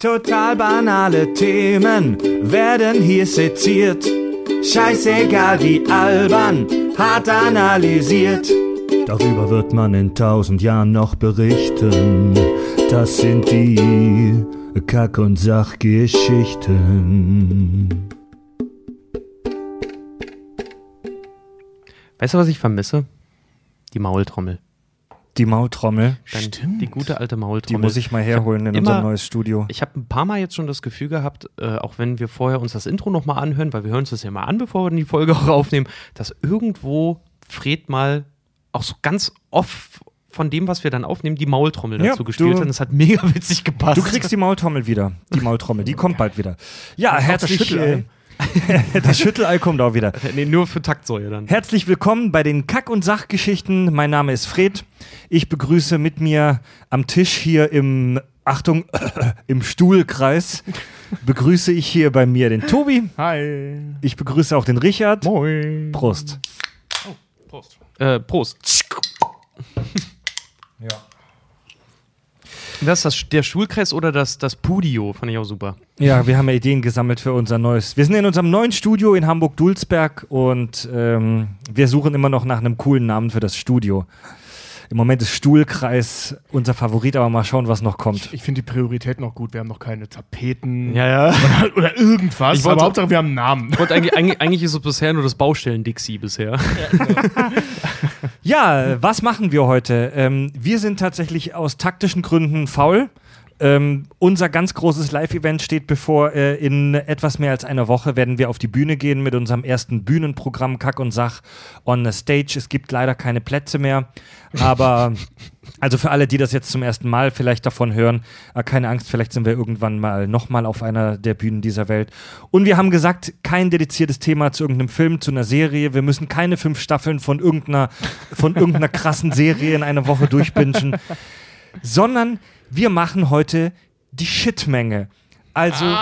Total banale Themen werden hier seziert. Scheißegal wie albern, hart analysiert. Darüber wird man in tausend Jahren noch berichten. Das sind die Kack- und Sachgeschichten. Weißt du, was ich vermisse? Die Maultrommel. Die Maultrommel. Dann Die gute alte Die Maultrommel. muss ich mal herholen in immer- unser neues Studio. Ich habe ein paar Mal jetzt schon das Gefühl gehabt, äh, auch wenn wir vorher uns das Intro nochmal anhören, weil wir hören uns das ja mal an, bevor wir die Folge auch aufnehmen, dass irgendwo Fred mal auch so ganz off von dem, was wir dann aufnehmen, die Maultrommel Ja, dazu gespielt du- hat. Das hat mega witzig gepasst. Du kriegst die Maultrommel wieder. Die Maultrommel, die kommt bald wieder. Ja, herzlich. Äh, das Schüttelei kommt auch wieder. nee, nur für Taktsäue dann. Herzlich willkommen bei den Kack- und Sachgeschichten. Mein Name ist Fred. Ich begrüße mit mir am Tisch hier im, Achtung, im Stuhlkreis, begrüße ich hier bei mir den Tobi. Hi. Ich begrüße auch den Richard. Moin. Prost. Prost. Äh, Prost. Ja. Das ist das, der Schulkreis oder das, das Pudio, fand ich auch super. Ja, wir haben ja Ideen gesammelt für unser neues. Wir sind in unserem neuen Studio in Hamburg-Dulsberg und ähm, wir suchen immer noch nach einem coolen Namen für das Studio. Im Moment ist Stuhlkreis unser Favorit, aber mal schauen, was noch kommt. Ich finde die Priorität noch gut. Wir haben noch keine Tapeten Ja, ja. oder, oder irgendwas. Ich wollte- aber Hauptsache, wir haben einen Namen. Eigentlich, eigentlich, eigentlich ist es bisher nur das Baustellen-Dixie bisher. Ja, was machen wir heute? Ähm, wir sind tatsächlich aus taktischen Gründen faul. Ähm, unser ganz großes Live-Event steht bevor. Äh, in etwas mehr als einer Woche werden wir auf die Bühne gehen mit unserem ersten Bühnenprogramm Kack und Sach on the Stage. Es gibt leider keine Plätze mehr, aber also für alle, die das jetzt zum ersten Mal vielleicht davon hören, äh, keine Angst, vielleicht sind wir irgendwann mal nochmal auf einer der Bühnen dieser Welt. Und wir haben gesagt, kein dediziertes Thema zu irgendeinem Film, zu einer Serie. Wir müssen keine fünf Staffeln von irgendeiner, von irgendeiner krassen Serie in einer Woche durchbingen, sondern wir machen heute die Shitmenge. Also.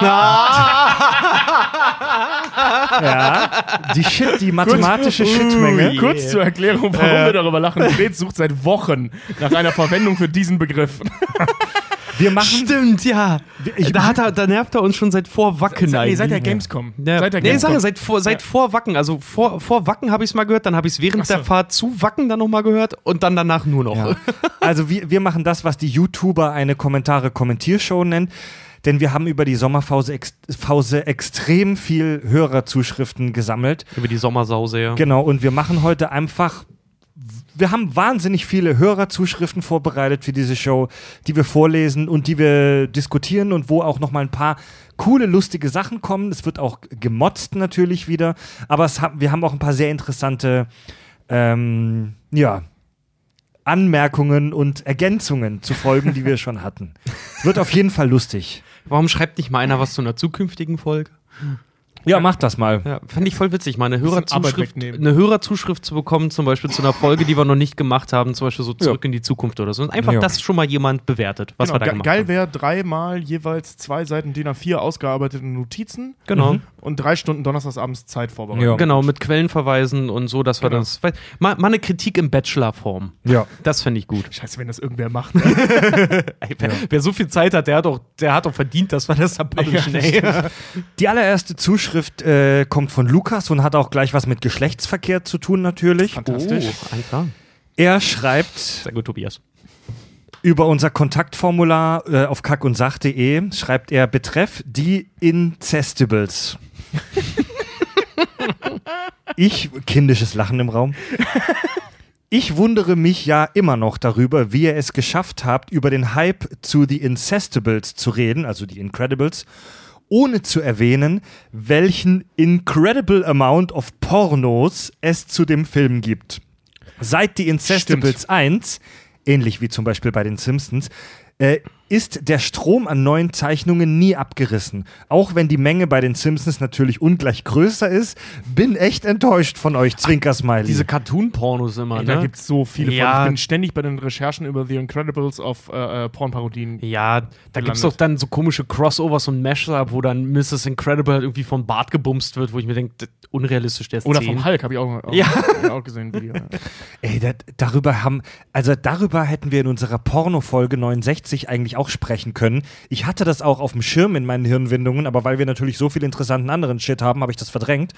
ja, die Shit, die mathematische Shitmenge. Kurz zur Erklärung, warum wir darüber lachen. Fred sucht seit Wochen nach einer Verwendung für diesen Begriff. Wir machen. Stimmt, ja. Ich- da, hat er, da nervt er uns schon seit vor Wacken nee, seit der. Gamescom. Ja. Seit der nee, Gamescom. sag, seit, vor, seit vor Wacken. Also vor, vor Wacken habe ich es mal gehört, dann habe ich es während so. der Fahrt zu Wacken dann nochmal gehört und dann danach nur noch. Ja. Also wir, wir machen das, was die YouTuber eine Kommentare-Kommentiershow nennen. Denn wir haben über die Sommerpause ex Pause extrem viel Hörerzuschriften gesammelt. Über die Sommersause, ja. Genau, und wir machen heute einfach. Wir haben wahnsinnig viele Hörerzuschriften vorbereitet für diese Show, die wir vorlesen und die wir diskutieren und wo auch noch mal ein paar coole, lustige Sachen kommen. Es wird auch gemotzt natürlich wieder, aber es wir haben auch ein paar sehr interessante, ähm, ja, Anmerkungen und Ergänzungen zu Folgen, die wir schon hatten. Wird auf jeden Fall lustig. Warum schreibt nicht mal einer was zu einer zukünftigen Folge? Ja, mach das mal. Ja, fand ich voll witzig, mal eine Hörerzuschrift, eine Hörerzuschrift zu bekommen, zum Beispiel zu einer Folge, die wir noch nicht gemacht haben, zum Beispiel so zurück in die Zukunft oder so. Und einfach, Ja. dass schon mal jemand bewertet, was Genau, wir da ge- gemacht geil haben. wäre dreimal jeweils zwei Seiten DIN A4 ausgearbeitete Notizen Genau. Und drei Stunden donnerstagsabends Zeit vorbereiten. Ja. Genau, mit Quellenverweisen und so, dass wir Genau. das. weil- Mal, mal eine Kritik in Bachelor-Form. Ja. Das fände ich gut. Scheiße, wenn das irgendwer macht. Ey, wer, wer so viel Zeit hat, der hat doch, der hat doch verdient, dass wir das da publishen, Ja. Die allererste Zuschrift äh, kommt von Lukas und hat auch gleich was mit Geschlechtsverkehr zu tun natürlich. Fantastisch. Oh. Er schreibt Sehr gut, Tobias. über unser Kontaktformular äh, auf kackundsach.de, schreibt er betreff die Incestibles. ich, kindisches Lachen im Raum. Ich wundere mich ja immer noch darüber, wie ihr es geschafft habt, über den Hype zu The Incestibles zu reden, also die Incredibles, ohne zu erwähnen, welchen incredible amount of Pornos es zu dem Film gibt. Seit die Incestibles 1, ähnlich wie zum Beispiel bei den Simpsons, äh, ist der Strom an neuen Zeichnungen nie abgerissen. Auch wenn die Menge bei den Simpsons natürlich ungleich größer ist, bin echt enttäuscht von euch, Zwinkersmiley. Diese Cartoon-Pornos immer, Ey, ne? Da gibt es so viele Ja. von. Ich bin ständig bei den Recherchen über The Incredibles auf äh, äh, Pornparodien. Ja, da gibt es gelandet. doch dann so komische Crossovers und Mashup, wo dann Mrs. Incredible halt irgendwie vom Bart gebumst wird, wo ich mir denke, unrealistisch, der ist Oder 10. vom Hulk habe ich auch, auch, Ja. hab ich auch gesehen. Video. Ey, da, darüber haben, also darüber hätten wir in unserer Porno-Folge 69 eigentlich auch sprechen können. Ich hatte das auch auf dem Schirm in meinen Hirnwindungen, aber weil wir natürlich so viel interessanten anderen Shit haben, habe ich das verdrängt.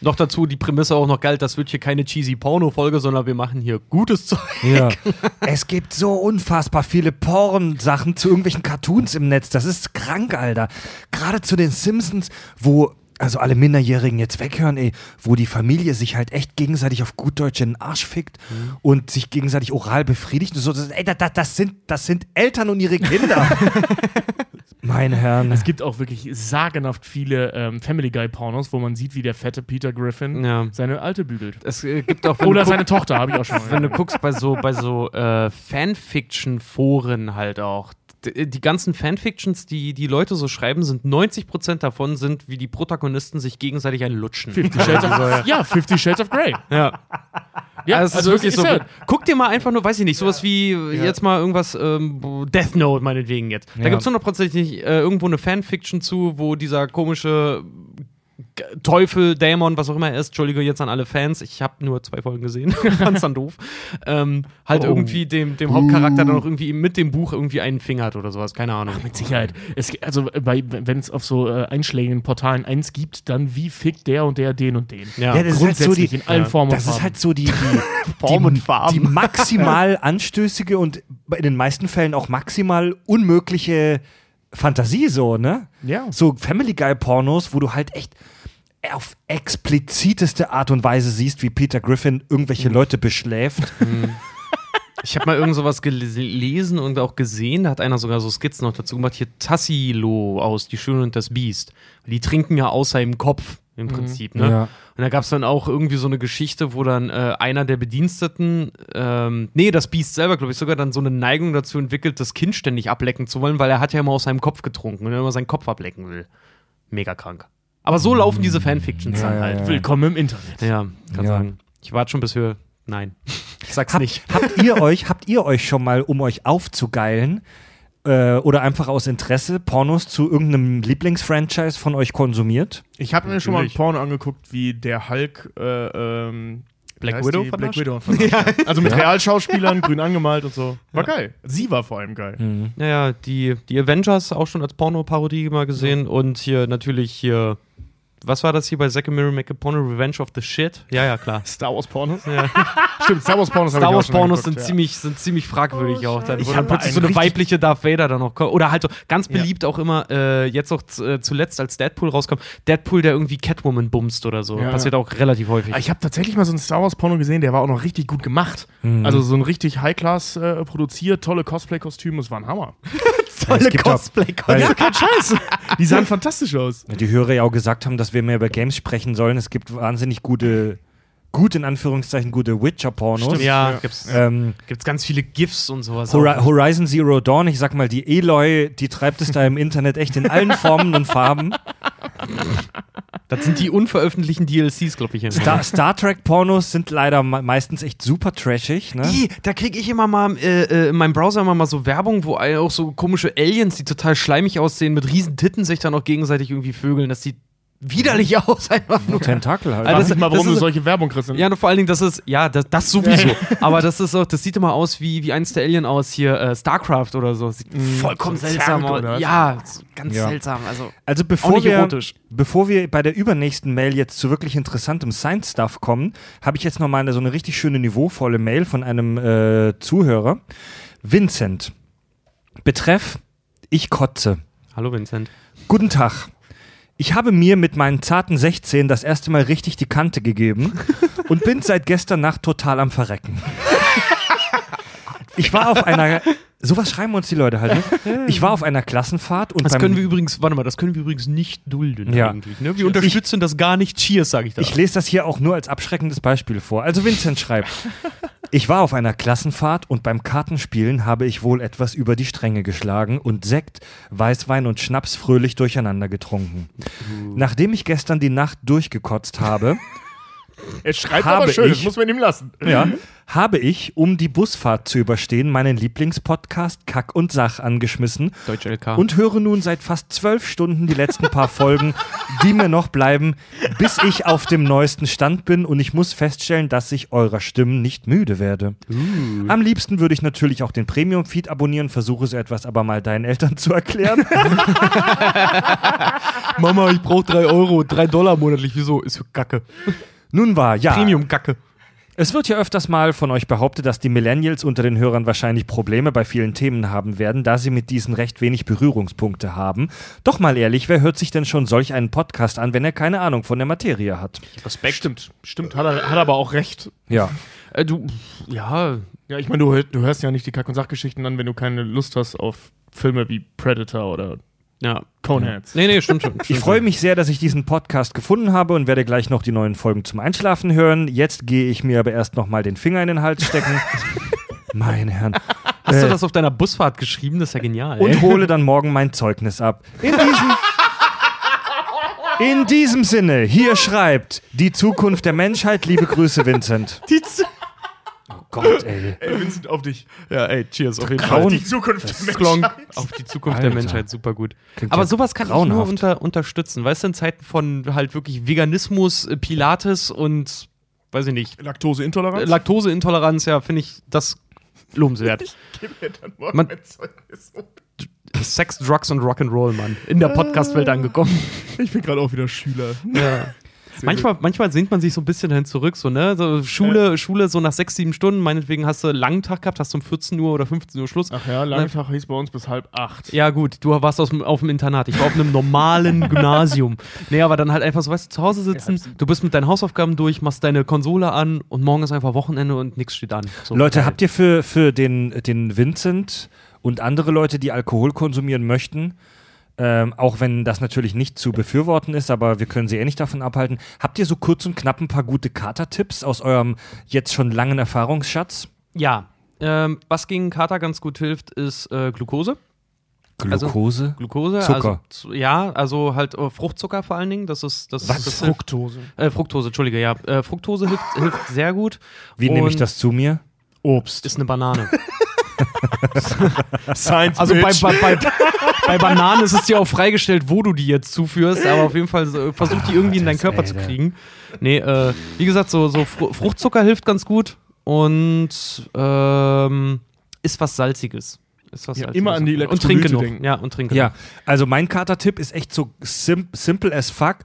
Noch dazu die Prämisse auch noch galt, das wird hier keine cheesy Porno-Folge, sondern wir machen hier gutes Zeug. Ja. es gibt so unfassbar viele Porn-Sachen zu irgendwelchen Cartoons im Netz. Das ist krank, Alter. Gerade zu den Simpsons, wo also alle Minderjährigen jetzt weghören, ey, wo die Familie sich halt echt gegenseitig auf gut Deutsch in den Arsch fickt Mhm. und sich gegenseitig oral befriedigt. Und so, das, ey, das, das, sind, das sind Eltern und ihre Kinder. Meine Herren. Es gibt auch wirklich sagenhaft viele ähm, Family Guy Pornos, wo man sieht, wie der fette Peter Griffin Ja. seine alte bügelt. Es äh, gibt auch, Oder seine Tochter, habe ich auch schon mal. wenn du guckst bei so, bei so äh, Fanfiction-Foren halt auch. D- Die ganzen Fanfictions, die die Leute so schreiben, sind 90% davon sind, wie die Protagonisten sich gegenseitig einen lutschen. Fifty Shades of, ja, Fifty Shades of Grey. Ja. Ja, also ist wirklich so. ja- Guck dir mal einfach nur, weiß ich nicht, sowas wie jetzt mal irgendwas, ähm, Death Note meinetwegen jetzt. Da Ja. gibt es hundertprozentig äh, irgendwo eine Fanfiction zu, wo dieser komische Teufel, Dämon, was auch immer er ist, Entschuldige jetzt an alle Fans, ich habe nur zwei Folgen gesehen, fand's dann doof, ähm, halt Oh. irgendwie dem, dem Hauptcharakter dann auch irgendwie mit dem Buch irgendwie einen Finger hat oder sowas, keine Ahnung. Mit Sicherheit. Es, also, wenn es auf so äh, einschlägigen Portalen eins gibt, dann wie fickt der und der den und den. Ja. Ja, das ist halt so die, Grundsätzlich in allen Formen und das ist halt so die, die, Form und Farben. die maximal anstößige und in den meisten Fällen auch maximal unmögliche Fantasie so, ne? Ja. So Family Guy Pornos, wo du halt echt auf expliziteste Art und Weise siehst, wie Peter Griffin irgendwelche Leute beschläft. Ich habe mal irgend sowas gelesen und auch gesehen, da hat einer sogar so Skizzen noch dazu gemacht, hier Tassilo aus Die Schöne und das Biest. Die trinken ja aus seinem Kopf im Prinzip, ne? Ja. Und da gab es dann auch irgendwie so eine Geschichte, wo dann äh, einer der Bediensteten, ähm, nee, das Biest selber, glaube ich, sogar dann so eine Neigung dazu entwickelt, das Kind ständig ablecken zu wollen, weil er hat ja immer aus seinem Kopf getrunken und er immer seinen Kopf ablecken will. Mega krank. Aber so laufen diese Fanfictions Ja, dann ja, halt. ja. Willkommen im Internet. Ja, kann Ja. sagen. Ich warte schon bis wir. Nein. Ich sag's Hab, nicht. habt ihr euch, habt ihr euch schon mal, um euch aufzugeilen, äh, oder einfach aus Interesse Pornos zu irgendeinem Lieblingsfranchise von euch konsumiert? Ich habe mir schon mal ein. Porno angeguckt, wie der Hulk äh, ähm, Black Widow? Black Widow verarscht. Also mit Realschauspielern, grün angemalt und so. War geil. Sie war vor allem geil. Naja, die, die Avengers auch schon als Porno-Parodie mal gesehen und hier natürlich hier. Was war das hier bei Zack and Miri Make a Porno? Revenge of the Shit? Ja, ja, klar. Star Wars Pornos? Ja. Stimmt, Star Wars Pornos Star Wars Pornos angeguckt, sind, ja. ziemlich, sind ziemlich fragwürdig auch. Dann, Ich wo dann plötzlich so eine weibliche Darth Vader dann noch kommt. Oder halt so ganz Ja. beliebt auch immer, äh, jetzt auch äh, zuletzt als Deadpool rauskommt, Deadpool, der irgendwie Catwoman bumst oder so. Ja. Passiert auch relativ häufig. Ah, Ich habe tatsächlich mal so einen Star Wars Porno gesehen, der war auch noch richtig gut gemacht. Mhm. Also so ein richtig High-Class äh, produziert, tolle Cosplay-Kostüme, das war ein Hammer. Volle es gibt auch- cosplay Weil- Ja, kein Scheiß. Die sahen fantastisch aus. Die Hörer ja auch gesagt haben, dass wir mehr über Games sprechen sollen. Es gibt wahnsinnig gute, gut in Anführungszeichen gute Witcher-Pornos. Ja, Ja. gibt's, Ähm, gibt's ganz viele GIFs und sowas. Hori auch. Horizon Zero Dawn, ich sag mal, die Eloy, die treibt es da im Internet echt in allen Formen und Farben. Das sind die unveröffentlichten DLCs, glaube ich. Star, Star Trek Pornos sind leider me meistens echt super trashig. Ne? Ih, da kriege ich immer mal äh, äh, in meinem Browser immer mal so Werbung, wo auch so komische Aliens, die total schleimig aussehen, mit riesen Titten sich dann auch gegenseitig irgendwie vögeln. Das sieht widerlich aus, einfach nur. Tentakel halt. Also Weiß das- nicht mal, warum das du ist- solche Werbung kriegst. Ja, und vor allen Dingen, das ist, ja, das, das sowieso. Aber das ist auch, das sieht immer aus wie, wie eins der Alien aus hier, äh, StarCraft oder so. Sieht vollkommen so seltsam aus. Ja, ganz Ja. seltsam. Also, Also auch bevor nicht wir, erotisch. bevor wir bei der übernächsten Mail jetzt zu wirklich interessantem Science-Stuff kommen, habe ich jetzt noch mal eine, so eine richtig schöne niveauvolle Mail von einem äh, Zuhörer. Vincent. Betreff, ich kotze. Hallo Vincent. Guten Tag. Ich habe mir mit meinen zarten 16 das erste Mal richtig die Kante gegeben und bin seit gestern Nacht total am Verrecken. Ich war auf einer. Sowas schreiben uns die Leute halt. Ne? Ich war auf einer Klassenfahrt und Das können wir übrigens, warte mal, das können wir übrigens nicht dulden Ja. eigentlich. Ne? Wir unterstützen das gar nicht. Cheers, sage ich da. Ich lese das hier auch nur als abschreckendes Beispiel vor. Also Vincent schreibt, ich war auf einer Klassenfahrt und beim Kartenspielen habe ich wohl etwas über die Stränge geschlagen und Sekt, Weißwein und Schnaps fröhlich durcheinander getrunken. Nachdem ich gestern die Nacht durchgekotzt habe, Er schreibt Habe aber schön, ich- das muss man ihm lassen. Ja. Habe ich, um die Busfahrt zu überstehen, meinen Lieblingspodcast Kack und Sach angeschmissen Deutsch LK. und höre nun seit fast zwölf Stunden die letzten paar Folgen, die mir noch bleiben, bis ich auf dem neuesten Stand bin und ich muss feststellen, dass ich eurer Stimmen nicht müde werde. Am liebsten würde ich natürlich auch den Premium-Feed abonnieren, versuche so etwas aber mal deinen Eltern zu erklären. Mama, ich brauche 3 Euro, 3 Dollar monatlich. Wieso? Ist für Kacke. Nun war, ja. Premium-Kacke. Es wird ja öfters mal von euch behauptet, dass die Millennials unter den Hörern wahrscheinlich Probleme bei vielen Themen haben werden, da sie mit diesen recht wenig Berührungspunkte haben. Doch mal ehrlich, wer hört sich denn schon solch einen Podcast an, wenn er keine Ahnung von der Materie hat? Respekt. Stimmt, stimmt, hat er, hat er aber auch recht. Ja. Äh, du, ja, Ja, ich meine, du, hör- du hörst ja nicht die Kack- und Sachgeschichten an, wenn du keine Lust hast auf Filme wie Predator oder ja. Coneheads. Nee, nee, stimmt schon. Ich freue mich sehr, dass ich diesen Podcast gefunden habe und werde gleich noch die neuen Folgen zum Einschlafen hören. Jetzt gehe ich mir aber erst noch mal den Finger in den Hals stecken. Meine Herren. Hast du Äh, das auf deiner Busfahrt geschrieben? Das ist ja genial. und ey. hole dann morgen mein Zeugnis ab. In diesem, in diesem Sinne, hier schreibt die Zukunft der Menschheit. Liebe Grüße, Vincent. Die, Z- Oh Gott, ey. ey, Vincent, auf dich. Ja, ey, cheers. Auf jeden Grauen- Die Zukunft der Menschheit. auf die Zukunft Alter. der Menschheit, super gut. Klingt Aber ja sowas kann ich nur grauenhaft. unter, unterstützen. Weißt du, in Zeiten von halt wirklich Veganismus, äh, Pilates und, weiß ich nicht, Laktoseintoleranz? Laktoseintoleranz, ja, finde ich das lobenswert. Gib mir dann morgen Man- mein Zeugnis. Sex, Drugs und Rock'n'Roll, Mann. In der Podcast-Welt angekommen. Ich bin gerade auch wieder Schüler. Ja. Manchmal, manchmal sehnt man sich so ein bisschen dahin zurück, so, ne? So Schule, Schule so nach sechs, sieben Stunden, meinetwegen hast du einen langen Tag gehabt, hast du um 14 Uhr oder 15 Uhr Schluss. Ach ja, Langtag hieß bei uns bis halb acht. Ja, gut, du warst aus, auf dem Internat. Ich war auf einem normalen Gymnasium. Nee, aber dann halt einfach so, weißt du, zu Hause sitzen, du bist mit deinen Hausaufgaben durch, machst deine Konsole an und morgen ist einfach Wochenende und nichts steht an. So, Leute, geil. habt ihr für, für den, den Vincent und andere Leute, die Alkohol konsumieren möchten, ähm, auch wenn das natürlich nicht zu befürworten ist, aber wir können sie eh nicht davon abhalten, habt ihr so kurz und knapp ein paar gute Kater-Tipps aus eurem jetzt schon langen Erfahrungsschatz? Ja. Ähm, was gegen Kater ganz gut hilft, ist äh, Glucose. Also- Glucose? Glucose, Zucker. also ja, also halt äh, Fruchtzucker vor allen Dingen. Das ist das, Was? das hilft, Fructose. äh, Fructose, Entschuldige, ja. Äh, Fructose hilft, hilft sehr gut. Wie nehme ich das zu mir? Obst. Ist eine Banane. Science Also bei, bei, bei, bei Bananen ist es dir auch freigestellt, wo du die jetzt zuführst, aber auf jeden Fall so, versuch die irgendwie in deinen Körper ey, zu kriegen. Nee, äh, wie gesagt, so, so Fru Fruchtzucker hilft ganz gut und ähm, ist was Salziges. Ist was Ja, Salziges. immer an die Und trink Elektrolyte genug. denken. Ja, und trink Ja, also mein Kater-Tipp ist echt so sim simple as fuck.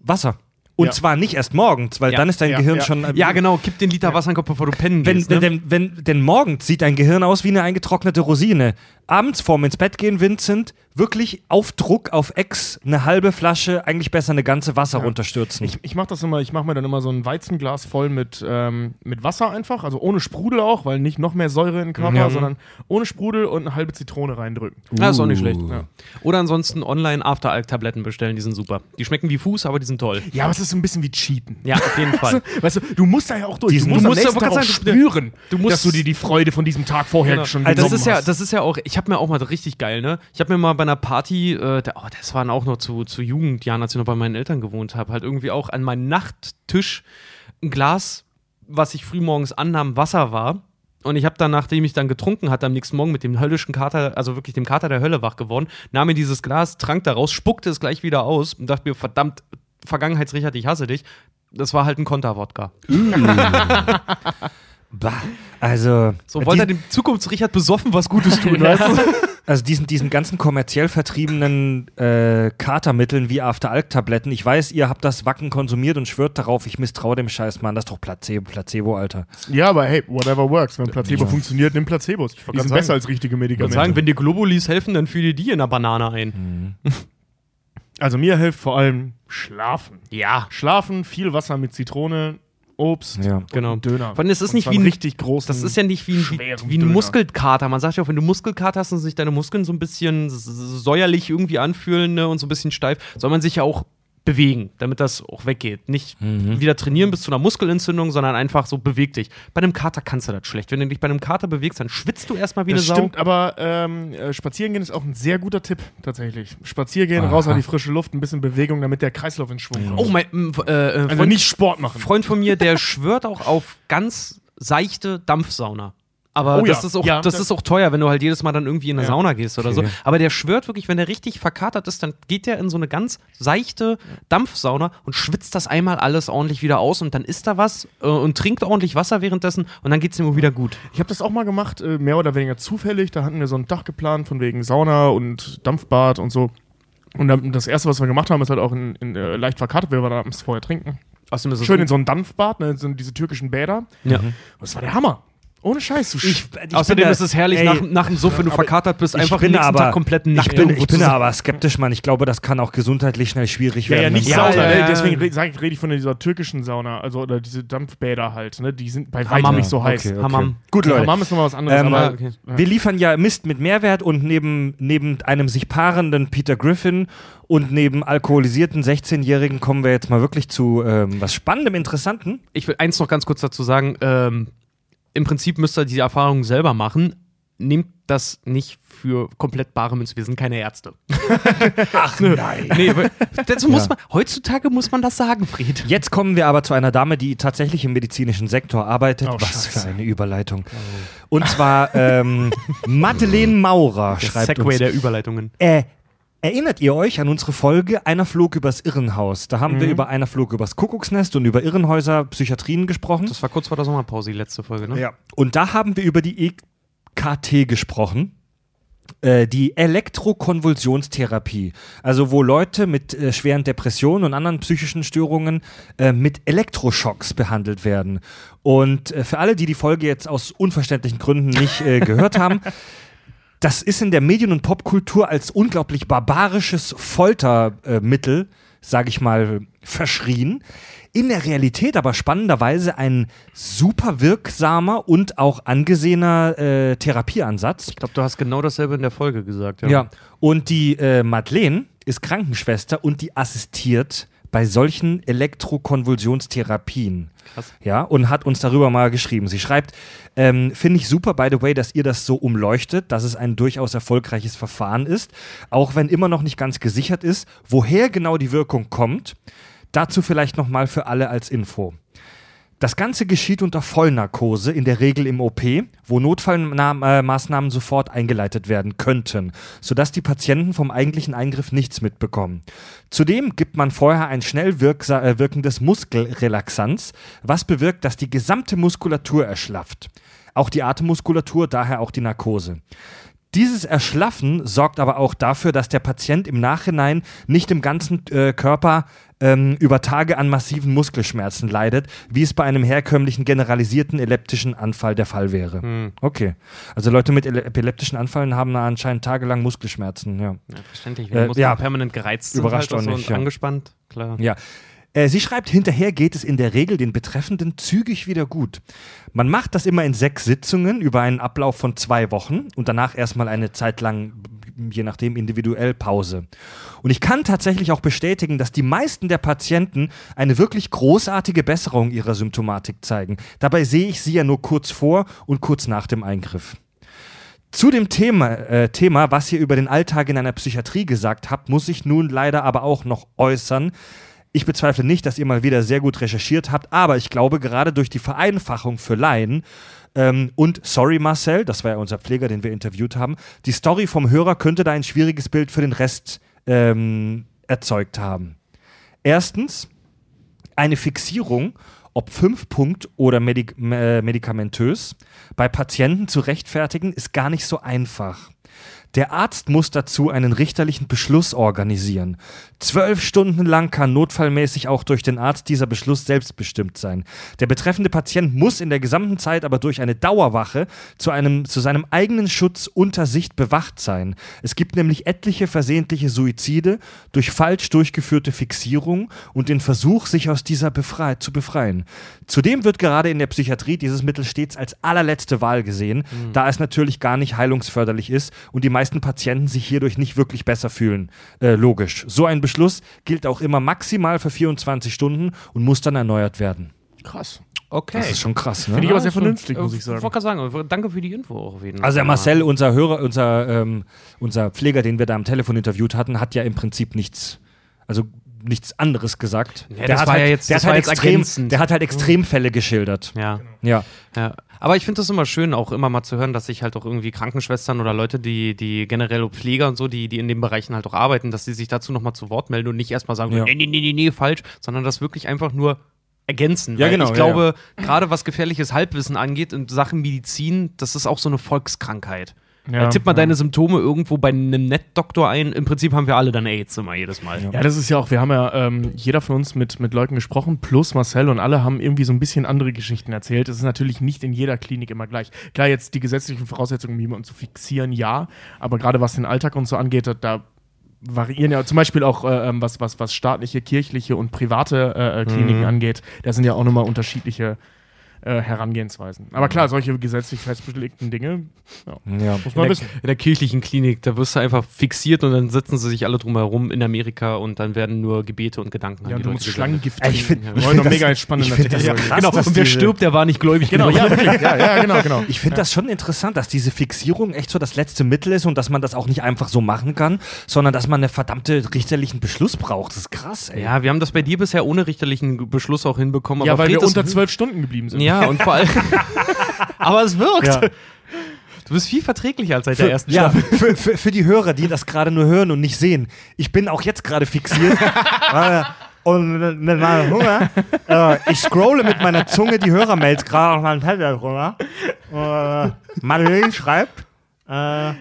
Wasser. Und Ja. zwar nicht erst morgens, weil Ja. dann ist dein Ja, Gehirn ja. schon. Ja, genau, kipp den Liter Wasser in den Kopf, bevor du pennen Wenn, gehst. Ne? denn, wenn, denn morgens sieht dein Gehirn aus wie eine eingetrocknete Rosine. Abends vorm ins Bett gehen, Vincent, wirklich auf Druck, auf Ex, eine halbe Flasche, eigentlich besser eine ganze Wasser Ja. runterstürzen. Ich, ich mache das immer, ich mache mir dann immer so ein Weizenglas voll mit, ähm, mit Wasser einfach, also ohne Sprudel auch, weil nicht noch mehr Säure in den Körper, Ja. sondern ohne Sprudel und eine halbe Zitrone reindrücken. Ja, ist auch nicht schlecht. Ja. Oder ansonsten online After-Alk-Tabletten bestellen, die sind super. Die schmecken wie Fuß, aber die sind toll. Ja, aber es ist so ein bisschen wie Cheaten. Ja, auf jeden Fall. Weißt du, du musst da ja auch durch. Diesen- du musst du am musst ja- nächsten Tag spüren, du musst- dass du dir die Freude von diesem Tag vorher Genau. schon Also das ist ja, hast. das ist ja auch, ich habe mir auch mal richtig geil, ne? Ich habe mir mal bei einer Party, äh, da, oh, das waren auch noch zu, zu Jugendjahren, als ich noch bei meinen Eltern gewohnt habe, halt irgendwie auch an meinem Nachttisch ein Glas, was ich frühmorgens annahm, Wasser war. Und ich habe dann, nachdem ich dann getrunken hatte, am nächsten Morgen mit dem höllischen Kater, also wirklich dem Kater der Hölle wach geworden, nahm mir dieses Glas, trank daraus, spuckte es gleich wieder aus und dachte mir, verdammt, Vergangenheitsrichard, ich hasse dich. Das war halt ein Konterwodka. Bah, also, So wollte er dem Zukunftsrichard besoffen was Gutes tun, weißt du? also diesen, diesen ganzen kommerziell vertriebenen äh, Katermitteln wie After-Alk-Tabletten, ich weiß, ihr habt das Wacken konsumiert und schwört darauf, ich misstraue dem Scheiß, Mann, das ist doch Placebo, Placebo, Alter. ja, aber hey, whatever works. Wenn Placebo Ja. funktioniert, nimm Placebos. Die grad sind sagen. besser als richtige Ich würde Medikamente. sagen, wenn dir Globulis helfen, dann fühle die in der Banane ein. also mir hilft vor allem Schlafen. Ja. Schlafen, viel Wasser mit Zitrone, Obst Ja. Genau. Döner. Vor allem, es ist Und nicht wie ein- richtig großen. Das ist ja nicht wie ein, wie, ein. Muskelkater. Man sagt ja auch, wenn du Muskelkater hast und sich deine Muskeln so ein bisschen säuerlich irgendwie anfühlen ne, und so ein bisschen steif, soll man sich ja auch bewegen, damit das auch weggeht. Nicht Mhm. wieder trainieren bis zu einer Muskelentzündung, sondern einfach so beweg dich. Bei einem Kater kannst du das schlecht. Wenn du dich bei einem Kater bewegst, dann schwitzt du erstmal wie Das eine Sau. stimmt, aber ähm, äh, spazieren gehen ist auch ein sehr guter Tipp, tatsächlich. Spazieren gehen, Aha. raus an die frische Luft, ein bisschen Bewegung, damit der Kreislauf in Schwung kommt. Oh, mein äh, äh, also Freund, nicht Sport machen. Freund von mir, der schwört auch auf ganz seichte Dampfsauna. Aber Oh das, ja. ist auch, Ja, das das- ist auch teuer, wenn du halt jedes Mal dann irgendwie in eine Ja. Sauna gehst oder Okay. so. Aber der schwört wirklich, wenn der richtig verkatert ist, dann geht der in so eine ganz seichte Dampfsauna und schwitzt das einmal alles ordentlich wieder aus und dann isst er was äh, und trinkt ordentlich Wasser währenddessen und dann geht es ihm wieder gut. Ich habe das auch mal gemacht, äh, mehr oder weniger zufällig. Da hatten wir so ein Dach geplant von wegen Sauna und Dampfbad und so. Und dann, das erste, was wir gemacht haben, ist halt auch in, in, äh, leicht verkartet, weil wir da abends vorher trinken. Schön in so ein Dampfbad, ne, so diese türkischen Bäder. ja. Und das war der Hammer. Ohne Scheiß. Du Ich, ich Außerdem da- ist es herrlich, ey, nach, nach dem Suff, wenn du verkatert bist, einfach den nächsten aber, Tag komplett nackt ich bin, ich bin aber skeptisch, Mann. Ich glaube, das kann auch gesundheitlich schnell schwierig Ja, werden. ja, nicht Ja, Sauna, ja, ne? ja. deswegen rede ich von dieser türkischen Sauna, also oder diese Dampfbäder halt, ne? Die sind bei weitem nicht so heiß. Okay, okay. Hammam. Gut, Leute. Hammam ist nochmal was anderes, Ähm, aber okay. Wir liefern ja Mist mit Mehrwert und neben, neben einem sich paarenden Peter Griffin und neben alkoholisierten 16-Jährigen kommen wir jetzt mal wirklich zu ähm, was Spannendem, Interessanten. ich will eins noch ganz kurz dazu sagen. Ähm, Im Prinzip müsst ihr die Erfahrung selber machen. Nehmt das nicht für komplett bare Münze. Wir sind keine Ärzte. Ach nein. Nee, dazu muss Ja. man, heutzutage muss man das sagen, Fried. Jetzt kommen wir aber zu einer Dame, die tatsächlich im medizinischen Sektor arbeitet. Oh, Was Scheiße. für eine Überleitung. Und zwar ähm, Madeleine Maurer Der schreibt Segway uns. der Überleitungen. Äh, erinnert ihr euch an unsere Folge Einer flog übers Irrenhaus? Da haben wir Mhm. über Einer flog übers Kuckucksnest und über Irrenhäuser, Psychiatrien gesprochen. Das war kurz vor der Sommerpause, die letzte Folge, ne? Ja. Und da haben wir über die EKT gesprochen. Äh, die Elektrokonvulsionstherapie. Also wo Leute mit äh, schweren Depressionen und anderen psychischen Störungen äh, mit Elektroschocks behandelt werden. Und äh, für alle, die die Folge jetzt aus unverständlichen Gründen nicht äh, gehört haben, das ist in der Medien- und Popkultur als unglaublich barbarisches Foltermittel, sage ich mal, verschrien. In der Realität aber spannenderweise ein super wirksamer und auch angesehener äh, Therapieansatz. Ich glaube, du hast genau dasselbe in der Folge gesagt. Ja. Ja, und die äh, Madeleine ist Krankenschwester und die assistiert bei solchen Elektrokonvulsionstherapien. Krass. Ja, und hat uns darüber mal geschrieben. Sie schreibt, ähm, finde ich super, by the way, dass ihr das so umleuchtet, dass es ein durchaus erfolgreiches Verfahren ist, auch wenn immer noch nicht ganz gesichert ist, woher genau die Wirkung kommt. Dazu vielleicht nochmal für alle als Info. Das Ganze geschieht unter Vollnarkose, in der Regel im OP, wo Notfallmaßnahmen sofort eingeleitet werden könnten, sodass die Patienten vom eigentlichen Eingriff nichts mitbekommen. Zudem gibt man vorher ein schnell äh, wirkendes Muskelrelaxanz, was bewirkt, dass die gesamte Muskulatur erschlafft. Auch die Atemmuskulatur, daher auch die Narkose. Dieses Erschlaffen sorgt aber auch dafür, dass der Patient im Nachhinein nicht im ganzen äh, Körper ähm, über Tage an massiven Muskelschmerzen leidet, wie es bei einem herkömmlichen generalisierten epileptischen Anfall der Fall wäre. Hm. Okay. Also Leute mit epileptischen Anfällen haben anscheinend tagelang Muskelschmerzen, ja. Ja, verständlich. Äh, ja. permanent gereizt sind Überrascht halt auch so nicht, und ja. angespannt. Klar. Ja. Äh, Sie schreibt, hinterher geht es in der Regel den Betreffenden zügig wieder gut. Man macht das immer in sechs Sitzungen über einen Ablauf von zwei Wochen und danach erstmal eine Zeit lang, je nachdem individuell, Pause. Und ich kann tatsächlich auch bestätigen, dass die meisten der Patienten eine wirklich großartige Besserung ihrer Symptomatik zeigen. Dabei sehe ich sie ja nur kurz vor und kurz nach dem Eingriff. Zu dem Thema, äh, Thema, was ihr über den Alltag in einer Psychiatrie gesagt habt, muss ich nun leider aber auch noch äußern. Ich bezweifle nicht, dass ihr mal wieder sehr gut recherchiert habt, aber ich glaube, gerade durch die Vereinfachung für Laien ähm, und sorry Marcel, das war ja unser Pfleger, den wir interviewt haben, die Story vom Hörer könnte da ein schwieriges Bild für den Rest ähm, erzeugt haben. Erstens, eine Fixierung, ob 5 Punkt oder medik äh, medikamentös, bei Patienten zu rechtfertigen, ist gar nicht so einfach. Der Arzt muss dazu einen richterlichen Beschluss organisieren. Zwölf Stunden lang kann notfallmäßig auch durch den Arzt dieser Beschluss selbstbestimmt sein. Der betreffende Patient muss in der gesamten Zeit aber durch eine Dauerwache zu, einem, zu seinem eigenen Schutz unter Sicht bewacht sein. Es gibt nämlich etliche versehentliche Suizide durch falsch durchgeführte Fixierung und den Versuch, sich aus dieser befrei zu befreien. Zudem wird gerade in der Psychiatrie dieses Mittel stets als allerletzte Wahl gesehen, da es natürlich gar nicht heilungsförderlich ist und die meisten meisten Patienten sich hierdurch nicht wirklich besser fühlen. Äh, logisch. So ein Beschluss gilt auch immer maximal für 24 Stunden und muss dann erneuert werden. Krass. Okay. Das ist schon krass, ne? Finde ich aber sehr vernünftig, äh, muss ich sagen. wollte gerade sagen, äh, danke für die Info auch auf jeden Also der. Marcel, unser Hörer, unser, ähm, unser Pfleger, den wir da am Telefon interviewt hatten, hat ja im Prinzip nichts, also nichts anderes gesagt. Ja, ja jetzt- der hat halt jetzt extrem, der hat halt Extremfälle geschildert. Ja. Ja. Ja, aber ich finde das immer schön, auch immer mal zu hören, dass sich halt auch irgendwie Krankenschwestern oder Leute, die, die generell Pfleger und so, die, die in den Bereichen halt auch arbeiten, dass sie sich dazu nochmal zu Wort melden und nicht erstmal sagen, Ja. nee, nee, nee, nee, nee, falsch, sondern das wirklich einfach nur ergänzen. Ja, genau, Ich ja, glaube, gerade was gefährliches Halbwissen angeht in Sachen Medizin, das ist auch so eine Volkskrankheit. Ja, Ja, tipp mal ja. deine Symptome irgendwo bei einem Nettdoktor ein. Im Prinzip haben wir alle dann AIDS immer jedes Mal. Ja, das ist ja auch, wir haben ja ähm, jeder von uns mit, mit Leuten gesprochen, plus Marcel und alle haben irgendwie so ein bisschen andere Geschichten erzählt. Es ist natürlich nicht in jeder Klinik immer gleich. Klar, jetzt die gesetzlichen Voraussetzungen, um jemanden zu fixieren, ja, aber gerade was den Alltag und so angeht, da, da variieren ja zum Beispiel auch, äh, ähm, was, was, was staatliche, kirchliche und private äh, äh, Kliniken Mhm. angeht, da sind ja auch nochmal unterschiedliche äh, Herangehensweisen. Aber klar, solche gesetzlich festgelegten Dinge ja. muss In man der, wissen. in der kirchlichen Klinik, da wirst du einfach fixiert und dann sitzen sie sich alle drumherum in Amerika und dann werden nur Gebete und Gedanken Ja, an die du Leute musst. Schlangengift ich trinken. ich wollen noch find mega das- entspannende ich das ja krass. Genau, dass und wer stirbt, der war nicht gläubig Genau, genug. ja. Ja, ja, genau, genau. Ich finde das schon interessant, dass diese Fixierung echt so das letzte Mittel ist und dass man das auch nicht einfach so machen kann, sondern dass man einen verdammte richterlichen Beschluss braucht. Das ist krass, ey. Ja, wir haben das bei dir bisher ohne richterlichen Beschluss auch hinbekommen. Ja, aber weil wir Fred, das- unter zwölf Stunden geblieben sind. Ja, und vor allem. aber es wirkt. Ja. Du bist viel verträglicher als seit der ersten ja, Staffel. für, für, für die Hörer, die das gerade nur hören und nicht sehen. Ich bin auch jetzt gerade fixiert. Und mit meinem Hunger. Äh, ich scrolle mit meiner Zunge die Hörermails gerade auf meinem Tablet runter. Äh, Madeleine schreibt. Äh,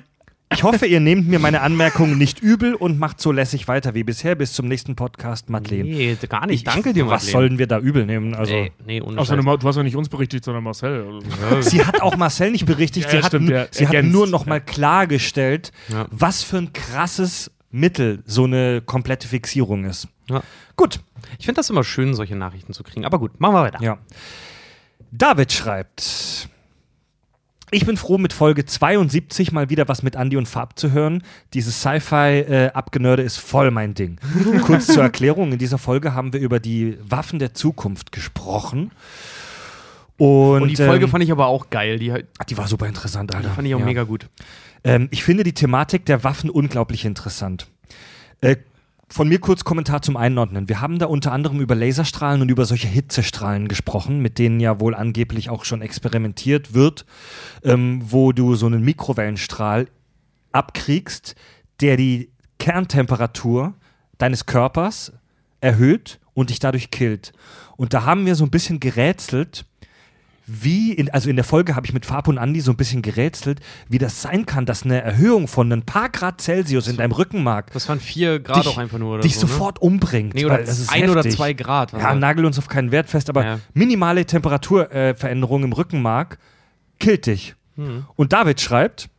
ich hoffe, ihr nehmt mir meine Anmerkungen nicht übel und macht so lässig weiter wie bisher. Bis zum nächsten Podcast, Madeleine. Nee, gar nicht. Danke dir, Was Madeleine. sollen wir da übel nehmen? Also, nee, ohne Außer du, hast ja nicht uns berichtigt, sondern Marcel. Also, Sie hat auch Marcel nicht berichtigt. Ja, sie ja, hat, stimmt, nu- ja, sie hat nur noch mal klargestellt, Ja. was für ein krasses Mittel so eine komplette Fixierung ist. Ja. Gut, Ich finde das immer schön, solche Nachrichten zu kriegen. Aber gut, machen wir weiter. ja. David schreibt. Ich bin froh, mit Folge 72 mal wieder was mit Andy und Fab zu hören. Dieses Sci-Fi-Abgenörde ist voll mein Ding. Kurz zur Erklärung: In dieser Folge haben wir über die Waffen der Zukunft gesprochen. Und, Und die Folge ähm, fand ich aber auch geil. Die, die die war super interessant, Alter. fand ich auch Ja. mega gut. Ähm, ich finde die Thematik der Waffen unglaublich interessant. Äh, von mir kurz Kommentar zum Einordnen. Wir haben da unter anderem über Laserstrahlen und über solche Hitzestrahlen gesprochen, mit denen ja wohl angeblich auch schon experimentiert wird, ähm, wo du so einen Mikrowellenstrahl abkriegst, der die Kerntemperatur deines Körpers erhöht und dich dadurch killt. Und da haben wir so ein bisschen gerätselt, wie, in, also in der Folge habe ich mit Fab und Andi so ein bisschen gerätselt, wie das sein kann, dass eine Erhöhung von ein paar Grad Celsius in deinem Rückenmark Das waren vier Grad dich, auch einfach nur. Oder dich so, sofort umbringt. Ne? Nee, oder weil das ist ein oder heftig. zwei Grad. Ja, nagel uns auf keinen Wert fest, aber Ja. minimale Temperaturveränderung äh, im Rückenmark killt dich. Hm. Und David schreibt,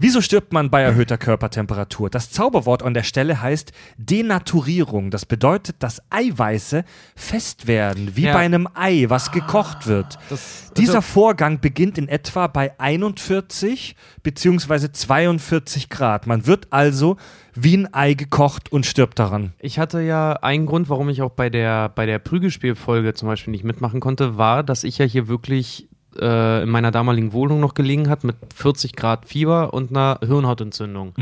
Wieso stirbt man bei erhöhter Körpertemperatur? Das Zauberwort an der Stelle heißt Denaturierung. Das bedeutet, dass Eiweiße fest werden, wie Ja. bei einem Ei, was gekocht wird. Das, Dieser Vorgang beginnt in etwa bei 41 bzw. 42 Grad. Man wird also wie ein Ei gekocht und stirbt daran. Ich hatte ja einen Grund, warum ich auch bei der, bei der Prügelspielfolge zum Beispiel nicht mitmachen konnte, war, dass ich ja hier wirklich äh, in meiner damaligen Wohnung noch gelegen hat mit 40 Grad Fieber und einer Hirnhautentzündung.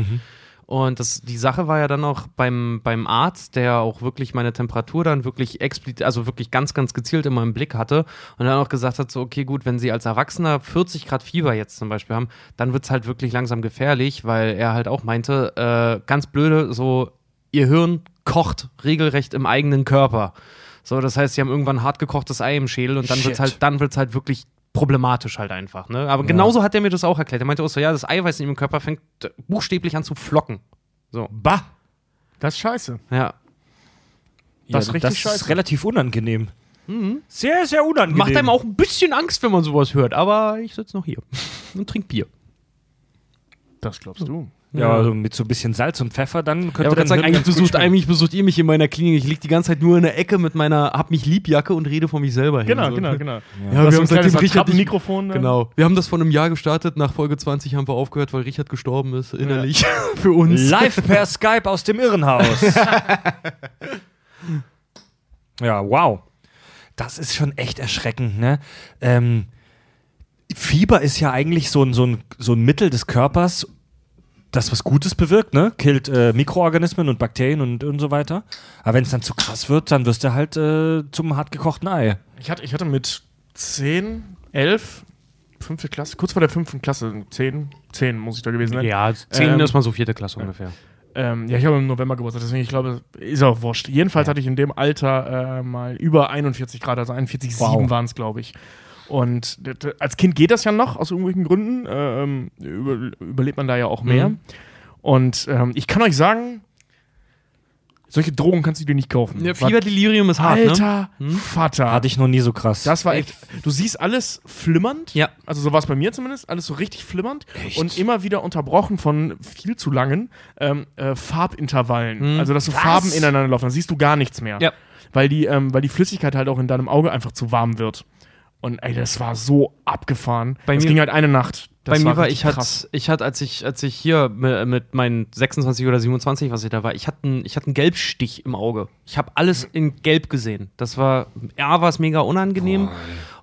Und das, die Sache war ja dann auch beim, beim Arzt, der auch wirklich meine Temperatur dann wirklich explizit, also wirklich ganz, ganz gezielt immer im Blick hatte und dann auch gesagt hat, so, okay, gut, wenn Sie als Erwachsener 40 Grad Fieber jetzt zum Beispiel haben, dann wird es halt wirklich langsam gefährlich, weil er halt auch meinte, äh, ganz blöde, so, Ihr Hirn kocht regelrecht im eigenen Körper. So, das heißt, sie haben irgendwann hart gekochtes Ei im Schädel und dann Shit. wird's halt, dann wird's halt wirklich problematisch halt einfach. Ne? Aber genauso hat er mir das auch erklärt. Er meinte auch so, ja, das Eiweiß in ihrem Körper fängt buchstäblich an zu flocken. So, Bah! das ist scheiße. ja. Das ist richtig das scheiße. ist relativ unangenehm. Sehr, sehr unangenehm. Macht einem auch ein bisschen Angst, wenn man sowas hört, aber ich sitze noch hier und trink Bier. Das glaubst du. Ja, also mit so ein bisschen Salz und Pfeffer, dann könnte Ja, dann sagen, eigentlich besucht, eigentlich besucht ihr mich in meiner Klinik. Ich liege die ganze Zeit nur in der Ecke mit meiner Hab mich Liebjacke und rede von mich selber hin. Genau, so. genau, genau. Ja, hast wir haben seitdem Richard Mikrofon. Genau. Wir haben das vor einem Jahr gestartet. Nach Folge 20 haben wir aufgehört, weil Richard gestorben ist, innerlich. Für uns. Live per Skype aus dem Irrenhaus. ja, wow. Das ist schon echt erschreckend, ne? Ähm, Fieber ist ja eigentlich so ein, so, ein, so ein Mittel des Körpers, das was Gutes bewirkt, ne? Killt äh, Mikroorganismen und Bakterien und, und so weiter. Aber wenn es dann zu krass wird, dann wirst du halt äh, zum hartgekochten Ei. Ich hatte, ich hatte mit 10, 11, fünfte Klasse, kurz vor der fünften Klasse, 10, 10 muss ich da gewesen sein. Ja, 10 Ähm, ist mal so vierte Klasse ungefähr. Ähm, ja, ich habe im November Geburtstag, deswegen, ich glaube, ist auch wurscht. Jedenfalls hatte ich in dem Alter äh, mal über 41 Grad, also 41,7 Wow. waren es, glaube ich. Und als Kind geht das ja noch, aus irgendwelchen Gründen. Ähm, über, überlebt man da ja auch mehr. Mhm. Und ähm, ich kann euch sagen, solche Drogen kannst du dir nicht kaufen. Ja, Fieberdelirium ist hart, ne? Alter Vater. Hatte ich noch nie so krass. Das war echt. Du siehst alles flimmernd. Ja. Also so war es bei mir zumindest. Alles so richtig flimmernd. Und immer wieder unterbrochen von viel zu langen ähm, äh, Farbintervallen. Hm. Also dass so Was? Farben ineinander laufen. Dann siehst du gar nichts mehr. Ja. Weil die, ähm, weil die Flüssigkeit halt auch in deinem Auge einfach zu warm wird. Und ey, das war so abgefahren. Bei das mir- ging halt eine Nacht. Das Bei mir war, ich hatte, ich hatte, als ich, als ich hier mi- mit meinen 26 oder 27, was ich da war, ich hatte einen, ich hatte einen Gelbstich im Auge. Ich habe alles in Gelb gesehen. Das war, ja, war es mega unangenehm.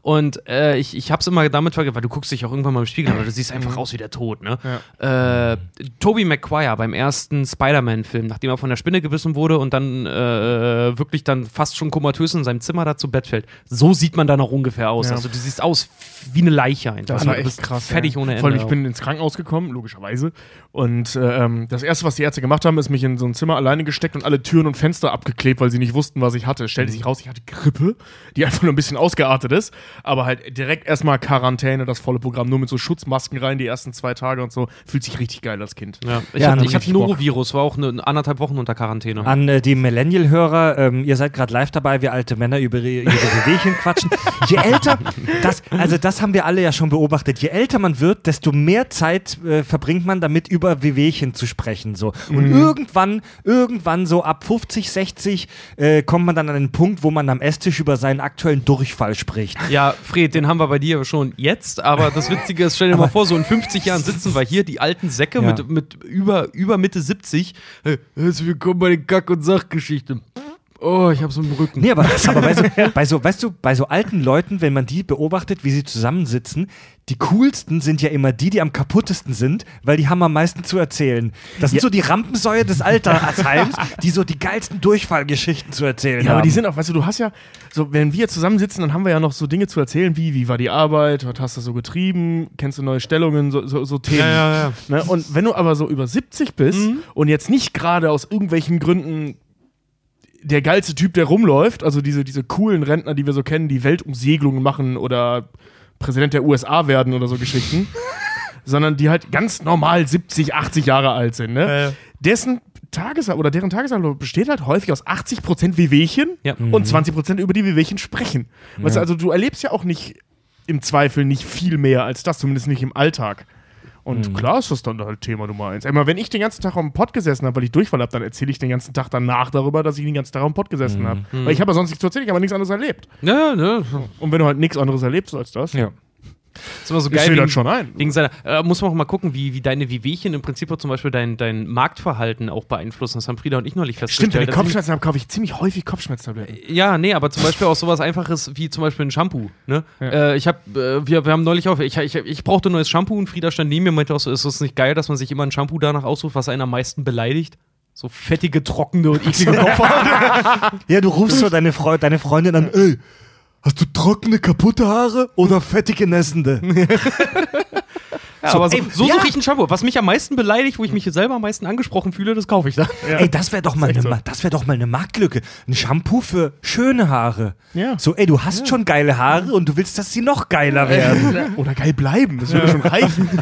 Und äh, ich, ich habe es immer damit vergessen, weil du guckst dich auch irgendwann mal im Spiegel an, weil du siehst einfach aus wie der Tod, ne? Äh, Tobey Maguire beim ersten Spider-Man-Film, nachdem er von der Spinne gebissen wurde und dann äh, wirklich dann fast schon komatös in seinem Zimmer da zu Bett fällt. So sieht man dann auch ungefähr aus. Ja. Also du siehst aus wie eine Leiche einfach. Das war du echt bist krass. Fertig ja. ohne Ende. Vor allem, ich bin ins Krankenhaus gekommen, logischerweise. Und äh, ähm, das erste, was die Ärzte gemacht haben, ist mich in so ein Zimmer alleine gesteckt und alle Türen und Fenster abgeklebt, weil sie nicht wussten, was ich hatte. Stellte sich raus, ich hatte Grippe, die einfach nur ein bisschen ausgeartet ist. Aber halt direkt erstmal Quarantäne, das volle Programm, nur mit so Schutzmasken rein, die ersten zwei Tage und so. Fühlt sich richtig geil als Kind. Ja, ich Ja, hatte, ich. Norovirus, war auch eine, anderthalb Wochen unter Quarantäne. An äh, die Millennial-Hörer, ähm, ihr seid gerade live dabei, wir alte Männer über ihre, ihre Wehwehchen quatschen. Je älter, das, also das haben wir alle ja schon beobachtet, je älter man wird, desto mehr Zeit äh, verbringt man damit, über Wehwehchen zu sprechen. So. Und irgendwann, irgendwann so ab 50, 60 äh, kommt man dann an den Punkt, wo man am Esstisch über seinen aktuellen Durchfall spricht. Ja, Fred, den haben wir bei dir schon jetzt, aber das Witzige ist, stell dir mal vor, so in 50 Jahren sitzen wir hier, die alten Säcke Ja. mit, mit über, über Mitte 70. Hey, herzlich willkommen bei den Kack- und Sachgeschichten. Oh, ich hab's im Rücken. Nee, aber, aber bei, so, bei so, weißt du, bei so alten Leuten, wenn man die beobachtet, wie sie zusammensitzen, die coolsten sind ja immer die, die am kaputtesten sind, weil die haben am meisten zu erzählen. Das sind so die Rampensäue des Altersheims, die so die geilsten Durchfallgeschichten zu erzählen Ja, haben. aber die sind auch, weißt du, du hast ja, so, wenn wir zusammensitzen, dann haben wir ja noch so Dinge zu erzählen, wie, wie war die Arbeit, was hast du so getrieben, kennst du neue Stellungen, so, so, so Themen. Ja, ja, ja. Ne? Und wenn du aber so über 70 bist Mhm. und jetzt nicht gerade aus irgendwelchen Gründen der geilste Typ, der rumläuft, also diese, diese coolen Rentner, die wir so kennen, die Weltumsegelungen machen oder Präsident der USA werden oder so Geschichten, sondern die halt ganz normal 70, 80 Jahre alt sind, ne? Dessen Tages oder deren Tagesablauf besteht halt häufig aus 80% Wehwehchen Ja. und 20% über die Wehwehchen sprechen. Weißt du, also du erlebst ja auch nicht im Zweifel nicht viel mehr als das, zumindest nicht im Alltag. Und klar ist das dann halt Thema Nummer eins. Einmal, wenn ich den ganzen Tag am Pott gesessen habe, weil ich Durchfall habe, dann erzähle ich den ganzen Tag danach darüber, dass ich den ganzen Tag am Pott gesessen habe. Weil ich habe ja sonst nichts zu erzählen, ich habe nichts anderes erlebt. Ja, ne? Und wenn du halt nichts anderes erlebst als das, Ja. Ist immer so geil. dir Wegen, das schon ein. wegen seiner, äh, muss man auch mal gucken, wie, wie deine Wehwehchen im Prinzip auch zum Beispiel dein, dein Marktverhalten auch beeinflussen. Das haben Frieda und ich neulich Stimmt, festgestellt. wenn ich Also- Kopfschmerzen habe, kaufe ich ziemlich häufig Kopfschmerztabletten. Ja, nee, aber zum Beispiel auch sowas Einfaches wie zum Beispiel ein Shampoo. Ne? Äh, ich hab, äh, wir, wir haben neulich auch, ich, ich, ich brauchte ein neues Shampoo und Frieda stand neben mir und meinte auch so, ist es nicht geil, dass man sich immer ein Shampoo danach aussucht, was einen am meisten beleidigt? So fettige, trockene und eklige Kopfhaut. ja, du rufst so deine, Freu deine Freundin an, ey, hast du trockene, kaputte Haare oder fettige, nässende? Ja, aber so, ey, so ja. suche ich ein Shampoo. Was mich am meisten beleidigt, wo ich mich selber am meisten angesprochen fühle, das kaufe ich dann. Ey, das wäre doch, mal so. Das wär doch mal eine Marktlücke. Ein Shampoo für schöne Haare. Ja. So, ey, du hast schon geile Haare und du willst, dass sie noch geiler werden. Oder geil bleiben, das würde schon reichen.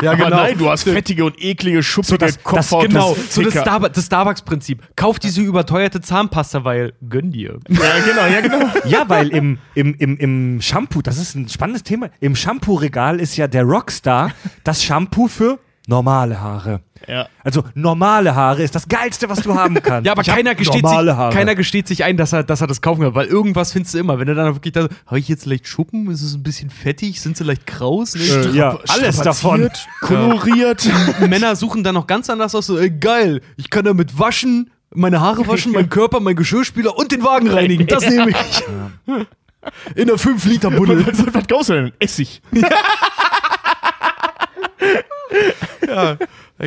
Ja, Aber nein, du hast fettige und eklige, schuppige das- Kopfhaut. Genau, das so das. Starbu das Starbucks-Prinzip. Kauf diese überteuerte Zahnpasta, weil gönn dir. Ja, genau, ja, genau. Ja, weil im, im, im, im Shampoo, das ist ein spannendes Thema, im Shampoo-Regal ist ja der Rockstar das Shampoo für normale Haare. Ja. Also normale Haare ist das Geilste, was du haben kannst. Ja, aber keiner gesteht, sich, keiner gesteht sich ein, dass er, dass er das kaufen kann, weil irgendwas findest du immer. Wenn du dann wirklich da, habe ich jetzt leicht Schuppen? Ist es ein bisschen fettig? Sind sie leicht kraus? Ne? Äh, ja, alles davon. Koloriert. Männer suchen dann noch ganz anders aus, so, ey, geil, ich kann damit waschen, meine Haare waschen, meinen Körper, meinen Geschirrspüler und den Wagen reinigen. Das nehme ich. In einer 5-Liter-Buddel. was, was kaufst du denn? Essig. ja,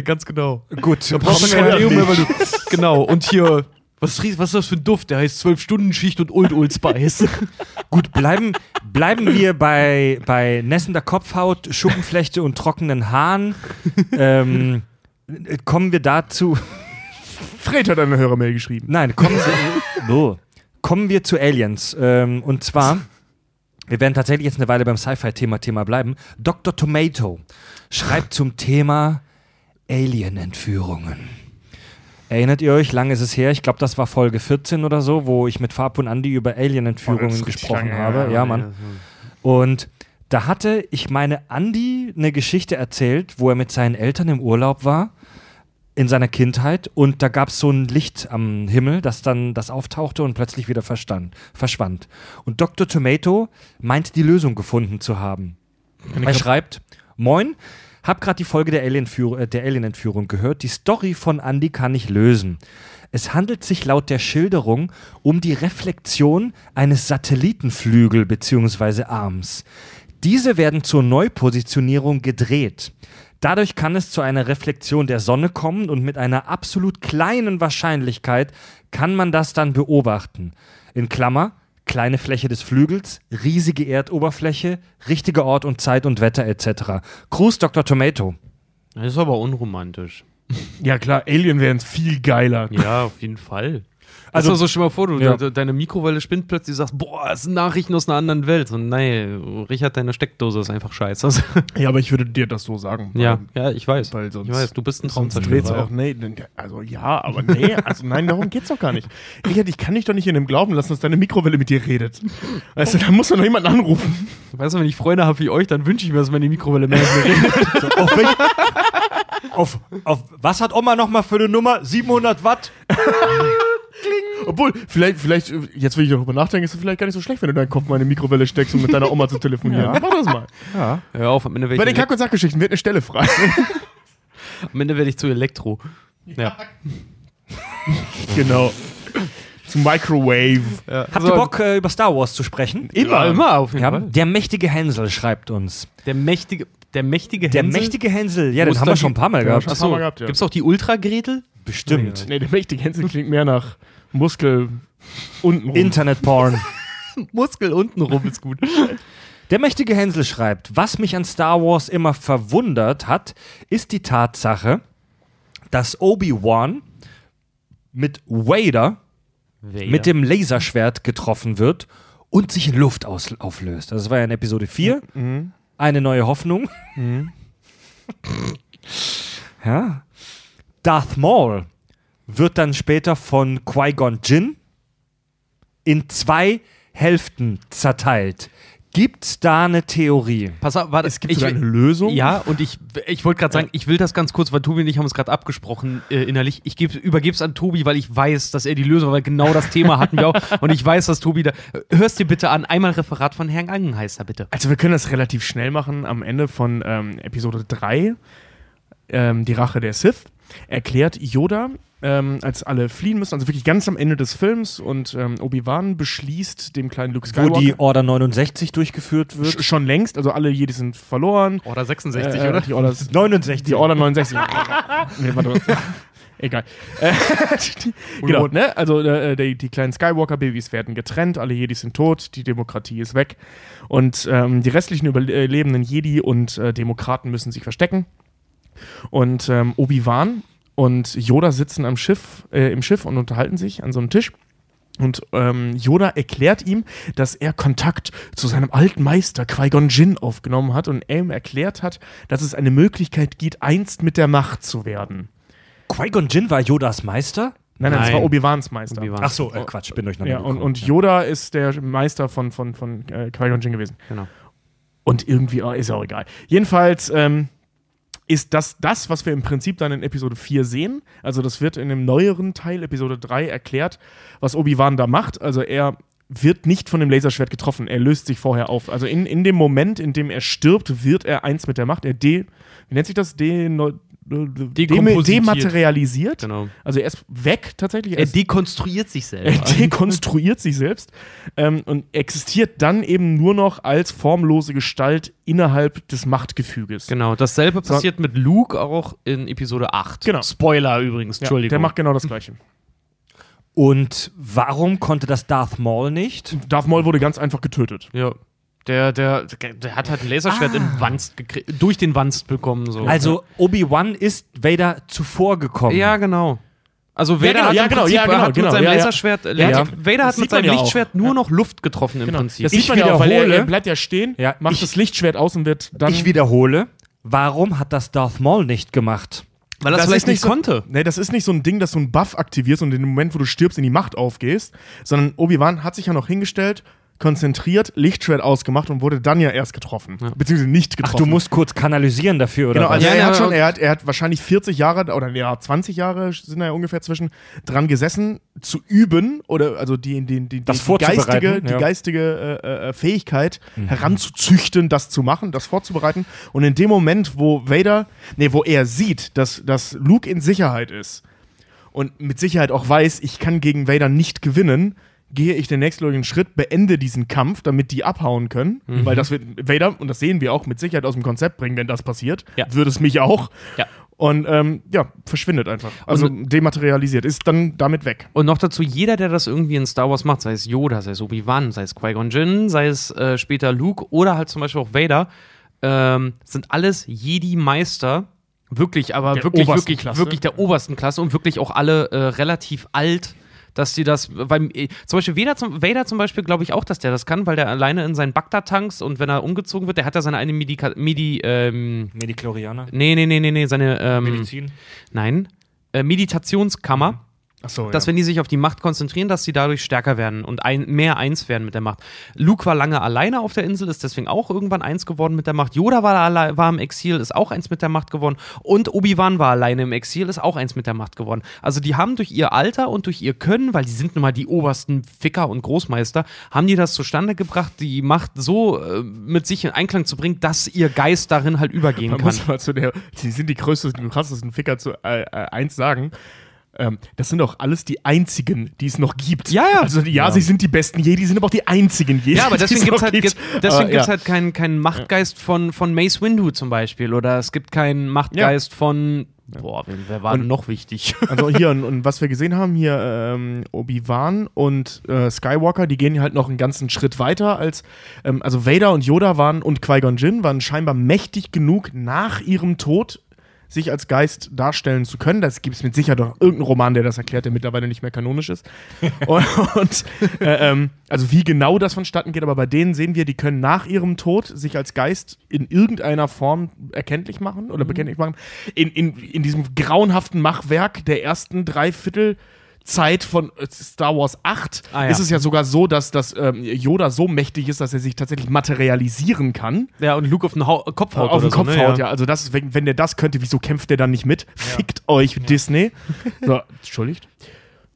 ganz genau. Gut, Da brauchst du kein Deo mehr, weil du. Genau, und hier. Was, was ist das für ein Duft? Der heißt 12-Stunden-Schicht und Old Old Spice. Gut, bleiben, bleiben wir bei, bei nässender Kopfhaut, Schuppenflechte und trockenen Haaren. Ähm, äh, kommen wir dazu. Fred hat eine Hörermail geschrieben. Nein, kommen wir, oh. kommen wir zu Aliens. Ähm, und zwar, wir werden tatsächlich jetzt eine Weile beim Sci-Fi-Thema Thema bleiben. Dr. Tomato schreibt zum Thema Alien-Entführungen. Erinnert ihr euch, lange ist es her, ich glaube, das war Folge 14 oder so, wo ich mit Fab und Andy über Oh, Alien-Entführungen richtig gesprochen lange habe. her, Ja, Mann. Und da hatte, ich meine, Andy eine Geschichte erzählt, wo er mit seinen Eltern im Urlaub war, in seiner Kindheit, und da gab es so ein Licht am Himmel, das dann das auftauchte und plötzlich wieder verstand, verschwand. Und Dr. Tomato meint, die Lösung gefunden zu haben. Er schreibt: Moin, hab gerade die Folge der äh, Alien-Entführung gehört. Die Story von Andy kann ich lösen. Es handelt sich laut der Schilderung um die Reflexion eines Satellitenflügel bzw. Arms. Diese werden zur Neupositionierung gedreht. Dadurch kann es zu einer Reflexion der Sonne kommen und mit einer absolut kleinen Wahrscheinlichkeit kann man das dann beobachten. In Klammer, kleine Fläche des Flügels, riesige Erdoberfläche, richtiger Ort und Zeit und Wetter etc. Gruß Dr. Tomato. Das ist aber unromantisch. Ja, klar, Alien wären viel geiler. Ja, auf jeden Fall. Also- Also, so stell mal vor, du, Ja. de- deine Mikrowelle spinnt plötzlich, du sagst, boah, das sind Nachrichten aus einer anderen Welt. Und nein, Richard, deine Steckdose ist einfach scheiße. Ja, aber ich würde dir das so sagen. ja, ja, ich weiß. Weil sonst, ich weiß, du bist ein Traumzerstörer. auch. Nee, also ja, aber nee, also nein, darum geht's doch gar nicht. Richard, ich kann dich doch nicht in dem Glauben lassen, dass deine Mikrowelle mit dir redet. Weißt du, da muss doch noch jemand anrufen. Weißt du, wenn ich Freunde habe wie euch, dann wünsche ich mir, dass meine Mikrowelle mehr mit mir redet. auf, welch, auf, auf was hat Oma nochmal für eine Nummer? 700 Watt? Obwohl, vielleicht, vielleicht, jetzt will ich darüber nachdenken, ist es vielleicht gar nicht so schlecht, wenn du deinen Kopf mal in eine Mikrowelle steckst, um mit deiner Oma zu telefonieren. Mach das mal. Ja. Hör auf, am Ende werde Bei ich, den Kack- und Sackgeschichten wird eine Stelle frei. am Ende werd ich zu Elektro. Ja. genau. Zu Microwave. Habt ihr Bock, äh, über Star Wars zu sprechen? Immer, immer auf jeden Ja, Fall. der mächtige Hänsel schreibt uns. Der mächtige, der mächtige Der Hänsel? mächtige Hänsel, ja, den haben wir schon ein die- paar Mal Ja, gehabt. Haben wir gehabt, ja. gibt's auch die Ultra-Gretel? Bestimmt. Nee, der mächtige Hänsel klingt mehr nach Muskel unten rum. Internet-Porn. Muskel untenrum ist gut. Der mächtige Hänsel schreibt, was mich an Star Wars immer verwundert hat, ist die Tatsache, dass Obi-Wan mit Vader mit dem Laserschwert getroffen wird und sich in Luft aus auflöst. Das war ja in Episode 4. Mhm. Eine neue Hoffnung. ja. Darth Maul wird dann später von Qui-Gon Jinn in zwei Hälften zerteilt. Gibt's da eine Theorie? Pass auf, warte, Es gibt ich, sogar eine Lösung. Ja, und ich, ich wollte gerade sagen, ich will das ganz kurz, weil Tobi und ich haben uns gerade abgesprochen äh, innerlich. Ich geb, übergebe es an Tobi, weil ich weiß, dass er die Lösung, weil genau das Thema hatten wir auch. Und ich weiß, dass Tobi da. Hörst dir bitte an, einmal Referat von Herrn Angenheister, bitte. Also wir können das relativ schnell machen. Am Ende von ähm, Episode 3, ähm, die Rache der Sith, erklärt Yoda, ähm, als alle fliehen müssen, also wirklich ganz am Ende des Films und ähm, Obi-Wan beschließt dem kleinen Luke Wo Skywalker. die Order 69 durchgeführt Sch- wird? schon längst, also alle Jedi sind verloren. Oder 66, Äh, Die Order, 69. die Order 69. nee, warte mal. Egal. Äh, die, genau, ne? Also äh, die, die kleinen Skywalker-Babys werden getrennt, alle Jedis sind tot, die Demokratie ist weg. Und ähm, die restlichen überlebenden Jedi und äh, Demokraten müssen sich verstecken. Und ähm, Obi-Wan und Yoda sitzen am Schiff, äh, im Schiff und unterhalten sich an so einem Tisch. Und ähm, Yoda erklärt ihm, dass er Kontakt zu seinem alten Meister Qui-Gon Jinn aufgenommen hat und er ihm erklärt hat, dass es eine Möglichkeit gibt, einst mit der Macht zu werden. Qui-Gon Jinn war Yodas Meister? Nein, nein, das Nein. war Obi-Wans Meister. Obi-Wan. Ach so, äh, Quatsch, bin durcheinander Ja, und, gekommen. und Yoda ist der Meister von, von, von äh, Qui-Gon Jinn gewesen. Genau. Und irgendwie, oh, ist ja auch egal. Jedenfalls ähm, ist das das, was wir im Prinzip dann in Episode 4 sehen. Also das wird in dem neueren Teil, Episode 3, erklärt, was Obi-Wan da macht. Also er wird nicht von dem Laserschwert getroffen. Er löst sich vorher auf. Also in, in dem Moment, in dem er stirbt, wird er eins mit der Macht. Er de, wie nennt sich das? De. Dematerialisiert. Genau. Also er ist weg tatsächlich. Er Er dekonstruiert sich er selber. dekonstruiert sich selbst ähm, und existiert dann eben nur noch als formlose Gestalt innerhalb des Machtgefüges. Genau, dasselbe So. passiert mit Luke auch in Episode 8. Genau. Spoiler übrigens, Ja, Entschuldigung. der macht genau das Gleiche. Und warum konnte das Darth Maul nicht? Darth Maul wurde ganz einfach getötet. ja. Der, der, der hat halt ein Laserschwert in Wanst gekriegt, durch den Wanst bekommen. So. Also Obi-Wan ist Vader zuvor gekommen. ja, genau. Also Vader genau, hat ja, im genau, Prinzip, ja, genau, hat mit genau, seinem ja, ja. Laserschwert, Ja, ja, ja. Vader hat mit seinem ja auch. Lichtschwert nur Ja. noch Luft getroffen im Genau. Prinzip. Das Ich sieht man ja auch, weil er, wiederhole- er bleibt ja stehen, Ja, macht ich- das Lichtschwert aus und wird dann. Ich wiederhole, warum hat das Darth Maul nicht gemacht? Weil er Das das vielleicht nicht so- konnte. Nee, das ist nicht so ein Ding, dass du einen Buff aktivierst und in dem Moment, wo du stirbst, in die Macht aufgehst, sondern Obi-Wan hat sich ja noch hingestellt, konzentriert, Lichtschwert ausgemacht und wurde dann ja erst getroffen. Beziehungsweise nicht Ach, getroffen. du musst kurz kanalisieren dafür, oder Genau, also Ja, er, ja, hat schon, ja. er, hat, er hat wahrscheinlich 40 Jahre oder ja, 20 Jahre sind da ja ungefähr zwischen dran gesessen, zu üben oder also die, die, die, Das die, vorzubereiten, geistige, die ja. geistige äh, äh, Fähigkeit heranzuzüchten, das zu machen, das vorzubereiten. Und in dem Moment, wo Vader, nee, wo er sieht, dass, dass Luke in Sicherheit ist und mit Sicherheit auch weiß, ich kann gegen Vader nicht gewinnen, gehe ich den nächstlogigen Schritt, beende diesen Kampf, damit die abhauen können, Mhm. weil das wird Vader, und das sehen wir auch, mit Sicherheit aus dem Konzept bringen, wenn das passiert, Ja. würde es mich auch. Ja. Und ähm, ja, verschwindet einfach. Also dematerialisiert, ist dann damit weg. Und noch dazu, jeder, der das irgendwie in Star Wars macht, sei es Yoda, sei es Obi-Wan, sei es Qui-Gon Jinn, sei es äh, später Luke oder halt zum Beispiel auch Vader, ähm, sind alles Jedi-Meister. Wirklich, aber Der wirklich, wirklich, Klasse. wirklich der obersten Klasse und wirklich auch alle äh, relativ alt, dass die das, weil äh, zum Beispiel Vader zum, Vader zum Beispiel glaube ich auch, dass der das kann, weil der alleine in seinen Bagdad tanks und wenn er umgezogen wird, der hat ja seine eine Medika Medi, ähm, Mediklorianer? nee, nee, nee, nee, nee, seine, ähm, Medizin? nein, äh, Meditationskammer Achso, dass wenn die sich auf die Macht konzentrieren, dass sie dadurch stärker werden und ein, mehr eins werden mit der Macht. Luke war lange alleine auf der Insel, ist deswegen auch irgendwann eins geworden mit der Macht. Yoda war, alle, war im Exil, ist auch eins mit der Macht geworden. Und Obi-Wan war alleine im Exil, ist auch eins mit der Macht geworden. Also die haben durch ihr Alter und durch ihr Können, weil die sind nun mal die obersten Ficker und Großmeister, haben die das zustande gebracht, die Macht so äh, mit sich in Einklang zu bringen, dass ihr Geist darin halt übergehen Man kann. muss mal zu der, die sind die größten, die krassesten Ficker zu äh, äh, eins sagen. Ähm, das sind auch alles die einzigen, die es noch gibt. Ja, ja. Also ja, sie sind die besten Jedi, sind aber auch die einzigen Jedi. Ja, aber deswegen es gibt es halt, gibt. deswegen Aber, gibt's ja. halt keinen keinen Machtgeist von, von Mace Windu zum Beispiel. Oder es gibt keinen Machtgeist von. Boah, wer, war denn noch wichtig? Also hier, und, und was wir gesehen haben, hier ähm, Obi-Wan und äh, Skywalker, die gehen halt noch einen ganzen Schritt weiter als, ähm, also Vader und Yoda waren und Qui-Gon Jinn waren scheinbar mächtig genug, nach ihrem Tod sich als Geist darstellen zu können. Das gibt es mit Sicherheit auch irgendeinen Roman, der das erklärt, der mittlerweile nicht mehr kanonisch ist. und und äh, ähm, also wie genau das vonstatten geht, aber bei denen sehen wir, die können nach ihrem Tod sich als Geist in irgendeiner Form erkenntlich machen Mhm. oder bekenntlich machen. In, in, in diesem grauenhaften Machwerk der ersten drei Viertel Zeit von äh, Star Wars 8 Ah, ja. ist es ja sogar so, dass, dass ähm, Yoda so mächtig ist, dass er sich tatsächlich materialisieren kann. ja, und Luke auf den Hau Kopf haut auf den Kopf so, ne? haut, ja. Also das wenn, wenn der das könnte, wieso kämpft der dann nicht mit? Fickt euch, Disney. So, entschuldigt.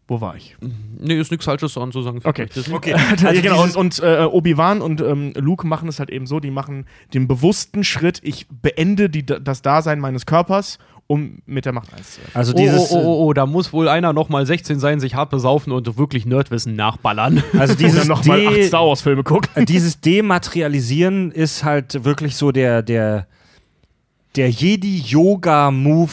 Wo war ich? Nee, ist nichts Falsches dran zu sagen. Okay. Das- Okay. ja, genau, dieses- und, und äh, Obi-Wan und ähm, Luke machen es halt eben so, die machen den bewussten Schritt, ich beende die, das Dasein meines Körpers, um mit der Macht eins zu werden. Also Oh, dieses, oh, oh, oh, oh, da muss wohl einer nochmal 16 sein, sich hart besaufen und wirklich Nerdwissen nachballern. also dieses, nochmal acht Star Wars-Filme gucken. dieses Dematerialisieren ist halt wirklich so der, der, der Jedi-Yoga-Move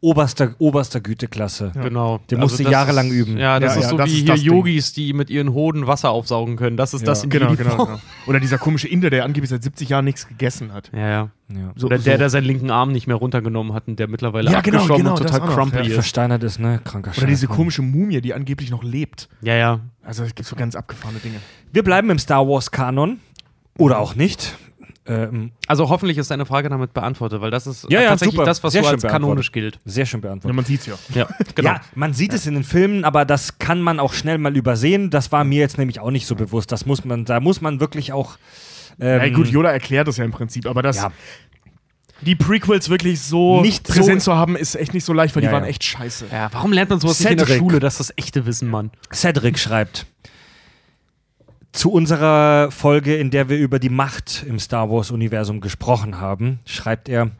oberster, oberster Güteklasse. Genau. Den musst du das jahrelang ist, üben. Ja, das Ja, ist ja, so das wie ist hier. Yogis, die mit ihren Hoden Wasser aufsaugen können. Das ist das in genau, genau, genau. Oder dieser komische Inder, der angeblich seit 70 Jahren nichts gegessen hat. Ja, ja. Ja. So, Oder der, so. der seinen linken Arm nicht mehr runtergenommen hat und der mittlerweile Ja, genau, abgeschoben genau, und total ja. ist. Versteinert ist, ne? Kranker Oder diese komische Mumie, die angeblich noch lebt. Ja, ja. Also es gibt so ganz abgefahrene Dinge. Wir bleiben im Star Wars-Kanon. Oder auch nicht. Ähm, Also hoffentlich ist deine Frage damit beantwortet, weil das ist Ja, ja, tatsächlich super. das, was Sehr so als kanonisch gilt. sehr schön Ja, beantwortet. man sieht's ja. Ja, genau. Ja, man sieht es in den Filmen, aber das kann man auch schnell mal übersehen. Das war mir jetzt nämlich auch nicht so bewusst. Das muss man, da muss man wirklich auch. Ähm, ja, gut, Yoda erklärt das ja im Prinzip, aber das. ja. Die Prequels wirklich so Nicht so- präsent zu haben, ist echt nicht so leicht, weil Ja, die waren ja. echt scheiße. Ja, warum lernt man sowas nicht in der. Schule? Das ist das echte Wissen, Mann. Cedric schreibt. Zu unserer Folge, in der wir über die Macht im Star Wars-Universum gesprochen haben, schreibt er: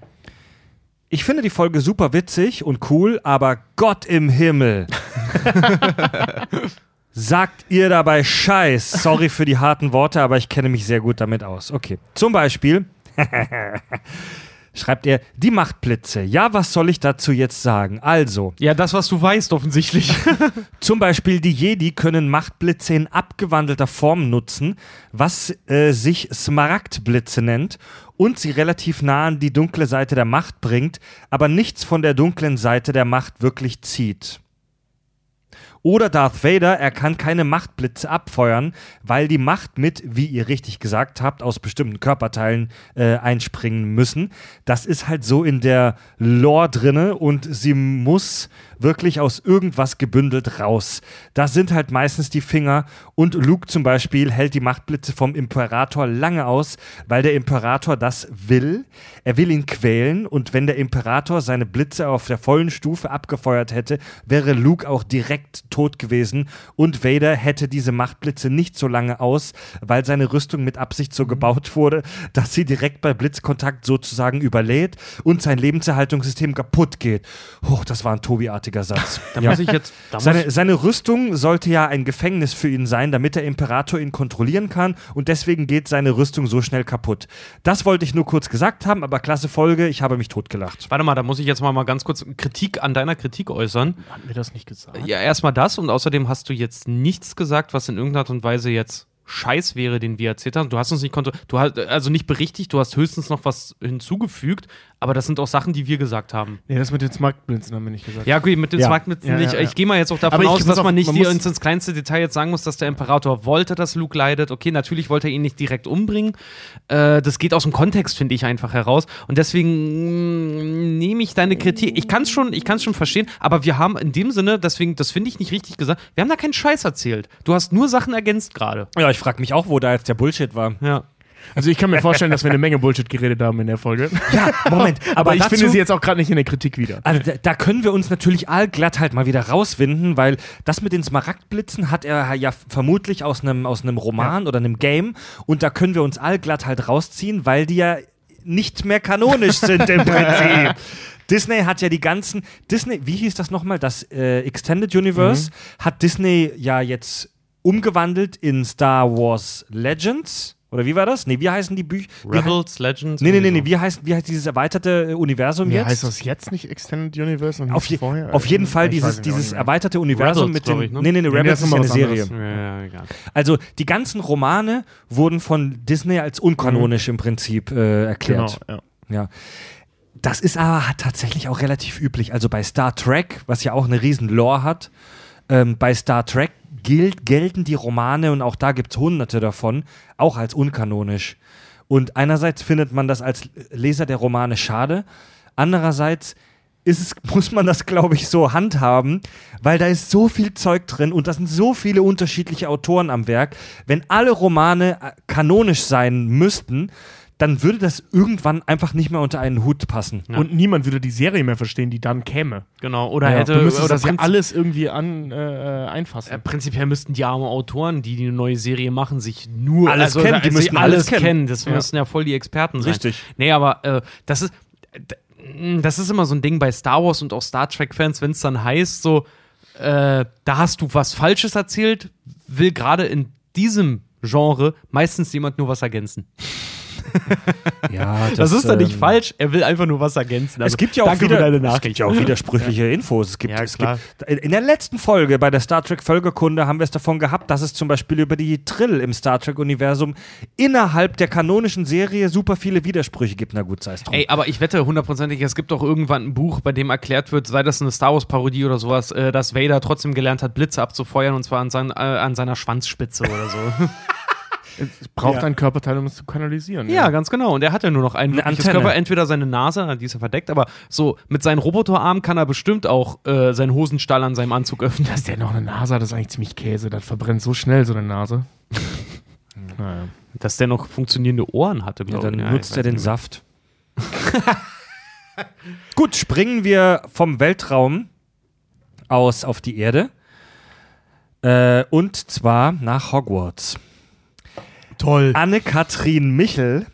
Ich finde die Folge super witzig und cool, aber Gott im Himmel. Sagt ihr dabei Scheiß? Sorry für die harten Worte, aber ich kenne mich sehr gut damit aus. Okay. Zum Beispiel schreibt er: Die Machtblitze. Ja, was soll ich dazu jetzt sagen? Also, Ja, das, was du weißt, offensichtlich. zum Beispiel die Jedi können Machtblitze in abgewandelter Form nutzen, was äh, sich Smaragdblitze nennt und sie relativ nah an die dunkle Seite der Macht bringt, aber nichts von der dunklen Seite der Macht wirklich zieht. Oder Darth Vader, er kann keine Machtblitze abfeuern, weil die Macht mit, wie ihr richtig gesagt habt, aus bestimmten Körperteilen äh, einspringen müssen. Das ist halt so in der Lore drinne und sie muss wirklich aus irgendwas gebündelt raus. Das sind halt meistens die Finger und Luke zum Beispiel hält die Machtblitze vom Imperator lange aus, weil der Imperator das will. Er will ihn quälen und wenn der Imperator seine Blitze auf der vollen Stufe abgefeuert hätte, wäre Luke auch direkt tot gewesen und Vader hätte diese Machtblitze nicht so lange aus, weil seine Rüstung mit Absicht so gebaut wurde, dass sie direkt bei Blitzkontakt sozusagen überlädt und sein Lebenserhaltungssystem kaputt geht. Hoch, das war ein Tobi-artiger Satz. Da muss ich jetzt. Da muss Seine, seine Rüstung sollte ja ein Gefängnis für ihn sein, damit der Imperator ihn kontrollieren kann und deswegen geht seine Rüstung so schnell kaputt. Das wollte ich nur kurz gesagt haben, aber klasse Folge, ich habe mich totgelacht. Warte mal, da muss ich jetzt mal, mal ganz kurz Kritik an deiner Kritik äußern. Hatten wir das nicht gesagt? Ja, erstmal das und außerdem hast du jetzt nichts gesagt, was in irgendeiner Art und Weise jetzt Scheiß wäre, den wir erzählt haben. Du hast uns nicht kontrolliert, du hast also nicht berichtigt, du hast höchstens noch was hinzugefügt, aber das sind auch Sachen, die wir gesagt haben. Nee, das mit den Smaragdblitzen haben wir nicht gesagt. Ja, gut, mit den Ja. Smaragdblitzen Ja, nicht. ja, ja. Ich gehe mal jetzt auch davon aus, dass man nicht man hier ins, ins kleinste Detail jetzt sagen muss, dass der Imperator wollte, dass Luke leidet. Okay, natürlich wollte er ihn nicht direkt umbringen. Äh, das geht aus dem Kontext, finde ich, einfach heraus. Und deswegen mm, nehme ich deine Kritik. Ich kann es schon, ich kann's schon verstehen, aber wir haben in dem Sinne, deswegen, das finde ich nicht richtig gesagt, wir haben da keinen Scheiß erzählt. Du hast nur Sachen ergänzt gerade. Ja, ich frage mich auch, wo da jetzt der Bullshit war. Ja. Also ich kann mir vorstellen, dass wir eine Menge Bullshit geredet haben in der Folge. Ja, Moment, Aber, ich dazu- finde sie jetzt auch gerade nicht in der Kritik wieder. Also da, da können wir uns natürlich allglatt halt mal wieder rauswinden, weil das mit den Smaragdblitzen hat er ja vermutlich aus einem aus einem Roman oder einem Game und da können wir uns allglatt halt rausziehen, weil die ja nicht mehr kanonisch sind im Prinzip. Disney hat ja die ganzen Disney, wie hieß das nochmal? Das äh, Extended Universe hat Disney ja jetzt umgewandelt in Star Wars Legends. Oder wie war das? Nee, wie heißen die Bücher? Rebels, Legends. Nee, nee, nee, nee, wie heißt, wie heißt dieses erweiterte äh, Universum Ja, jetzt? heißt das jetzt nicht Extended Universe und Auf, je, vorher? auf jeden Fall Ich dieses, dieses erweiterte Universum Rebels, mit dem. ich, ne? Nee, nee, nee, Nee, Rebels ist ja eine Serie. so. Ja, ja, egal. Also die ganzen Romane wurden von Disney als unkanonisch im Prinzip äh, erklärt. Genau, ja. Ja. Das ist aber tatsächlich auch relativ üblich. Also bei Star Trek, was ja auch eine riesen Lore hat, ähm, bei Star Trek gilt, gelten die Romane, und auch da gibt es hunderte davon, auch als unkanonisch. Und einerseits findet man das als Leser der Romane schade, andererseits es, muss man das, glaube ich, so handhaben, weil da ist so viel Zeug drin und da sind so viele unterschiedliche Autoren am Werk. Wenn alle Romane äh, kanonisch sein müssten, dann würde das irgendwann einfach nicht mehr unter einen Hut passen. Ja. Und niemand würde die Serie mehr verstehen, die dann käme. Genau, oder Ja. hätte. Du müsstest oder das ja alles irgendwie an, äh, einfassen. Äh, prinzipiell müssten die armen Autoren, die die eine neue Serie machen, sich nur Alles also, kennen, die also müssten alles alles kennen. kennen. Das Ja. müssen ja voll die Experten sein. Richtig. Nee, aber äh, das ist d- das ist immer so ein Ding bei Star Wars und auch Star Trek Fans, wenn es dann heißt so äh, da hast du was falsches erzählt, will gerade in diesem Genre meistens jemand nur was ergänzen. Ja, Das, ist dann nicht ähm, falsch, er will einfach nur was ergänzen. Also, es gibt ja auch wieder, deine es Nachricht. gibt ja auch widersprüchliche Infos. Es gibt, Ja, es gibt, in der letzten Folge bei der Star Trek Völkerkunde haben wir es davon gehabt, dass es zum Beispiel über die Trill im Star Trek Universum innerhalb der kanonischen Serie super viele Widersprüche gibt. Na gut, sei es drum. Ey, aber ich wette hundertprozentig, es gibt doch irgendwann ein Buch, bei dem erklärt wird, sei das eine Star Wars-Parodie oder sowas, äh, dass Vader trotzdem gelernt hat, Blitze abzufeuern und zwar an, sein, äh, an seiner Schwanzspitze oder so. Es braucht Ja. ein Körperteil, um es zu kanalisieren. ja, ganz genau. Und er hat ja nur noch ein Eine. Körper, entweder seine Nase, die ist ja verdeckt, aber so mit seinen Roboterarmen kann er bestimmt auch äh, seinen Hosenstall an seinem Anzug öffnen. Dass der noch eine Nase hat, ist eigentlich ziemlich Käse. Das verbrennt so schnell, so eine Nase. naja. Dass der noch funktionierende Ohren hatte, ja, glaube dann ich. Ja, nutzt ich er den. Saft. Gut, springen wir vom Weltraum aus auf die Erde. Äh, und zwar nach Hogwarts. Toll. Anne-Kathrin Michel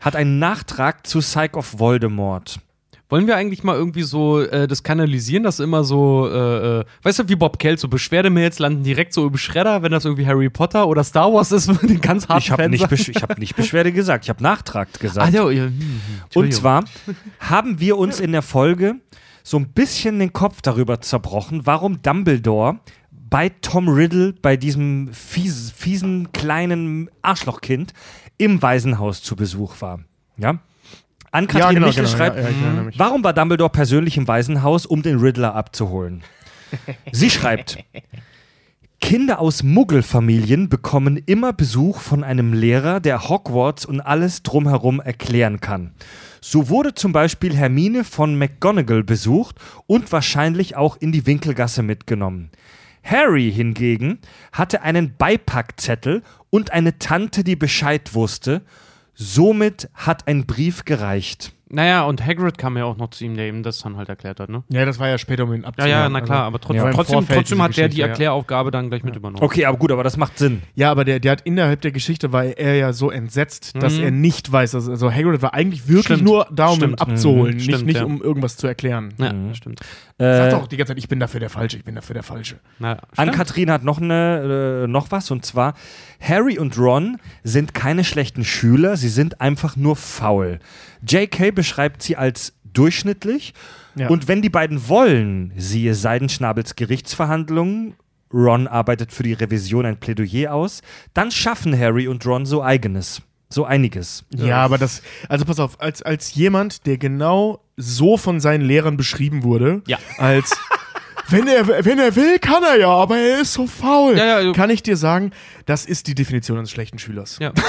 hat einen Nachtrag zu Psych of Voldemort. Wollen wir eigentlich mal irgendwie so äh, das kanalisieren, dass immer so, äh, äh, weißt du, wie Bob Kell, so Beschwerdemails landen direkt so im Schredder, wenn das irgendwie Harry Potter oder Star Wars ist, den ganz harten Ich habe nicht. Besch ich hab nicht Beschwerde gesagt, ich habe Nachtrag gesagt. Ah, ja, ja, hm, hm, Und zwar haben wir uns in der Folge so ein bisschen den Kopf darüber zerbrochen, warum Dumbledore bei Tom Riddle, bei diesem fies, fiesen kleinen Arschlochkind, im Waisenhaus zu Besuch war. Ja? Ann-Kathrin Michel schreibt, ja, ja. Warum war Dumbledore persönlich im Waisenhaus, um den Riddler abzuholen? Sie schreibt, Kinder aus Muggelfamilien bekommen immer Besuch von einem Lehrer, der Hogwarts und alles drumherum erklären kann. So wurde zum Beispiel Hermine von McGonagall besucht und wahrscheinlich auch in die Winkelgasse mitgenommen. Harry hingegen hatte einen Beipackzettel und eine Tante, die Bescheid wusste. Somit hat ein Brief gereicht. Naja, und Hagrid kam ja auch noch zu ihm, der ihm das dann halt erklärt hat, ne? Ja, das war ja später, um ihn Ja, abzuholen. ja, na klar, Also- aber trotzdem, Ja, trotzdem, trotzdem hat der die ja. Erkläraufgabe dann gleich mit übernommen. Okay, aber gut, aber das macht Sinn. Ja, aber der, der hat innerhalb der Geschichte war er ja so entsetzt, dass Mhm. er nicht weiß, dass, also Hagrid war eigentlich wirklich Stimmt. nur da, um ihn Stimmt. abzuholen, Mhm. nicht, Stimmt, nicht ja. um irgendwas zu erklären. Ja, Mhm. das stimmt. Sagt Äh, auch die ganze Zeit, ich bin dafür der Falsche, ich bin dafür der Falsche. Na, An. Kathrin hat noch, eine, äh, noch was und zwar: Harry und Ron sind keine schlechten Schüler, sie sind einfach nur faul. J.K. beschreibt sie als durchschnittlich Ja. und wenn die beiden wollen, siehe Seidenschnabels Gerichtsverhandlungen, Ron arbeitet für die Revision ein Plädoyer aus, dann schaffen Harry und Ron so eigenes, so einiges. Ja, aber das, also pass auf, als, als jemand, der genau so von seinen Lehrern beschrieben wurde, Ja. als wenn er, wenn er will, kann er ja, aber er ist so faul, Ja, ja, also- kann ich dir sagen, das ist die Definition eines schlechten Schülers. Ja.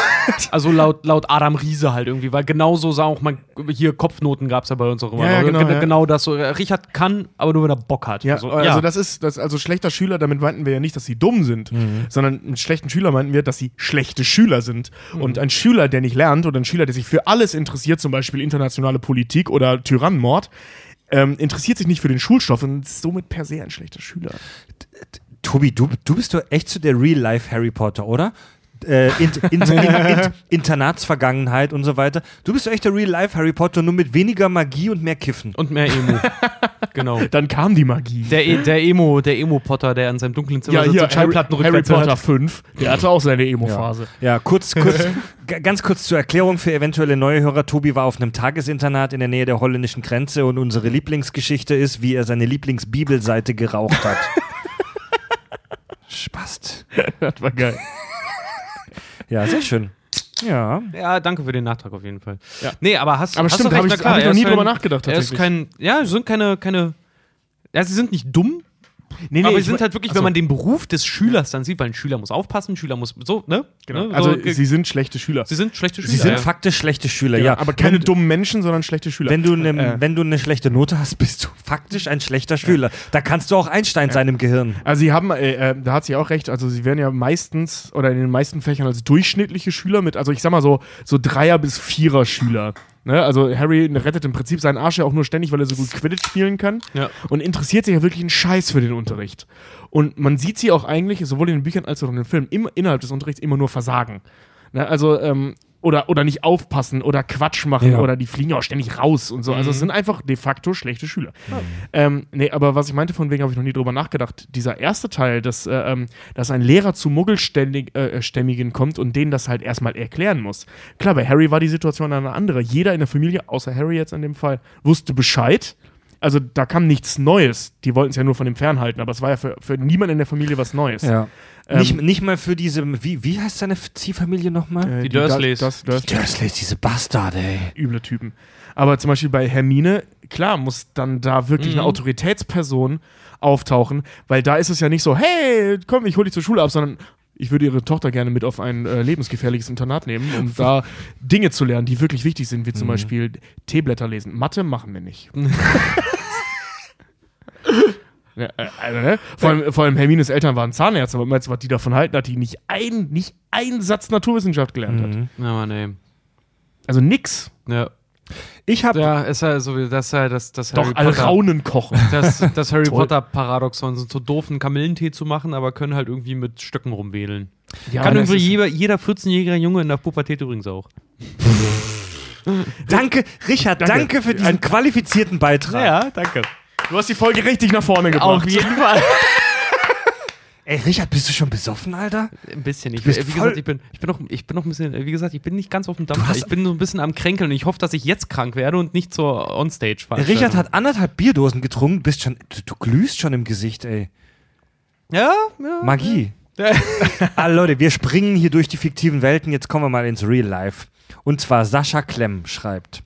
Also laut, laut Adam Riese halt irgendwie, weil genau so sah auch man, hier Kopfnoten gab es ja bei uns auch immer. Ja, Also genau, gen- ja. genau das so. Richard kann, aber nur wenn er Bock hat. Ja, so, also das ist, das, also schlechter Schüler, damit meinten wir ja nicht, dass sie dumm sind, sondern mit schlechten Schüler meinten wir, dass sie schlechte Schüler sind. Und ein Schüler, der nicht lernt oder ein Schüler, der sich für alles interessiert, zum Beispiel internationale Politik oder Tyrannenmord, ähm, interessiert sich nicht für den Schulstoff und ist somit per se ein schlechter Schüler. Tobi, du, du bist doch echt so der Real-Life Harry Potter, oder? Äh, in, in, in, in, Internatsvergangenheit und so weiter. Du bist doch echt der Real-Life Harry Potter, nur mit weniger Magie und mehr Kiffen. Und mehr Emo. genau. Dann kam die Magie. Der, E- der Emo, der Emo-Potter, der an seinem dunklen Zimmer ja, sitzt hier, und Harry, Schallplatten Harry rückwärts Potter hört. 5, der hatte auch seine Emo-Phase. Ja, kurz, kurz, g- ganz kurz zur Erklärung für eventuelle neue Hörer. Tobi war auf einem Tagesinternat in der Nähe der holländischen Grenze und unsere Lieblingsgeschichte ist, wie er seine Lieblingsbibelseite geraucht hat. Spast. Das war geil. Ja, sehr schön. Ja. Ja, danke für den Nachtrag auf jeden Fall. Ja. Nee, aber hast, Aber hast stimmt, du recht, hab ich- na klar, hab ich noch nie drüber nachgedacht, Er ist tatsächlich. kein, ja, sie sind keine, keine, ja, sie sind nicht dumm, Nee, aber ich sie sind halt wirklich, Achso. wenn man den Beruf des Schülers dann sieht, weil ein Schüler muss aufpassen, ein Schüler muss so, ne? Genau. Ne? Also so, ge- sie sind schlechte Schüler. sie sind schlechte Schüler. Sie sind ja. faktisch schlechte Schüler, Genau, ja. aber keine wenn, dummen Menschen, sondern schlechte Schüler. wenn du, ne, Äh. wenn du eine schlechte Note hast, bist du faktisch ein schlechter Schüler. Da kannst du auch Einstein sein im Gehirn. Also sie haben, äh, äh, da hat sie auch recht, also sie werden ja meistens oder in den meisten Fächern als durchschnittliche Schüler mit, also ich sag mal so, so Dreier- bis Vierer-Schüler. Ne? Also Harry rettet im Prinzip seinen Arsch ja auch nur ständig, weil er so gut Quidditch spielen kann Ja. und interessiert sich ja wirklich einen Scheiß für den Unterricht. Und man sieht sie auch eigentlich, sowohl in den Büchern als auch in den Filmen, immer, innerhalb des Unterrichts immer nur versagen. Ne? Also, ähm, oder, oder nicht aufpassen oder Quatsch machen Ja. oder die fliegen ja auch ständig raus und so. Also es sind einfach de facto schlechte Schüler. Ähm, nee, aber was ich meinte, von wegen habe ich noch nie drüber nachgedacht. Dieser erste Teil, dass, äh, ähm, dass ein Lehrer zu Muggelstämmigen äh, Stämmigen kommt und denen das halt erstmal erklären muss. Klar, bei Harry war die Situation eine andere. Jeder in der Familie, außer Harry jetzt in dem Fall, wusste Bescheid. Also da kam nichts Neues. Die wollten es ja nur von dem fernhalten, aber es war ja für, für niemanden in der Familie was Neues. Ja. Ähm, nicht, nicht mal für diese, wie, wie heißt seine Ziehfamilie nochmal? Äh, Die Dursleys. Das, das, Die Dursleys, diese Bastarde, ey. üble Typen. Aber zum Beispiel bei Hermine, klar, muss dann da wirklich Mhm. eine Autoritätsperson auftauchen, weil da ist es ja nicht so, hey, komm, ich hole dich zur Schule ab, sondern ich würde ihre Tochter gerne mit auf ein äh, lebensgefährliches Internat nehmen, um da Dinge zu lernen, die wirklich wichtig sind, wie zum Beispiel Teeblätter lesen. Mathe machen wir nicht. Ja, also, ne? vor, allem, vor allem Hermines Eltern waren Zahnärzte, aber meinst du, was die davon halten, dass die nicht ein, nicht einen Satz Naturwissenschaft gelernt hat? Mhm. Ja, Mann, ey. Also nix. Ja. Ich habe Ja, ist ja so wie das, äh, das, das Doch, Harry alle Potter. Raunen kochen. Das, das Harry. Potter Paradoxon, so doofen Kamillentee zu machen, aber können halt irgendwie mit Stöcken rumwedeln. Ja, Kann irgendwie jeder, jeder 14-jährige Junge in der Pubertät übrigens auch. Danke, Richard, danke, Danke. für diesen Ein- qualifizierten Beitrag. danke. Du hast die Folge richtig nach vorne gebracht. Auf jeden Fall. Ey, Richard, bist du schon besoffen, Alter? Ein bisschen. Ich, wie gesagt, ich bin, ich bin noch, ich bin noch ein bisschen, wie gesagt, ich bin nicht ganz auf dem Dampfer. hast- Ich bin so ein bisschen am Kränkeln. Ich hoffe, dass ich jetzt krank werde und nicht zur Onstage fahre. Richard hat anderthalb Bierdosen getrunken, bist schon, du, du glühst schon im Gesicht, ey. Ja, ja. Magie. ah, Leute, wir springen hier durch die fiktiven Welten. Jetzt kommen wir mal ins Real Life. Und zwar Sascha Klemm schreibt.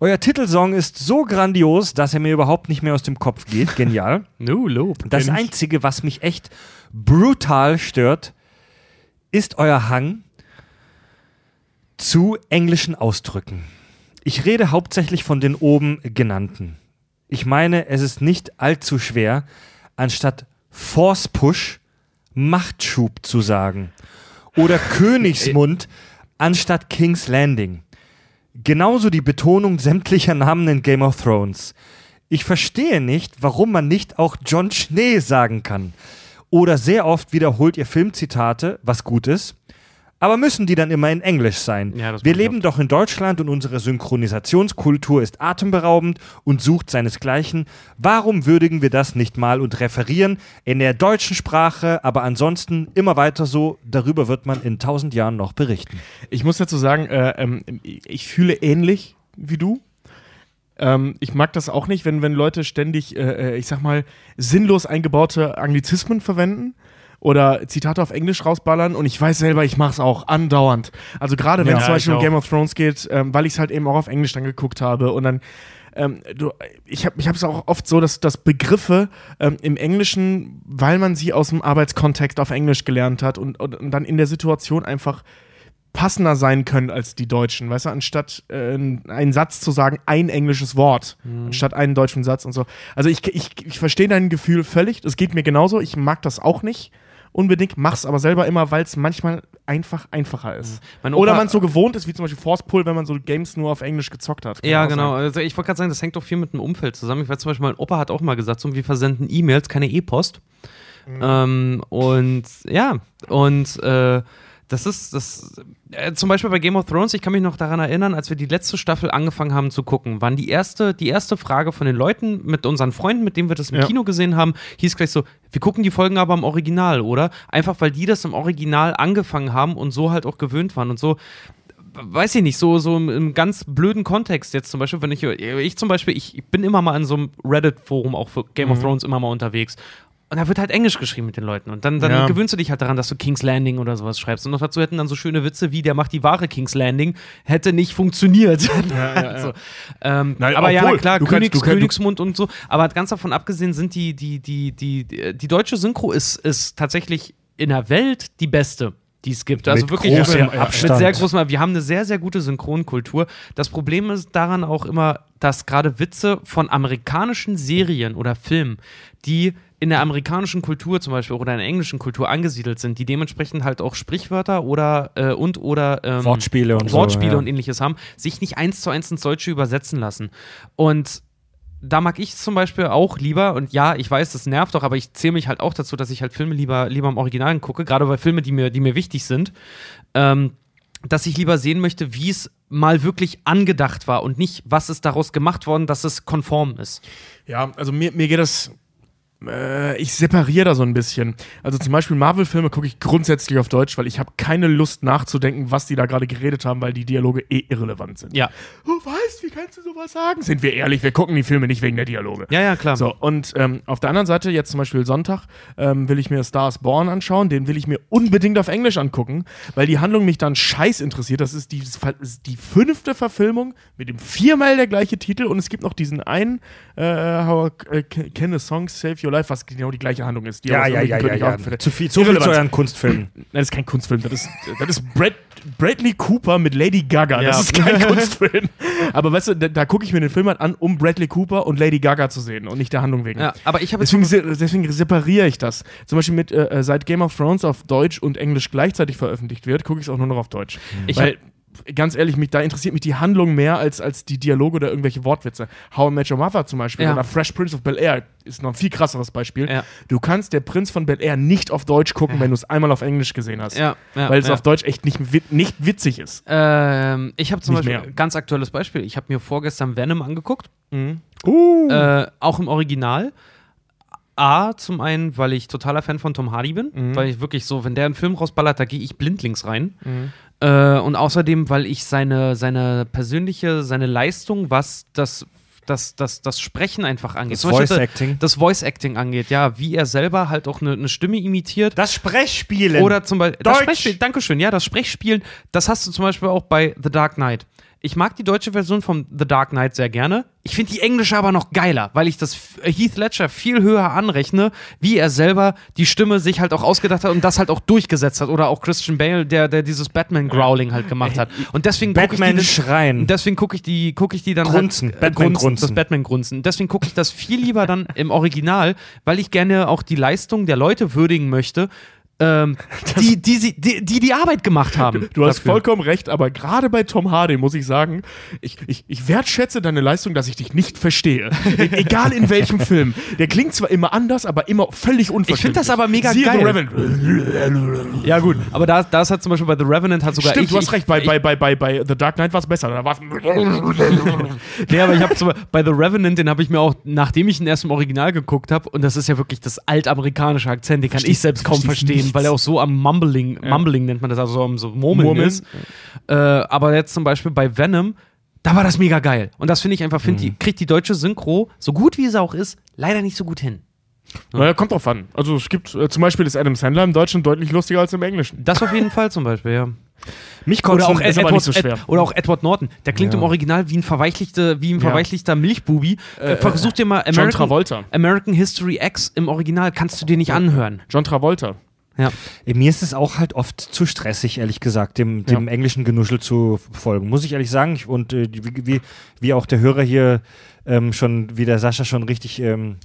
Euer Titelsong ist so grandios, dass er mir überhaupt nicht mehr aus dem Kopf geht. Genial. No, Lob. Das. Einzige, was mich echt brutal stört, ist euer Hang zu englischen Ausdrücken. Ich rede hauptsächlich von den oben genannten. Ich meine, es ist nicht allzu schwer, anstatt Force Push Machtschub zu sagen. Oder Königsmund anstatt King's Landing. Genauso die Betonung sämtlicher Namen in Game of Thrones. Ich verstehe nicht, warum man nicht auch John Schnee sagen kann. Oder sehr oft wiederholt ihr Filmzitate, was gut ist. Aber müssen die dann immer in Englisch sein? Ja, Wir leben doch in Deutschland und unsere Synchronisationskultur ist atemberaubend und sucht seinesgleichen. Warum würdigen wir das nicht mal und referieren in der deutschen Sprache, aber ansonsten immer weiter so? Darüber wird man in tausend Jahren noch berichten. Ich muss dazu sagen, äh, ähm, ich fühle ähnlich wie du. Ähm, ich mag das auch nicht, wenn, wenn Leute ständig, äh, äh, ich sag mal, sinnlos eingebaute Anglizismen verwenden oder Zitate auf Englisch rausballern und ich weiß selber, ich mach's auch andauernd. Also gerade wenn Ja, es zum Beispiel um. Game of Thrones geht, ähm, weil ich es halt eben auch auf Englisch dann geguckt habe und dann ähm, du, ich habe es auch oft so, dass, dass Begriffe ähm, im Englischen, weil man sie aus dem Arbeitskontext auf Englisch gelernt hat und, und, und dann in der Situation einfach passender sein können als die Deutschen, weißt du, anstatt äh, einen Satz zu sagen, ein englisches Wort, anstatt einen deutschen Satz und so. Also ich, ich, ich verstehe dein Gefühl völlig, es geht mir genauso, ich mag das auch nicht unbedingt, mach's aber selber immer, weil es manchmal einfach einfacher ist. Mein Oder man so gewohnt ist, wie zum Beispiel Force Pull, wenn man so Games nur auf Englisch gezockt hat. Kann Ja, genau. sein. Also ich wollte gerade sagen, das hängt doch viel mit dem Umfeld zusammen. Ich weiß zum Beispiel, mein Opa hat auch mal gesagt, so, wir versenden E-Mails, keine E-Post. Ähm, und ja, und äh, das ist das äh, zum Beispiel bei Game of Thrones, ich kann mich noch daran erinnern, als wir die letzte Staffel angefangen haben zu gucken, waren die erste, die erste Frage von den Leuten mit unseren Freunden, mit denen wir das im Ja. Kino gesehen haben, hieß gleich so, wir gucken die Folgen aber im Original, oder? Einfach weil die das im Original angefangen haben und so halt auch gewöhnt waren und so weiß ich nicht, so, so im, im ganz blöden Kontext jetzt zum Beispiel, wenn ich, ich zum Beispiel, ich, ich bin immer mal in so einem Reddit-Forum auch für Game of Thrones immer mal unterwegs. Und da wird halt Englisch geschrieben mit den Leuten. Und dann, dann Ja. gewöhnst du dich halt daran, dass du King's Landing oder sowas schreibst. Und noch dazu hätten dann so schöne Witze wie, der macht die wahre King's Landing, hätte nicht funktioniert. Also, ähm, Nein, aber ja, obwohl, na klar, du kannst- Königs, du kannst- du- Königsmund und so. Aber ganz davon abgesehen sind die, die, die, die, die, deutsche Synchro ist, ist tatsächlich in der Welt die beste. Die es gibt. Also Mit wirklich großem mit Abstand. sehr großem Wir haben eine sehr, sehr gute Synchronkultur. Das Problem ist daran auch immer, dass gerade Witze von amerikanischen Serien oder Filmen, die in der amerikanischen Kultur zum Beispiel oder in der englischen Kultur angesiedelt sind, die dementsprechend halt auch Sprichwörter oder äh, und oder ähm, Wortspiele und so, Wortspiele ja. und ähnliches haben, sich nicht eins zu eins ins Deutsche übersetzen lassen. Und da mag ich zum Beispiel auch lieber, und ja, ich weiß, das nervt doch, aber ich zähle mich halt auch dazu, dass ich halt Filme lieber, lieber im Original gucke, gerade bei Filmen, die mir, die mir wichtig sind, ähm, dass ich lieber sehen möchte, wie es mal wirklich angedacht war und nicht, was ist daraus gemacht worden, dass es konform ist. Ja, also mir, mir geht das. Äh, ich separiere da so ein bisschen. Also zum Beispiel Marvel-Filme gucke ich grundsätzlich auf Deutsch, weil ich habe keine Lust nachzudenken, was die da gerade geredet haben, weil die Dialoge eh irrelevant sind. Ja. Du weißt, wie kannst du sowas sagen? Sind wir ehrlich, wir gucken die Filme nicht wegen der Dialoge. Ja, ja, klar. So, und ähm, auf der anderen Seite, jetzt zum Beispiel Sonntag, ähm, will ich mir Stars Born anschauen. Den will ich mir unbedingt auf Englisch angucken, weil die Handlung mich dann scheiß interessiert. Das ist die, ist die fünfte Verfilmung mit dem viermal der gleiche Titel und es gibt noch diesen einen, äh, How I Can a Song Save Your Life, was genau die gleiche Handlung ist. Ja, ja, ja, ja, ja. Zu viel, zu viel zu euren Kunstfilmen. Nein, das ist kein Kunstfilm. Das ist, das ist Brad, Bradley Cooper mit Lady Gaga. Ja. Das ist kein Kunstfilm. Aber weißt du, da, da gucke ich mir den Film halt an, um Bradley Cooper und Lady Gaga zu sehen und nicht der Handlung wegen. Ja, aber ich habe Deswegen, deswegen separiere ich das. Zum Beispiel mit, äh, äh, seit Game of Thrones auf Deutsch und Englisch gleichzeitig veröffentlicht wird, gucke ich es auch nur noch auf Deutsch. Ich Weil ganz ehrlich, mich, da interessiert mich die Handlung mehr als, als die Dialoge oder irgendwelche Wortwitze. How I Met Your Mother zum Beispiel Ja. oder Fresh Prince of Bel Air ist noch ein viel krasseres Beispiel. Ja. Du kannst der Prinz von Bel Air nicht auf Deutsch gucken, wenn du es einmal auf Englisch gesehen hast. Ja, ja, weil es ja. auf Deutsch echt nicht, nicht witzig ist. Ähm, ich habe zum Nicht Beispiel, mehr. ganz aktuelles Beispiel, ich habe mir vorgestern Venom angeguckt, Uh. äh, auch im Original. A, zum einen, weil ich totaler Fan von Tom Hardy bin, Mhm. weil ich wirklich so, wenn der einen Film rausballert, da gehe ich blindlings rein. Äh, und außerdem, weil ich seine, seine persönliche, seine Leistung, was das, das, das, das Sprechen einfach angeht. Das Voice Acting. Das Voice Acting angeht, ja, wie er selber halt auch eine, eine Stimme imitiert. Das Sprechspielen. Oder zum Beispiel das Deutsch. Sprechspiel, Dankeschön, ja, das Sprechspielen, das hast du zum Beispiel auch bei The Dark Knight. Ich mag die deutsche Version von The Dark Knight sehr gerne. Ich finde die englische aber noch geiler, weil ich das F- Heath Ledger viel höher anrechne, wie er selber die Stimme sich halt auch ausgedacht hat und das halt auch durchgesetzt hat. Oder auch Christian Bale, der, der dieses Batman-Growling halt gemacht hat. Und deswegen gucke ich die, schreien. Deswegen gucke ich die, gucke ich die dann Grunzen. halt, äh, Batman grunzen, das grunzen. Batman-Grunzen. Deswegen gucke ich das viel lieber dann im Original, weil ich gerne auch die Leistung der Leute würdigen möchte, ähm, die, die, die, die die Arbeit gemacht haben. Du hast dafür. vollkommen recht, aber gerade bei Tom Hardy muss ich sagen, ich, ich, ich wertschätze deine Leistung, dass ich dich nicht verstehe. E egal in welchem Film. Der klingt zwar immer anders, aber immer völlig unverständlich. Ich finde das aber mega Siehe The geil. Revenant. Ja, gut. Aber da, da ist halt zum Beispiel bei The Revenant hat sogar Stimmt, ich. du hast ich, recht, bei, bei, bei, bei, bei The Dark Knight war es besser. Da war's Nee, aber ich habe zum Beispiel- bei The Revenant, den habe ich mir auch, nachdem ich ihn erst im Original geguckt habe, und das ist ja wirklich das altamerikanische Akzent, den kann ich selbst kaum verstehen, nichts. weil er auch so am Mumbling, Mumbling nennt man das, also am so Murmeln, Murmeln. ist. Äh, aber jetzt zum Beispiel bei Venom, da war das mega geil. Und das finde ich einfach, find die, kriegt die deutsche Synchro, so gut wie sie auch ist, leider nicht so gut hin. Naja, kommt drauf an. Also es gibt, äh, zum Beispiel ist Adam Sandler im Deutschen deutlich lustiger als im Englischen. Das auf jeden Fall zum Beispiel, ja. Mich Oder auch, ist Ed, Edward, nicht so schwer. Ed, oder auch Edward Norton. Der klingt Ja. im Original wie ein verweichlichter, wie ein verweichlichter Milchbubi. Äh, versuch dir mal John American, Travolta. American History X im Original kannst du dir nicht anhören. John Travolta. Ja. Mir ist es auch halt oft zu stressig, ehrlich gesagt, dem, dem englischen Genuschel zu folgen. Muss ich ehrlich sagen. Und äh, wie, wie, auch der Hörer hier ähm, schon, wie der Sascha schon richtig ähm,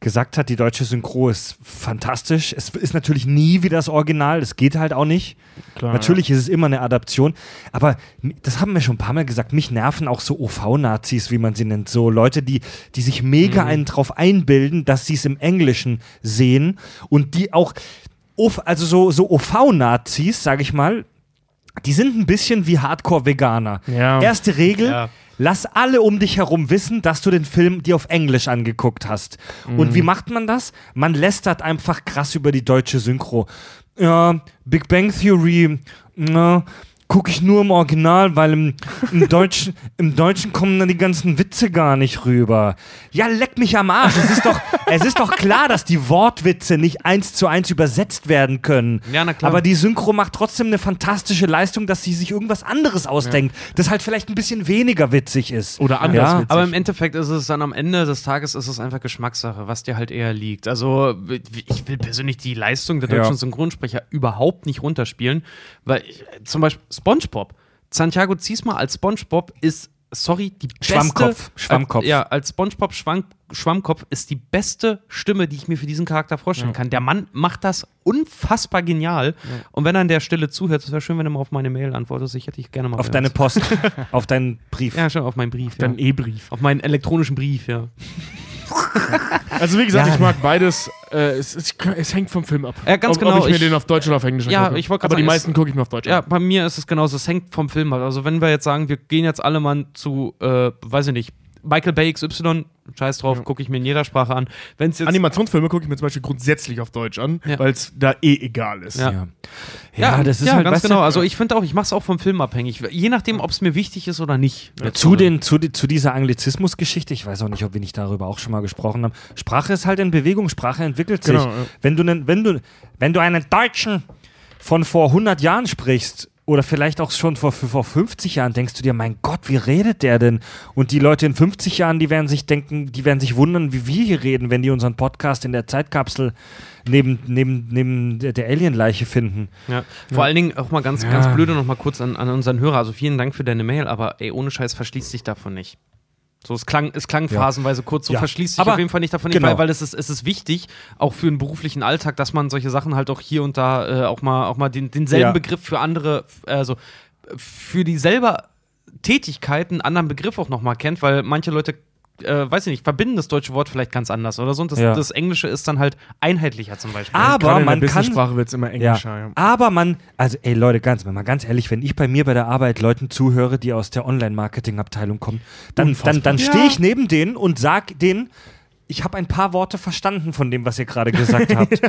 gesagt hat, die deutsche Synchro ist fantastisch. Es ist natürlich nie wie das Original, das geht halt auch nicht. Klar, Natürlich ist es immer eine Adaption, aber das haben wir schon ein paar Mal gesagt, mich nerven auch so OV-Nazis, wie man sie nennt. So Leute, die, die sich mega einen drauf einbilden, dass sie es im Englischen sehen und die auch, also so, so OV-Nazis, sage ich mal, die sind ein bisschen wie Hardcore-Veganer. Ja. Erste Regel, Ja. lass alle um dich herum wissen, dass du den Film dir auf Englisch angeguckt hast. Und wie macht man das? Man lästert einfach krass über die deutsche Synchro. Ja, Big Bang Theory, na, gucke ich nur im Original, weil im, im, Deutschen, im Deutschen kommen dann die ganzen Witze gar nicht rüber. Ja, leck mich am Arsch. Es ist doch, es ist doch klar, dass die Wortwitze nicht eins zu eins übersetzt werden können. Ja, na klar. Aber die Synchro macht trotzdem eine fantastische Leistung, dass sie sich irgendwas anderes ausdenkt, das halt vielleicht ein bisschen weniger witzig ist. Oder anders Ja. witzig. Aber im Endeffekt ist es dann am Ende des Tages ist es einfach Geschmackssache, was dir halt eher liegt. Also ich will persönlich die Leistung der Ja. deutschen Synchronsprecher überhaupt nicht runterspielen, weil ich, zum Beispiel SpongeBob, Santiago Ziesma als SpongeBob ist sorry, die beste Schwammkopf, Schwammkopf. Als, ja, als SpongeBob Schwamm, Schwammkopf ist die beste Stimme, die ich mir für diesen Charakter vorstellen kann. Der Mann macht das unfassbar genial. Und wenn er an der Stelle zuhört, es wäre schön, wenn er mal auf meine Mail antwortet. Ich hätte ich gerne mal Auf deine Post, auf deinen Brief. Ja, schon auf meinen Brief. Ja. Dann E-Brief. Auf meinen elektronischen Brief, ja. Also wie gesagt, Ja. ich mag beides. Äh, es, es, es hängt vom Film ab. Ja, ganz ob, genau, Ob ich mir ich- den auf Deutsch oder auf Englisch Ja, angucke. ich Aber die sagen, meisten gucke ich mir auf Deutsch Ja, an. bei mir ist es genauso. Es hängt vom Film ab. Also, wenn wir jetzt sagen, wir gehen jetzt alle mal zu, äh, weiß ich nicht, Michael Bay XY, scheiß drauf, gucke ich mir in jeder Sprache an. Wenn es jetzt. Animationsfilme gucke ich mir zum Beispiel grundsätzlich auf Deutsch an, Ja. weil es da eh egal ist. Ja. Ja, ja, das ist ja, halt ganz genau. Also, ich finde auch, ich mache es auch vom Film abhängig. Je nachdem, ob es mir wichtig ist oder nicht. Zu, den, zu, die- zu dieser Anglizismus-Geschichte, ich weiß auch nicht, ob wir nicht darüber auch schon mal gesprochen haben. Sprache ist halt in Bewegung, Sprache entwickelt sich. Genau, ja. wenn, du nen, wenn, du, wenn du einen Deutschen von vor 100 Jahren sprichst oder vielleicht auch schon vor, vor 50 Jahren, denkst du dir, mein Gott, wie redet der denn? Und die Leute in 50 Jahren, die werden sich denken, die werden sich wundern, wie wir hier reden, wenn die unseren Podcast in der Zeitkapsel neben, neben, neben der, Alien-Leiche finden. Ja. Vor allen Dingen auch mal ganz, Ja. ganz blöde noch mal kurz an, an unseren Hörer. Also vielen Dank für deine Mail, aber ey, ohne Scheiß verschließt dich davon nicht. So, es klang, es klang Ja. phasenweise kurz, so Ja. verschließt sich Aber- auf jeden Fall nicht davon nicht, genau. weil, weil es, ist, es ist wichtig, auch für einen beruflichen Alltag, dass man solche Sachen halt auch hier und da äh, auch mal, auch mal den, denselben Ja. Begriff für andere, also für die selber Tätigkeit einen anderen Begriff auch nochmal kennt, weil manche Leute, äh, weiß ich nicht, verbinden das deutsche Wort vielleicht ganz anders oder so. Und das, Ja. das Englische ist dann halt einheitlicher zum Beispiel. Aber man der kann- Business-Sprache wird es immer englischer. Ja. Aber man, also ey Leute, ganz, mal ganz ehrlich, wenn ich bei mir bei der Arbeit Leuten zuhöre, die aus der Online-Marketing-Abteilung kommen, dann, dann, dann stehe ich neben denen und sag denen, ich habe ein paar Worte verstanden von dem, was ihr gerade gesagt habt.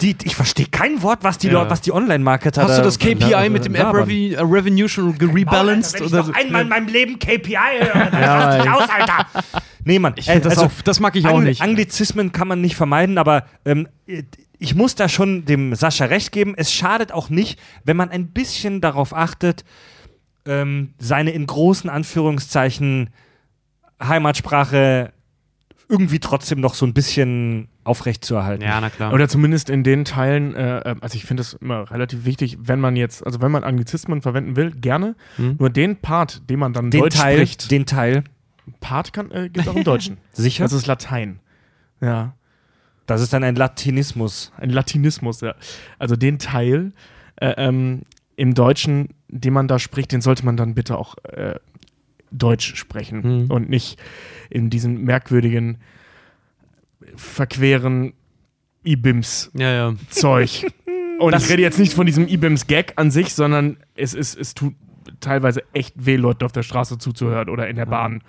Die, ich verstehe kein Wort, was die Ja. Leute, was die Online-Marketer Hast du da- das KPI da- mit dem App äh, Revenue schon gerebalanced? Alter, wenn ich noch einmal in meinem Leben KPI höre, dann Ja, ich aus, Alter. Nee, Mann. Ich find das auch- das mag ich auch nicht. Anglizismen kann man nicht vermeiden, aber ähm, ich muss da schon dem Sascha recht geben. Es schadet auch nicht, wenn man ein bisschen darauf achtet, ähm, seine in großen Anführungszeichen Heimatsprache irgendwie trotzdem noch so ein bisschen aufrechtzuerhalten. Ja, na klar. Oder zumindest in den Teilen, äh, äh, also ich finde es immer relativ wichtig, wenn man jetzt, also wenn man Anglizismen verwenden will, gerne. Hm. Nur den Part, den man dann Den Deutsch Teil, spricht, den Teil, Part kann, äh, gibt es auch im Deutschen. sicher? Das ist Latein. Ja. Das ist dann ein Latinismus. Ein Latinismus, ja. Also den Teil äh, ähm, im Deutschen, den man da spricht, den sollte man dann bitte auch äh, Deutsch sprechen Hm. und nicht in diesen merkwürdigen, verqueren IBIMS-Zeug. ja, ja. Und Das- ich rede jetzt nicht von diesem IBIMS-Gag an sich, sondern es, ist, es tut teilweise echt weh, Leuten auf der Straße zuzuhören oder in der Bahn. Ja,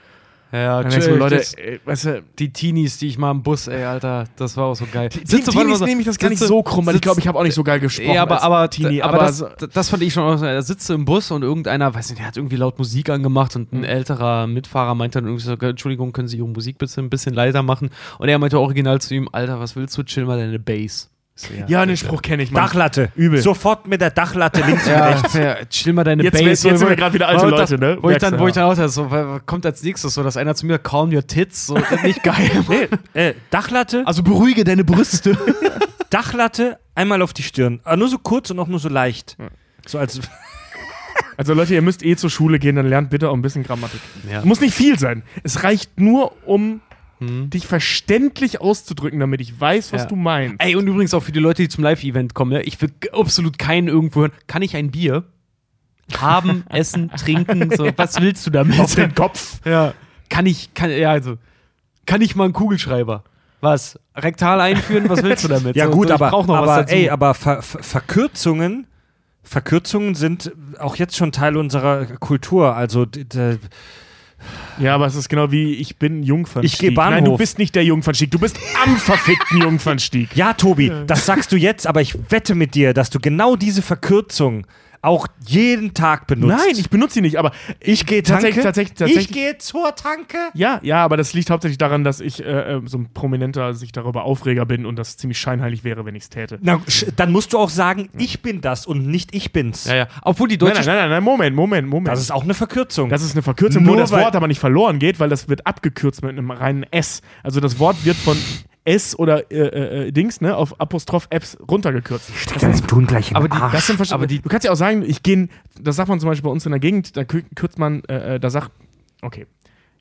Dann denkst du, chill, Leute, das- äh, weißt du, die Teenies, die ich mal im Bus, ey, Alter, das war auch so geil. die Sitze, mal Teenies so- nehme ich das gar nicht sitze- so krumm, weil ich sitze- glaube, ich habe auch nicht so geil gesprochen. Ja, aber, aber, Teenie, aber, das, so- das fand ich schon auch so. Er sitzt im Bus und irgendeiner, weiß nicht, der hat irgendwie laut Musik angemacht und ein Mhm. älterer Mitfahrer meinte dann irgendwie so, Entschuldigung, können Sie Ihre Musik bitte ein bisschen leiser machen? Und er meinte original zu ihm, Alter, was willst du, chill mal deine Bass. So, ja, den Spruch kenne ich, Mann. Dachlatte. Übel. Sofort mit der Dachlatte links und rechts. ja, chill mal deine Jetzt wär- jetzt sind wo- wir gerade wieder alte wo- Leute, ne? Wo ich dann, Merkst du, wo ich dann auch so, was kommt als nächstes so, dass einer zu mir calm your tits, so, nicht geil. Äh, Dachlatte, Also beruhige deine Brüste. Dachlatte, einmal auf die Stirn. Aber nur so kurz und auch nur so leicht. So als. Also Leute, ihr müsst eh zur Schule gehen, dann lernt bitte auch ein bisschen Grammatik. Ja. Muss nicht viel sein. Es reicht nur, um Hm. dich verständlich auszudrücken, damit ich weiß, was Ja. du meinst. Ey, und übrigens auch für die Leute, die zum Live-Event kommen, ne? ich will absolut keinen irgendwo hören. Kann ich ein Bier haben, essen, trinken? So, was willst du damit? Auf den Kopf. Ja. Kann ich, kann, ja, also, kann ich mal einen Kugelschreiber? Was? Rektal einführen? Was willst du damit? Ja, So, gut, so, aber, brauch noch was aber ey, aber Ver Ver Verkürzungen. Verkürzungen sind auch jetzt schon Teil unserer Kultur. Also Ja, aber es ist genau wie, ich bin Jungfernstieg. Ich geh Nein, du Bahnhof. bist nicht der Jungfernstieg, du bist am verfickten Jungfernstieg. ja, Tobi, das sagst du jetzt, aber ich wette mit dir, dass du genau diese Verkürzung auch jeden Tag benutzt. Nein, ich benutze sie nicht, aber ich gehe tatsächlich, tatsächlich, tatsächlich. Ich gehe zur Tanke. ja, ja, aber das liegt hauptsächlich daran, dass ich äh, äh, so ein prominenter sich darüber Aufreger bin und das ziemlich scheinheilig wäre, wenn ich es täte. Na, dann musst du auch sagen, ich bin das und nicht ich bin's. ja, ja. Obwohl die Nein, deutsche nein, nein, nein, Moment, Moment, Moment. Das ist auch eine Verkürzung. Das ist eine Verkürzung, Nur wo das Wort aber nicht verloren geht, weil das wird abgekürzt mit einem reinen S. Also das Wort wird von S oder äh, äh, äh, Dings, ne, auf Apostroph Apps runtergekürzt. Das, tun gleich im aber die- das sind Aber die- du kannst ja auch sagen, ich gehe, das sagt man zum Beispiel bei uns in der Gegend, da kür- kürzt man, äh, äh, da sagt, okay,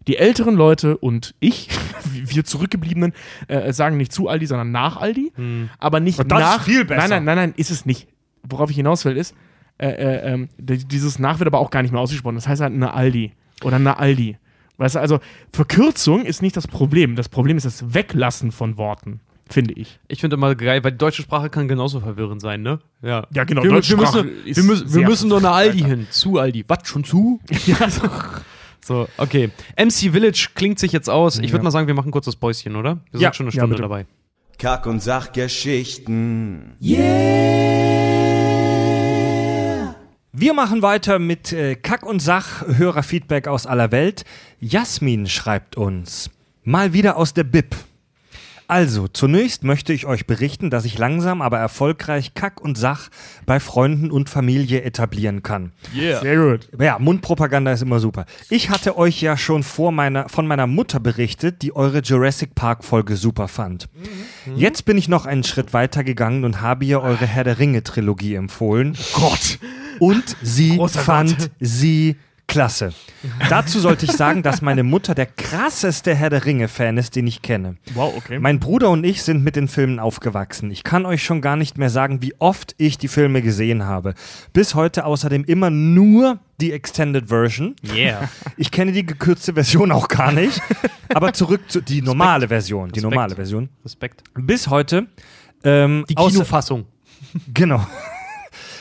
die älteren Leute und ich, wir Zurückgebliebenen, äh, sagen nicht zu Aldi, sondern nach Aldi, aber nicht Und das ist nach. viel besser. Nein, nein, nein, nein, ist es nicht. Worauf ich hinaus will, ist, äh, äh, ähm, dieses nach wird aber auch gar nicht mehr ausgesprochen. Das heißt halt eine Aldi oder eine Aldi. Weißt du, also Verkürzung ist nicht das Problem. Das Problem ist das Weglassen von Worten, finde ich. Ich finde immer geil, weil die deutsche Sprache kann genauso verwirrend sein, ne? Ja, Ja, genau, Wir, wir deutsche Sprache müssen, wir müssen, wir müssen doch nach Aldi hin. Zu Aldi. Was, schon zu? Ja, so. So, okay. MC Village klingt sich jetzt aus. Ich würde Ja. mal sagen, wir machen kurz das Päuschen, oder? Wir Ja. sind schon eine Ja, Stunde bitte. dabei. Kack- und Sachgeschichten. Wir machen weiter mit äh, Kack und Sach, Hörerfeedback aus aller Welt. Jasmin schreibt uns, mal wieder aus der Bib. Also, zunächst möchte ich euch berichten, dass ich langsam, aber erfolgreich Kack und Sach bei Freunden und Familie etablieren kann. Sehr gut. Ja, Mundpropaganda ist immer super. Ich hatte euch ja schon vor meiner, von meiner Mutter berichtet, die eure Jurassic Park Folge super fand. Jetzt bin ich noch einen Schritt weiter gegangen und habe ihr eure Herr der Ringe Trilogie empfohlen. Gott. Und sie Großer fand Gott. sie Klasse. Dazu sollte ich sagen, dass meine Mutter der krasseste Herr der Ringe-Fan ist, den ich kenne. Wow, okay. Mein Bruder und ich sind mit den Filmen aufgewachsen. Ich kann euch schon gar nicht mehr sagen, wie oft ich die Filme gesehen habe. Bis heute außerdem immer nur die Extended Version. Yeah. Ich kenne die gekürzte Version auch gar nicht. Aber zurück zu die normale Version. Die Respekt. normale Version. Respekt. Bis heute. Ähm, Die Kinofassung. Genau.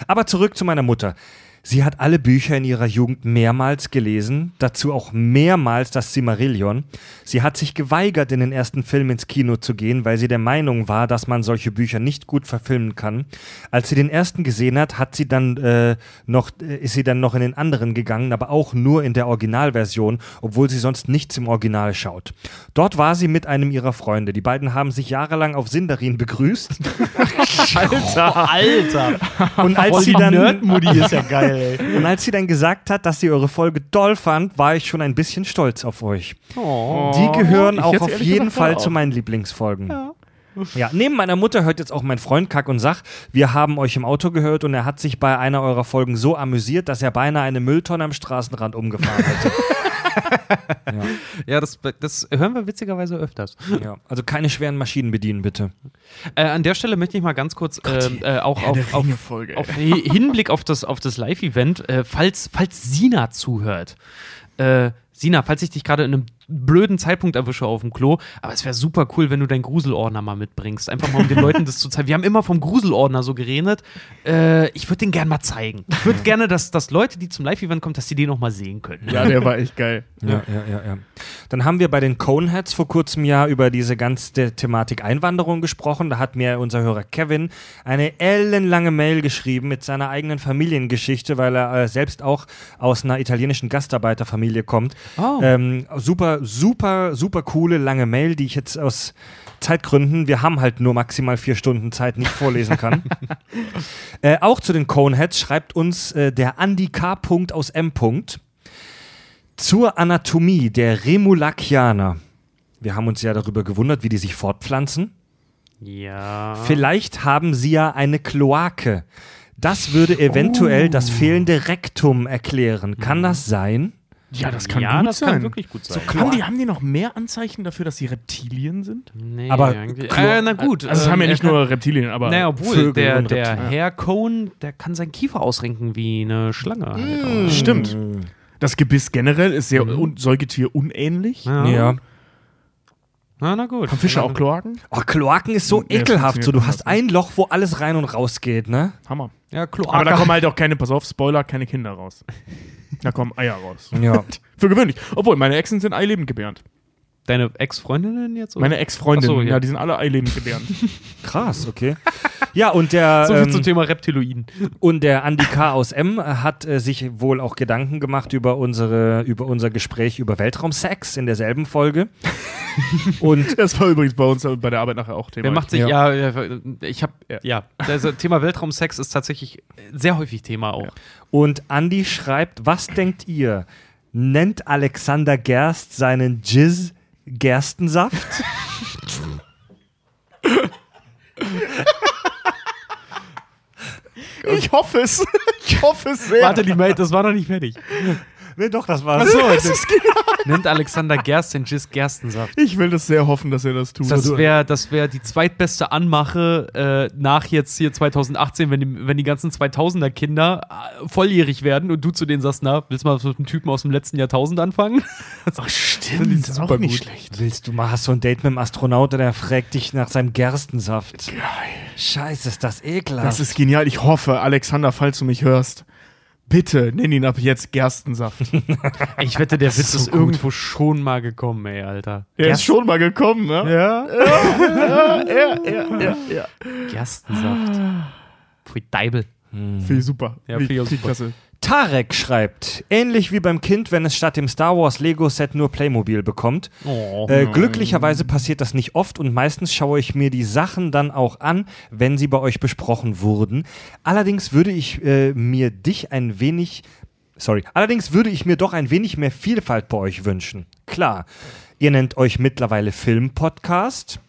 Aber zurück zu meiner Mutter. Sie hat alle Bücher in ihrer Jugend mehrmals gelesen, dazu auch mehrmals das Silmarillion. Sie hat sich geweigert, in den ersten Film ins Kino zu gehen, weil sie der Meinung war, dass man solche Bücher nicht gut verfilmen kann. Als sie den ersten gesehen hat, hat sie dann äh, noch, äh, ist sie dann noch in den anderen gegangen, aber auch nur in der Originalversion, obwohl sie sonst nichts im Original schaut. Dort war sie mit einem ihrer Freunde. Die beiden haben sich jahrelang auf Sindarin begrüßt. Alter, Alter. Und als Voll sie dann Nerdmutti ist ja geil, ey. Und als sie dann gesagt hat, dass sie eure Folge toll fand, war ich schon ein bisschen stolz auf euch. Oh. Die gehören auch auf jeden Fall auch. zu meinen Lieblingsfolgen. Ja. neben meiner Mutter hört jetzt auch mein Freund Kack und Sach. Wir haben euch im Auto gehört und er hat sich bei einer eurer Folgen so amüsiert, dass er beinahe eine Mülltonne am Straßenrand umgefahren hätte. Ja, das, das hören wir witzigerweise öfters. ja. Also keine schweren Maschinen bedienen, bitte. Äh, an der Stelle möchte ich mal ganz kurz ähm, äh, auch Herr auf, auf, auf Hi- Hinblick auf das, auf das Live-Event, äh, falls, falls Sina zuhört. Äh, Sina, falls ich dich gerade in einem blöden Zeitpunkt erwische auf dem Klo, aber es wäre super cool, wenn du deinen Gruselordner mal mitbringst. Einfach mal, um den Leuten das zu zeigen. Wir haben immer vom Gruselordner so geredet. Äh, ich würde den gerne mal zeigen. Ich würde gerne, dass, dass Leute, die zum Live-Event kommen, dass sie den noch mal sehen können. Ja, der war echt geil. Ja, ja, ja, ja. Dann haben wir bei den Coneheads vor kurzem ja über diese ganze Thematik Einwanderung gesprochen. Da hat mir unser Hörer Kevin eine ellenlange Mail geschrieben mit seiner eigenen Familiengeschichte, weil er äh, selbst auch aus einer italienischen Gastarbeiterfamilie kommt. Oh. Ähm, super, super, super coole lange Mail, die ich jetzt aus Zeitgründen, wir haben halt nur maximal vier Stunden Zeit, nicht vorlesen kann. äh, auch zu den Coneheads schreibt uns äh, der Andy K. Aus M. Punkt. Zur Anatomie der Remulakianer. Wir haben uns ja darüber gewundert, wie die sich fortpflanzen. Ja. Vielleicht haben sie ja eine Kloake. Das würde eventuell das fehlende Rektum erklären. Kann das sein? Ja, das kann ja, gut das sein. kann wirklich gut sein. haben, die, haben die noch mehr Anzeichen dafür, dass sie Reptilien sind? Nee, Aber äh, na gut. Also es haben ja ähm, nicht kann- nur Reptilien, aber Naja, obwohl, Vögel der, und der. Herr Cohn, der kann seinen Kiefer ausrenken wie eine Schlange. Halt auch. stimmt. Das Gebiss generell ist sehr un Säugetier unähnlich. Ja. Ja. Na, na gut. Haben Fische auch Kloaken? Oh, Kloaken ist so das ekelhaft. So, du hast ein Loch, wo alles rein und raus geht, ne? Hammer. Ja, Kloaker. Aber da kommen halt auch keine, pass auf, Spoiler, keine Kinder raus. Da kommen Eier raus. Ja. Für gewöhnlich. Obwohl, meine Exen sind eilebend gebärend. Deine Ex-Freundinnen jetzt? Oder? Meine Ex-Freundinnen, so, ja. ja. die sind alle eilebend gebärend. Krass, okay. Ja, und der, so viel ähm, zum Thema Reptiloiden. und der Andi K. aus M. hat äh, sich wohl auch Gedanken gemacht über, unsere, über unser Gespräch über Weltraumsex in derselben Folge. und das war übrigens bei uns bei der Arbeit nachher auch Thema. Wer macht sich, Ja. ja, ja ich habe, ja, also Thema Weltraumsex ist tatsächlich sehr häufig Thema auch. Und Andi schreibt, was denkt ihr? Nennt Alexander Gerst seinen Jizz Gerstensaft? Ich hoffe es. Ich hoffe es sehr. Warte, die Mail, das war noch nicht fertig. Nee, doch, das war's. Achso, das ist genial. nennt Alexander Gerst den Gis Gerstensaft. Ich will das sehr hoffen, dass er das tut. Das wäre das wär die zweitbeste Anmache äh, nach jetzt hier 2018, wenn die, wenn die ganzen 2000er Kinder äh, volljährig werden und du zu denen sagst, na, willst du mal mit einem Typen aus dem letzten Jahrtausend anfangen? Ach, stimmt. Das ist super auch nicht gut. schlecht. Willst du mal, hast du ein Date mit dem Astronauten, der fragt dich nach seinem Gerstensaft? Geil. Scheiße, ist das ekelhaft. Das ist genial. Ich hoffe, Alexander, falls du mich hörst, bitte nenn ihn ab jetzt Gerstensaft. Ich wette, der Witz ist so irgendwo schon mal gekommen, ey, Alter. Er ist schon mal gekommen, ne? Ja? Ja, ja, ja, ja, ja. Gerstensaft. Pfui Deibel. Finde ich super. Ja, finde super. klasse. Tarek schreibt, ähnlich wie beim Kind, wenn es statt dem Star Wars Lego-Set nur Playmobil bekommt. Oh. Äh, glücklicherweise passiert das nicht oft und meistens schaue ich mir die Sachen dann auch an, wenn sie bei euch besprochen wurden. Allerdings würde ich äh, mir dich ein wenig, sorry, allerdings würde ich mir doch ein wenig mehr Vielfalt bei euch wünschen. Klar, ihr nennt euch mittlerweile Film-Podcast.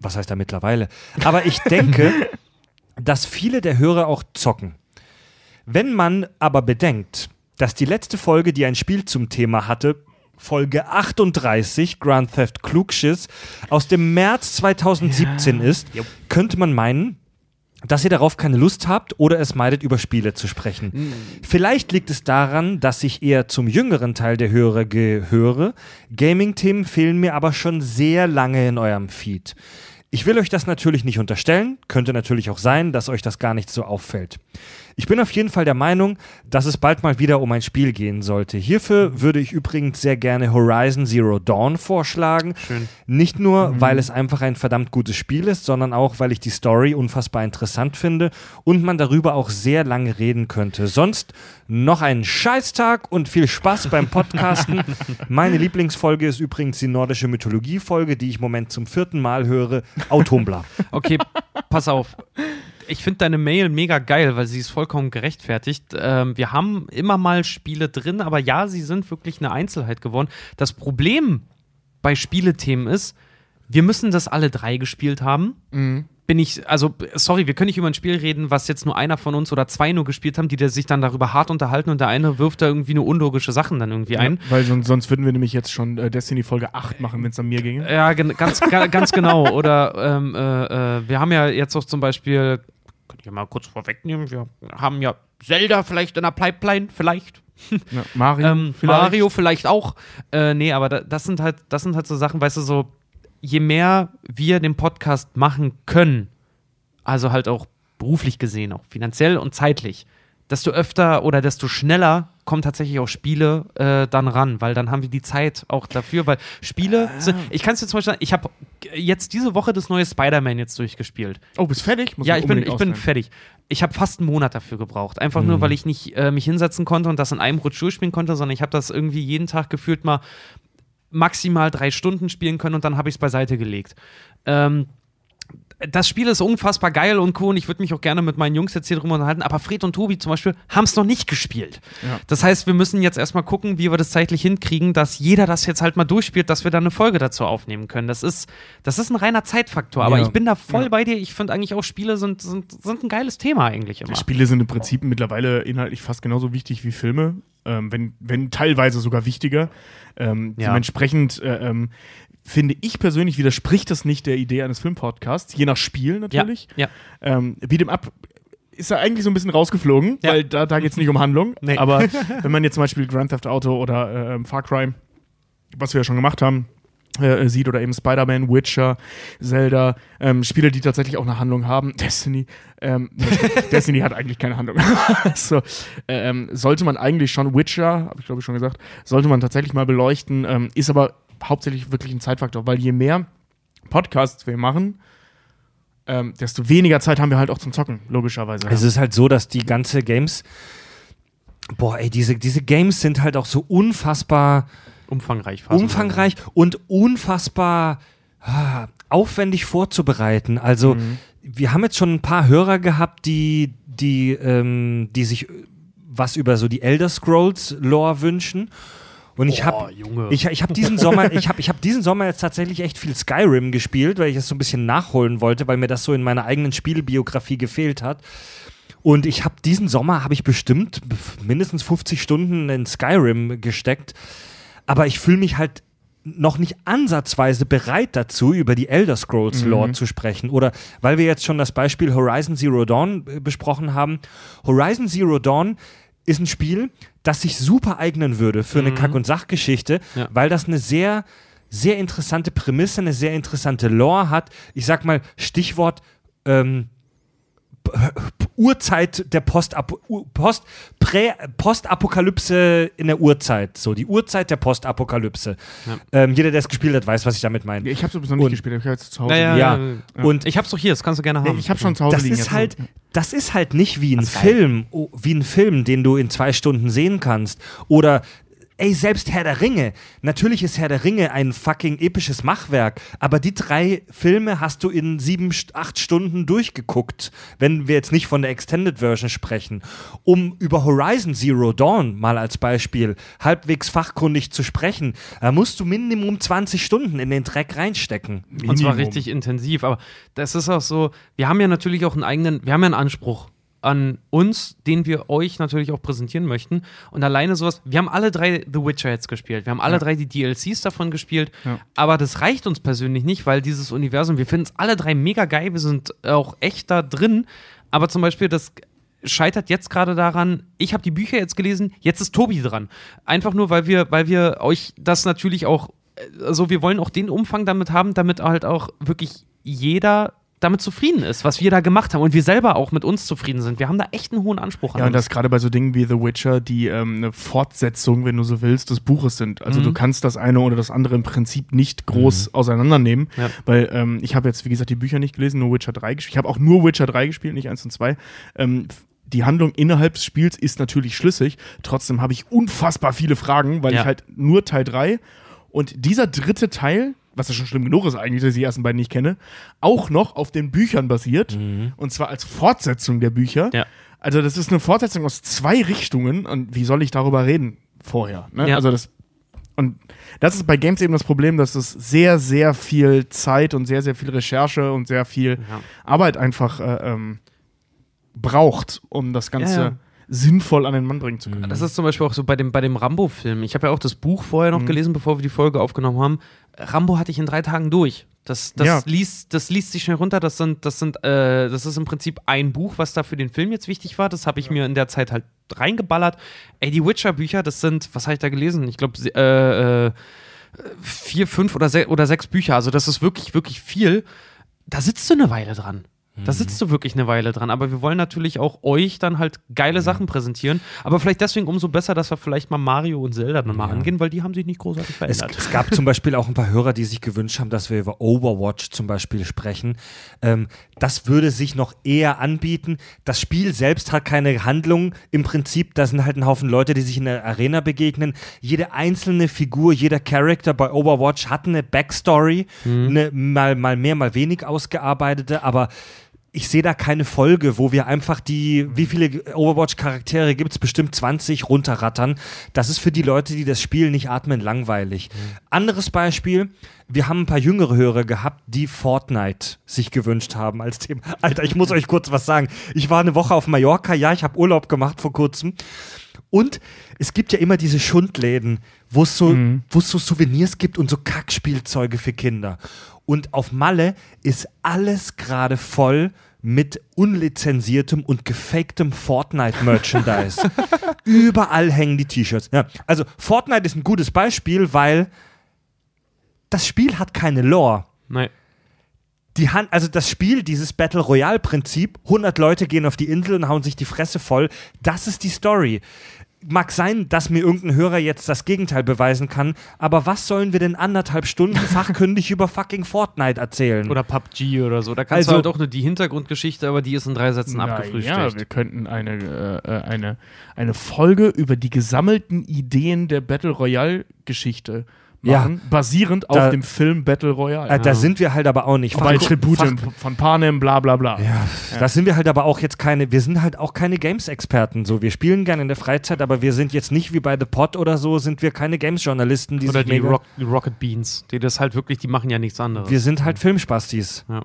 Was heißt da mittlerweile? Aber ich denke, dass viele der Hörer auch zocken. Wenn man aber bedenkt, dass die letzte Folge, die ein Spiel zum Thema hatte, Folge 38, Grand Theft Klugschiss, aus dem März 2017 ist, könnte man meinen, dass ihr darauf keine Lust habt oder es meidet, über Spiele zu sprechen. Vielleicht liegt es daran, dass ich eher zum jüngeren Teil der Hörer gehöre. Gaming-Themen fehlen mir aber schon sehr lange in eurem Feed. Ich will euch das natürlich nicht unterstellen, könnte natürlich auch sein, dass euch das gar nicht so auffällt. Ich bin auf jeden Fall der Meinung, dass es bald mal wieder um ein Spiel gehen sollte. Hierfür würde ich übrigens sehr gerne Horizon Zero Dawn vorschlagen. Schön. Nicht nur, weil es einfach ein verdammt gutes Spiel ist, sondern auch, weil ich die Story unfassbar interessant finde und man darüber auch sehr lange reden könnte. Sonst noch einen Scheißtag und viel Spaß beim Podcasten. Meine Lieblingsfolge ist übrigens die nordische Mythologie-Folge, die ich im Moment zum vierten Mal höre. Autombla. Okay, pass auf. Ich finde deine Mail mega geil, weil sie ist vollkommen gerechtfertigt. Ähm, wir haben immer mal Spiele drin, aber ja, sie sind wirklich eine Einzelheit geworden. Das Problem bei Spielethemen ist, wir müssen das alle drei gespielt haben. Bin ich, also, sorry, wir können nicht über ein Spiel reden, was jetzt nur einer von uns oder zwei nur gespielt haben, die sich dann darüber hart unterhalten und der eine wirft da irgendwie nur unlogische Sachen dann irgendwie ein. Weil sonst, sonst würden wir nämlich jetzt schon äh, Destiny Folge 8 machen, wenn es an mir ginge. Ja, gen ganz, ga ganz genau. Oder ähm, äh, äh, wir haben ja jetzt auch zum Beispiel, kann ich ja mal kurz vorwegnehmen, wir haben ja Zelda vielleicht in der Pipeline, vielleicht. Ja, Mario, Ähm, Mario vielleicht auch. Äh, nee, aber da, das sind halt, das sind halt so Sachen, weißt du, so, je mehr wir den Podcast machen können, also halt auch beruflich gesehen, auch finanziell und zeitlich, desto öfter oder desto schneller kommen tatsächlich auch Spiele äh, dann ran, weil dann haben wir die Zeit auch dafür, weil Spiele, sind, ich kann es dir zum Beispiel sagen, ich habe jetzt diese Woche das neue Spider-Man jetzt durchgespielt. Oh, bist fertig? Muss Ja, ich bin, ich bin fertig. Ich habe fast einen Monat dafür gebraucht. Einfach nur, weil ich nicht äh, mich hinsetzen konnte und das in einem Rutsch durchspielen konnte, sondern ich habe das irgendwie jeden Tag gefühlt mal maximal drei Stunden spielen können und dann habe ich es beiseite gelegt. Ähm, das Spiel ist unfassbar geil und cool und ich würde mich auch gerne mit meinen Jungs jetzt hier drüber unterhalten, aber Fred und Tobi zum Beispiel haben es noch nicht gespielt. Ja. Das heißt, wir müssen jetzt erstmal gucken, wie wir das zeitlich hinkriegen, dass jeder das jetzt halt mal durchspielt, dass wir dann eine Folge dazu aufnehmen können. Das ist, das ist ein reiner Zeitfaktor, aber Ja. ich bin da voll Ja. bei dir. Ich finde eigentlich auch Spiele sind, sind, sind ein geiles Thema eigentlich immer. Spiele sind im Prinzip mittlerweile inhaltlich fast genauso wichtig wie Filme, ähm, wenn, wenn teilweise sogar wichtiger. Ähm, Ja. Dementsprechend äh, ähm, finde ich persönlich, widerspricht das nicht der Idee eines Filmpodcasts, je nach Spiel natürlich. Ja, Ähm, Beat'em Up ist er eigentlich so ein bisschen rausgeflogen, Ja. weil da, da geht es nicht um Handlung. Nee. Aber wenn man jetzt zum Beispiel Grand Theft Auto oder äh, Far Cry, was wir ja schon gemacht haben, äh, sieht oder eben Spider-Man, Witcher, Zelda, ähm, Spiele, die tatsächlich auch eine Handlung haben, Destiny, ähm, Destiny hat eigentlich keine Handlung. so, ähm, sollte man eigentlich schon, Witcher, habe ich glaube ich schon gesagt, sollte man tatsächlich mal beleuchten, ähm, ist aber hauptsächlich wirklich ein Zeitfaktor, weil je mehr Podcasts wir machen, ähm, desto weniger Zeit haben wir halt auch zum Zocken, logischerweise. Es ist halt so, dass die ganze Games, boah, ey, diese, diese Games sind halt auch so unfassbar umfangreich. fast. umfangreich und unfassbar ah, aufwendig vorzubereiten. Also wir haben jetzt schon ein paar Hörer gehabt, die, die, ähm, die sich was über so die Elder Scrolls Lore wünschen. Und ich habe ich, ich hab diesen Sommer, ich habe ich hab diesen Sommer jetzt tatsächlich echt viel Skyrim gespielt, weil ich es so ein bisschen nachholen wollte, weil mir das so in meiner eigenen Spielbiografie gefehlt hat. Und ich habe diesen Sommer habe ich bestimmt mindestens 50 Stunden in Skyrim gesteckt, aber ich fühle mich halt noch nicht ansatzweise bereit dazu, über die Elder Scrolls Lore zu sprechen. Oder weil wir jetzt schon das Beispiel Horizon Zero Dawn äh, besprochen haben. Horizon Zero Dawn ist ein Spiel, das sich super eignen würde für eine Kack- und Sachgeschichte, Ja. weil das eine sehr, sehr interessante Prämisse, eine sehr interessante Lore hat. Ich sag mal, Stichwort ähm, Urzeit der Postap U- Post, Prä Postapokalypse in der Urzeit. So, die Urzeit der Postapokalypse. Ja. Ähm, jeder, der es gespielt hat, weiß, was ich damit meine. ich habe es noch nicht Und- gespielt, ich habe jetzt zu Hause. naja, Ja. ja. Und Ich hab's doch hier, das kannst du gerne haben. Ich habe schon zu Hause das liegen ist halt, das ist halt nicht wie ein. Film, oh, wie ein Film, den du in zwei Stunden sehen kannst. Oder ey, selbst Herr der Ringe. Natürlich ist Herr der Ringe ein fucking episches Machwerk, aber die drei Filme hast du in sieben, acht Stunden durchgeguckt, wenn wir jetzt nicht von der Extended Version sprechen. Um über Horizon Zero Dawn mal als Beispiel halbwegs fachkundig zu sprechen, da musst du Minimum 20 Stunden in den Dreck reinstecken. Und zwar Minimum. richtig intensiv. Aber das ist auch so, wir haben ja natürlich auch einen eigenen, wir haben ja einen Anspruch. An uns, den wir euch natürlich auch präsentieren möchten. Und alleine sowas, wir haben alle drei The Witcher jetzt gespielt. Wir haben alle Ja. drei die DLCs davon gespielt. Ja. Aber das reicht uns persönlich nicht, weil dieses Universum, wir finden es alle drei mega geil. Wir sind auch echt da drin. Aber zum Beispiel das scheitert jetzt gerade daran, ich habe die Bücher jetzt gelesen, jetzt ist Tobi dran. Einfach nur, weil wir, weil wir euch das natürlich auch, also wir wollen auch den Umfang damit haben, damit halt auch wirklich jeder damit zufrieden ist, was wir da gemacht haben und wir selber auch mit uns zufrieden sind. Wir haben da echt einen hohen Anspruch an Ja, und das gerade bei so Dingen wie The Witcher, die ähm, eine Fortsetzung, wenn du so willst, des Buches sind. Also du kannst das eine oder das andere im Prinzip nicht groß auseinandernehmen, Ja. weil ähm, ich habe jetzt, wie gesagt, die Bücher nicht gelesen, nur Witcher 3 gespielt. Ich habe auch nur Witcher 3 gespielt, nicht 1 und 2. Ähm, die Handlung innerhalb des Spiels ist natürlich schlüssig. Trotzdem habe ich unfassbar viele Fragen, weil Ja. ich halt nur Teil 3 und dieser dritte Teil, was ja schon schlimm genug ist eigentlich, dass ich die ersten beiden nicht kenne, auch noch auf den Büchern basiert. Und zwar als Fortsetzung der Bücher. Ja. Also das ist eine Fortsetzung aus zwei Richtungen und wie soll ich darüber reden vorher? Ne? Ja. Also das und das ist bei Games eben das Problem, dass es sehr, sehr viel Zeit und sehr, sehr viel Recherche und sehr viel Ja. Arbeit einfach äh, ähm, braucht, um das Ganze Ja, sinnvoll an den Mann bringen zu können. Das ist zum Beispiel auch so bei dem, bei dem Rambo-Film. Ich habe ja auch das Buch vorher noch gelesen, bevor wir die Folge aufgenommen haben. Rambo hatte ich in drei Tagen durch. Das, das, Ja. liest, das liest sich schnell runter. Das, sind, das, sind, äh, das ist im Prinzip ein Buch, was da für den Film jetzt wichtig war. Das habe ich mir in der Zeit halt reingeballert. Ey, die Witcher-Bücher, das sind, was habe ich da gelesen? Ich glaube, äh, äh, vier, fünf oder, se oder sechs Bücher. Also, das ist wirklich, wirklich viel. Da sitzt du eine Weile dran. Da sitzt du wirklich eine Weile dran. Aber wir wollen natürlich auch euch dann halt geile Sachen präsentieren. Aber vielleicht deswegen umso besser, dass wir vielleicht mal Mario und Zelda dann mal angehen, weil die haben sich nicht großartig Es, verändert. es gab zum Beispiel auch ein paar Hörer, die sich gewünscht haben, dass wir über Overwatch zum Beispiel sprechen. Ähm, das würde sich noch eher anbieten. Das Spiel selbst hat keine Handlung. Im Prinzip, da sind halt ein Haufen Leute, die sich in der Arena begegnen. Jede einzelne Figur, jeder Charakter bei Overwatch hat eine Backstory, eine mal, mal mehr, mal wenig ausgearbeitete, aber ich sehe da keine Folge, wo wir einfach die, wie viele Overwatch-Charaktere gibt es, bestimmt 20 runterrattern. Das ist für die Leute, die das Spiel nicht atmen, langweilig. Anderes Beispiel, wir haben ein paar jüngere Hörer gehabt, die Fortnite sich gewünscht haben als Thema. Alter, ich muss euch kurz was sagen. Ich war eine Woche auf Mallorca, ja, ich habe Urlaub gemacht vor kurzem. Und es gibt ja immer diese Schundläden, wo es so, wo es so Souvenirs gibt und so Kackspielzeuge für Kinder. Und auf Malle ist alles gerade voll mit unlizenziertem und gefaktem Fortnite-Merchandise. Überall hängen die T-Shirts. Ja, also Fortnite ist ein gutes Beispiel, weil das Spiel hat keine Lore Nein. die Hand, also das Spiel, dieses Battle Royale Prinzip, 100 Leute gehen auf die Insel und hauen sich die Fresse voll, das ist die Story. Mag sein, dass mir irgendein Hörer jetzt das Gegenteil beweisen kann, aber was sollen wir denn anderthalb Stunden fachkündig über fucking Fortnite erzählen? Oder PUBG oder so. Da kannst Also- du halt auch nur die Hintergrundgeschichte, aber die ist in drei Sätzen Ja, abgefrühstückt. wir könnten eine, äh, äh, eine, eine Folge über die gesammelten Ideen der Battle Royale-Geschichte Ja. Machen, basierend auf Da- dem Film Battle Royale. äh, da sind wir halt aber auch nicht. Bei Tribute von Panem, bla bla bla. Ja, da sind wir halt aber auch jetzt keine, wir sind halt auch keine Games-Experten. So, wir spielen gerne in der Freizeit, aber wir sind jetzt nicht wie bei The Pod oder so, sind wir keine Games-Journalisten, die Oder sich die, Rock, Rocket Beans, die das halt wirklich, die machen ja nichts anderes. Wir sind halt Filmspastis. Ja.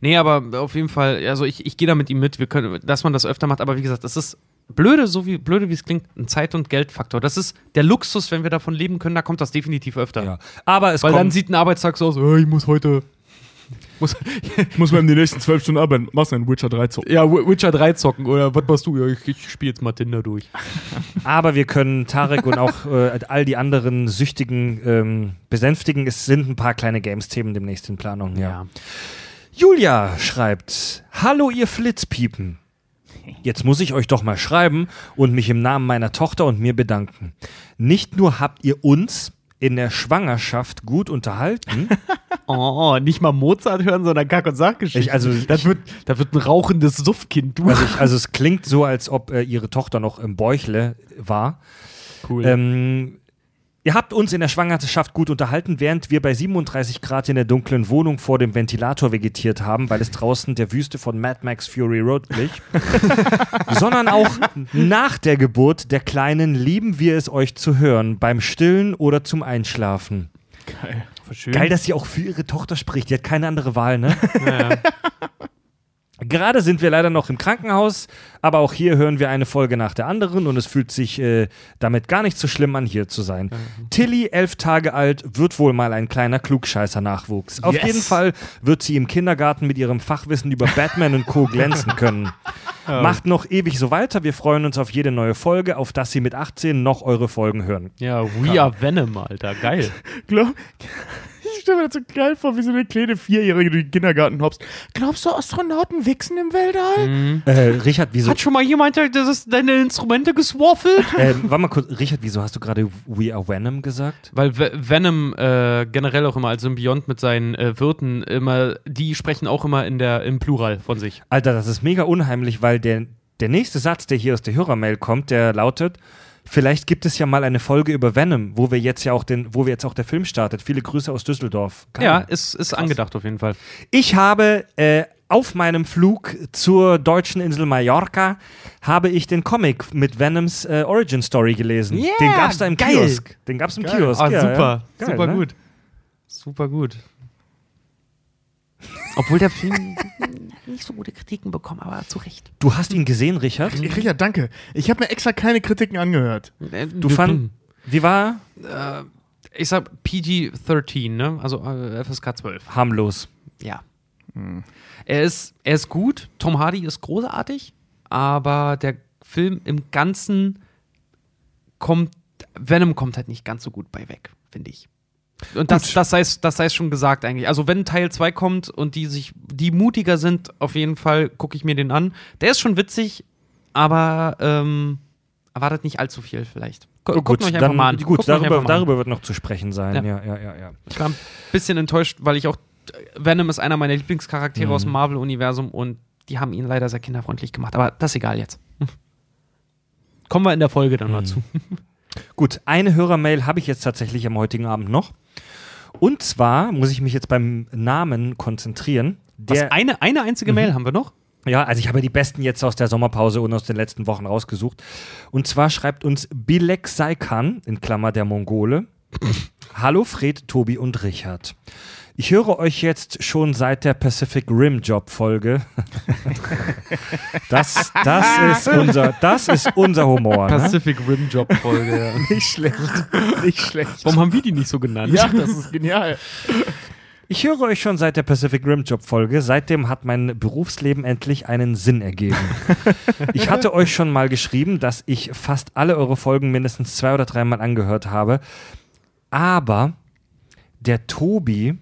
Nee, aber auf jeden Fall, also ich, ich gehe da mit ihm mit, wir können, dass man das öfter macht, aber wie gesagt, das ist blöde, so wie blöde wie es klingt, ein Zeit- und Geldfaktor. Das ist der Luxus, wenn wir davon leben können, da kommt das definitiv öfter. Ja. Aber es Weil dann kommt, sieht ein Arbeitstag so aus, oh, ich muss heute. Muss, Ich muss mal in die nächsten zwölf Stunden arbeiten. Machst du einen Witcher 3 zu? ja, Wi- Witcher 3 zocken oder was machst du? Ja, ich, ich spiele jetzt mal Tinder durch. aber wir können Tarek und auch äh, all die anderen Süchtigen ähm, besänftigen. Es sind ein paar kleine Games-Themen demnächst in Planung. Ja. Julia schreibt: Hallo, ihr Flitzpiepen. Jetzt muss ich euch doch mal schreiben und mich im Namen meiner Tochter und mir bedanken. Nicht nur habt ihr uns in der Schwangerschaft gut unterhalten, Oh, nicht mal Mozart hören, sondern Kack- und Sachgeschichten. Ich- also, das ich- wird, da wird ein rauchendes Suffkind. Du. also, ich, also es klingt so, als ob äh, ihre Tochter noch im Bäuchle war. cool. Ähm, ihr habt uns in der Schwangerschaft gut unterhalten, während wir bei 37 Grad in der dunklen Wohnung vor dem Ventilator vegetiert haben, weil es draußen der Wüste von Mad Max Fury Road glich. Sondern auch nach der Geburt der Kleinen lieben wir es euch zu hören, beim Stillen oder zum Einschlafen. Geil. Schön. Geil, dass sie auch für ihre Tochter spricht. Die hat keine andere Wahl, ne? Ja. Gerade sind wir leider noch im Krankenhaus, aber auch hier hören wir eine Folge nach der anderen und es fühlt sich äh, damit gar nicht so schlimm an, hier zu sein. Tilly, elf Tage alt, wird wohl mal ein kleiner Klugscheißer-Nachwuchs. Auf Yes. jeden Fall wird sie im Kindergarten mit ihrem Fachwissen über Batman und Co. glänzen können. Macht noch ewig so weiter. Wir freuen uns auf jede neue Folge, auf dass Sie mit 18 noch eure Folgen hören. Ja, We Are Venom, Alter. Geil. Glaub, stelle mir das so geil vor, wie so eine kleine Vierjährige durch den Kindergarten hopst. Glaubst du, Astronauten wichsen im Weltall? Äh, Richard, wieso? Hat schon mal jemand das ist deine Instrumente geswaffelt? Äh, warte mal kurz, Richard, wieso hast du gerade We Are Venom gesagt? Weil Ve- Venom äh, generell auch immer als Symbiont mit seinen äh, Wirten immer, die sprechen auch immer in der, im Plural von sich. Alter, das ist mega unheimlich, weil der, der nächste Satz, der hier aus der Hörermail kommt, der lautet: Vielleicht gibt es ja mal eine Folge über Venom, wo wir jetzt ja auch den, wo wir jetzt auch der Film startet. Viele Grüße aus Düsseldorf. Geil. Ja, ist, ist angedacht auf jeden Fall. Ich habe äh, auf meinem Flug zur deutschen Insel Mallorca habe ich den Comic mit Venoms äh, Origin Story gelesen. Yeah, den gab's da im geil. Kiosk. Den gab's im Kiosk. Ah, ja, super, ja. Geil, super ne? gut. Super gut. Obwohl der Film nicht so gute Kritiken bekommt, aber zu Recht. Du hast ihn gesehen, Richard? Richard, danke. Ich habe mir extra keine Kritiken angehört. Du fand, wie war Äh, ich sag PG-13, ne? Also äh, FSK 12. harmlos? Ja. Er, ist, er ist gut, Tom Hardy ist großartig, aber der Film im Ganzen kommt, Venom kommt halt nicht ganz so gut bei weg, finde ich. Und das, Gut. das, sei, das sei schon gesagt eigentlich. Also wenn Teil 2 kommt und die sich, die mutiger sind, auf jeden Fall gucke ich mir den an. Der ist schon witzig, aber ähm, erwartet nicht allzu viel vielleicht. Gu- Guckt euch einfach dann, mal an. Gut, Guckt darüber, mal darüber wird noch zu sprechen sein. Ja. Ja, ja, ja, ja. Ich war ein bisschen enttäuscht, weil ich auch. Venom ist einer meiner Lieblingscharaktere aus dem Marvel-Universum und die haben ihn leider sehr kinderfreundlich gemacht. Aber das ist egal jetzt. Kommen wir in der Folge dann dazu. Gut, eine Hörermail habe ich jetzt tatsächlich am heutigen Abend noch. Und zwar muss ich mich jetzt beim Namen konzentrieren. Was, Der, eine, eine einzige Mail haben wir noch? ja, also ich habe die besten jetzt aus der Sommerpause und aus den letzten Wochen rausgesucht. Und zwar schreibt uns Bilek Saikan, in Klammer der Mongole. Hallo Fred, Tobi und Richard. Ich höre euch jetzt schon seit der Pacific Rim Job Folge. Das, das, ist, unser, das ist unser Humor. Ne? Pacific Rim Job Folge. Nicht schlecht. Nicht schlecht. Warum haben wir die nicht so genannt? Ja, das ist genial. Ich höre euch schon seit der Pacific Rim Job Folge. Seitdem hat mein Berufsleben endlich einen Sinn ergeben. ich hatte euch schon mal geschrieben, dass ich fast alle eure Folgen mindestens zwei oder dreimal angehört habe. Aber der Tobi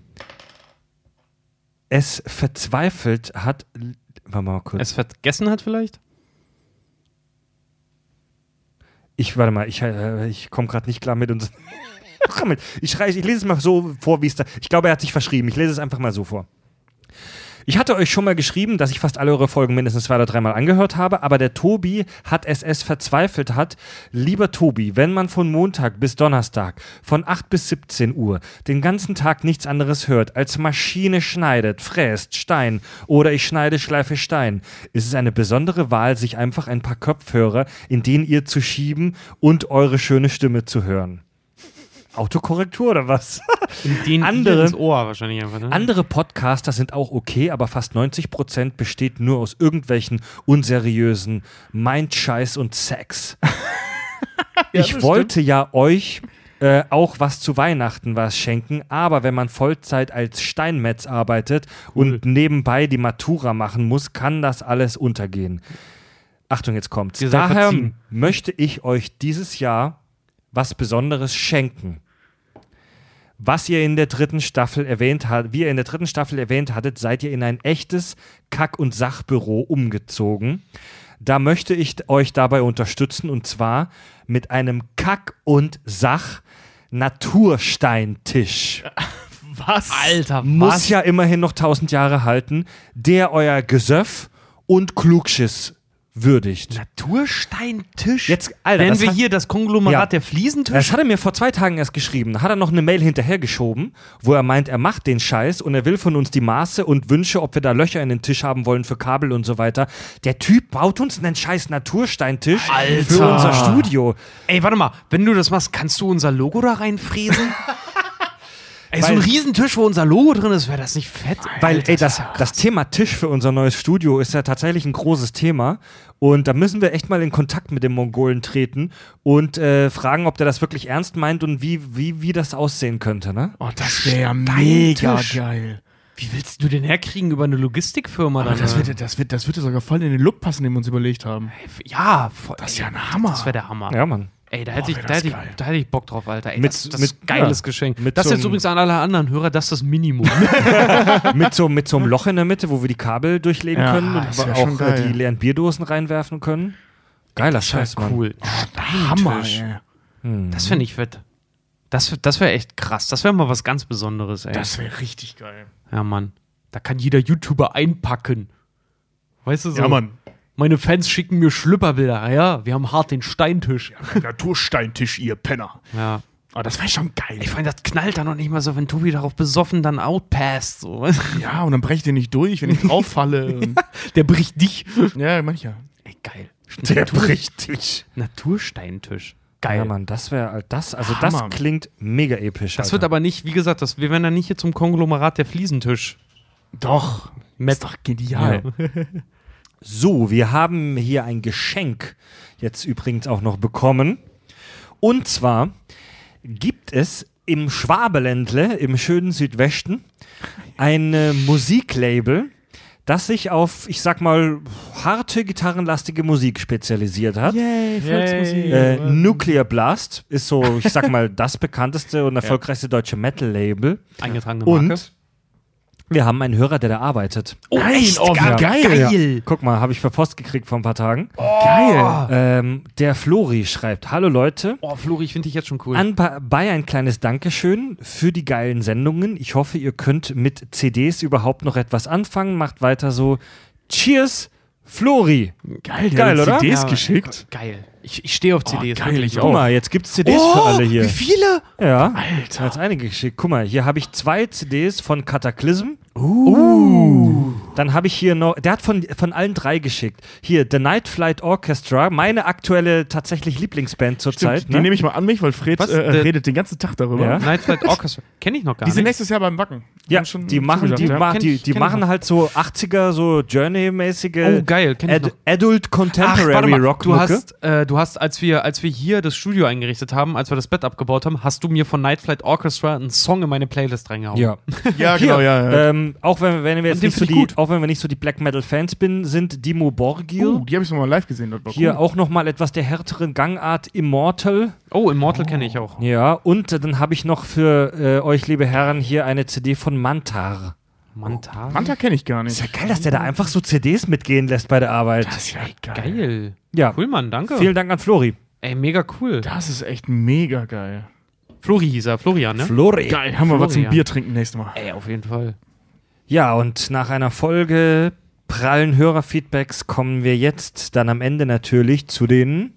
es verzweifelt hat. Warte mal kurz. Es vergessen hat vielleicht? Ich warte mal, ich, äh, ich komme gerade nicht klar mit uns. Ich, ich lese es mal so vor, wie es da. Ich glaube, er hat sich verschrieben. Ich lese es einfach mal so vor. Ich hatte euch schon mal geschrieben, dass ich fast alle eure Folgen mindestens zwei oder dreimal angehört habe, aber der Tobi hat es es verzweifelt hat. Lieber Tobi, wenn man von Montag bis Donnerstag von 8 bis 17 Uhr den ganzen Tag nichts anderes hört, als Maschine schneidet, fräst, Stein oder ich schneide, schleife Stein, ist es eine besondere Wahl, sich einfach ein paar Kopfhörer in den ihr zu schieben und eure schöne Stimme zu hören. Autokorrektur oder was? Den Andere- ins Ohr wahrscheinlich einfach, ne? Andere Podcaster sind auch okay, aber fast 90% besteht nur aus irgendwelchen unseriösen Mindscheiß und Sex. Ja, ich wollte ja euch äh, auch was zu Weihnachten was schenken, aber wenn man Vollzeit als Steinmetz arbeitet und nebenbei die Matura machen muss, kann das alles untergehen. Achtung, jetzt kommt's. Daher verziehen. möchte ich euch dieses Jahr was Besonderes schenken was ihr in der dritten Staffel erwähnt habt, wie ihr in der dritten Staffel erwähnt hattet, seid ihr in ein echtes Kack- und Sachbüro umgezogen. Da möchte ich euch dabei unterstützen und zwar mit einem Kack- und Sach Natursteintisch. Was? Alter, Muss was? ja immerhin noch tausend Jahre halten, der euer Gesöff und Klugschiss würdigt. Natursteintisch. Jetzt, Alter, Wenn wir hat- hier das Konglomerat Ja. der Fliesentisch. Das hat er mir vor zwei Tagen erst geschrieben. Da hat er noch eine Mail hinterhergeschoben, wo er meint, er macht den Scheiß und er will von uns die Maße und Wünsche, ob wir da Löcher in den Tisch haben wollen für Kabel und so weiter. Der Typ baut uns einen scheiß Natursteintisch Alter. für unser Studio. Ey, warte mal, wenn du das machst, kannst du unser Logo da reinfräsen? Ey, so ein Riesentisch, wo unser Logo drin ist, wäre das nicht fett? Weil, ey, das, das Thema Tisch für unser neues Studio ist ja tatsächlich ein großes Thema. Und da müssen wir echt mal in Kontakt mit dem Mongolen treten und äh, fragen, ob der das wirklich ernst meint und wie, wie, wie das aussehen könnte, ne? Oh, das wäre ja mega geil. Wie willst du den herkriegen über eine Logistikfirma? Aber dann, das äh? wird, das, wird, das würde sogar voll in den Look passen, den wir uns überlegt haben. ja, voll, Das ist ja ein Hammer. Das wäre der Hammer. Ja, Mann. Ey, da Boah, hätte ich, da hätte ich, da hätte ich Bock drauf, Alter. Ey, Mit- das, das mit- ist geiles ja, Geschenk. das so jetzt übrigens an alle anderen Hörer, das ist das Minimum. mit, so, mit so einem Loch in der Mitte, wo wir die Kabel durchlegen Ja, können und auch äh, geil. die leeren Bierdosen reinwerfen können. Geiler Scheiß, Mann. cool. Hammer, Tisch. ey. Das fände ich fett. Das, das wäre echt krass. Das wäre mal was ganz Besonderes, ey. Das wäre richtig geil. ja, Mann. Da kann jeder YouTuber einpacken. Weißt du so? Ja, Mann. Meine Fans schicken mir Schlüpperbilder. Ja, wir haben hart den Steintisch. Natursteintisch, ihr Penner. Ja. Oh, das wäre schon geil. Ich meine, das knallt dann noch nicht mal so, wenn Tobi darauf besoffen dann outpasst. So. ja, und dann breche ich den nicht durch, wenn ich drauf falle. Der bricht dich. ja, mancher. Ey, geil. Der bricht dich. Natursteintisch. Geil. Ja, Mann, das wäre das, also das Hammer. klingt mega episch. Das Alter. wird aber nicht, wie gesagt, das, wir werden dann nicht hier zum Konglomerat der Fliesentisch. Doch. Met- ist doch genial. So, wir haben hier ein Geschenk jetzt übrigens auch noch bekommen. Und zwar gibt es im Schwabeländle, im schönen Südwesten, ein äh, Musiklabel, das sich auf, ich sag mal, harte, gitarrenlastige Musik spezialisiert hat. Yay, Volksmusik. Äh, Nuclear Blast ist so, ich sag mal, das bekannteste und erfolgreichste deutsche Metal-Label. Eingetragene Marke. Und wir haben einen Hörer, der da arbeitet. oh, echt? Oh, wie Ja. geil. Ja. Guck mal, habe ich per Post gekriegt vor ein paar Tagen. Geil. Ähm, der Flori schreibt: Hallo Leute. Oh, Flori, ich finde dich jetzt schon cool. Anbei ein kleines Dankeschön für die geilen Sendungen. Ich hoffe, ihr könnt mit CDs überhaupt noch etwas anfangen. Macht weiter so. Cheers, Flori. Geil, der Geil, hat oder? CDs Ja, geschickt. Geil. Ich, ich stehe auf CDs. geil, wirklich. ich Guck auch. mal, jetzt gibt's CDs für alle hier. Wie viele? Ja. Alter. Jetzt einige geschickt. Guck mal, hier habe ich zwei CDs von Cataclysm. Uh. Dann habe ich hier noch, der hat von, von allen drei geschickt. Hier, The Night Flight Orchestra, meine aktuelle tatsächlich Lieblingsband zurzeit. Stimmt, die nehme ich mal an mich, weil Fred Was? äh, redet den ganzen Tag darüber. Ja. Night Flight Orchestra. Kenne ich noch gar Die sind nicht. nächstes Jahr beim Wacken. Ja, Haben schon die machen, die, ja. ma die, die machen halt so 80er, so Journey-mäßige Oh, geil, kenn ich Ad noch. Adult Ach, Contemporary warte mal, Rock du hast, äh, du hast, als wir, als wir hier das Studio eingerichtet haben, als wir das Bett abgebaut haben, hast du mir von Night Flight Orchestra einen Song in meine Playlist reingehauen. Ja. Ja, genau, ja. ja. Ähm, auch wenn, wenn wir jetzt nicht so die, gut. auch wenn wir nicht so die Black Metal Fans bin, sind Dimo Borgir. uh, die habe ich noch mal live gesehen dort. Hier cool. auch nochmal etwas der härteren Gangart Immortal. Oh, Immortal kenne ich auch. Ja, und äh, dann habe ich noch für äh, euch, liebe Herren, hier eine CD von Mantar. Mantar. Manta kenne ich gar nicht. Ist ja geil, dass der da einfach so CDs mitgehen lässt bei der Arbeit. Das ist ja geil. Geil. Ja, Cool, Mann, danke. vielen Dank an Flori. Ey, mega cool. Das ist echt mega geil. Flori hieß er, Florian, ne? Flori. Geil, haben wir was zum. Bier trinken nächstes Mal. Ey, auf jeden Fall. Ja, und nach einer Folge prallen Hörerfeedbacks kommen wir jetzt dann am Ende natürlich zu den.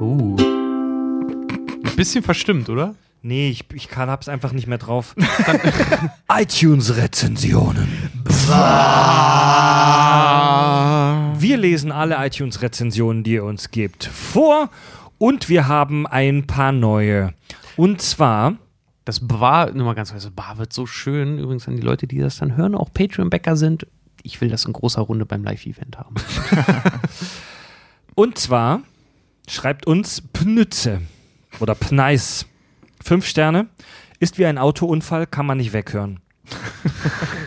Uh. Ein bisschen verstimmt, oder? Nee, ich, ich kann, hab's einfach nicht mehr drauf. iTunes-Rezensionen. Wir lesen alle iTunes-Rezensionen, die ihr uns gebt, vor und wir haben ein paar neue. Und zwar, Das Bar, nur mal ganz kurz, das Bar wird so schön. Übrigens an die Leute, die das dann hören, auch Patreon-Bäcker sind. Ich will das in großer Runde beim Live-Event haben. und zwar schreibt uns Pnütze oder Pneis. Fünf Sterne. Ist wie ein Autounfall, kann man nicht weghören.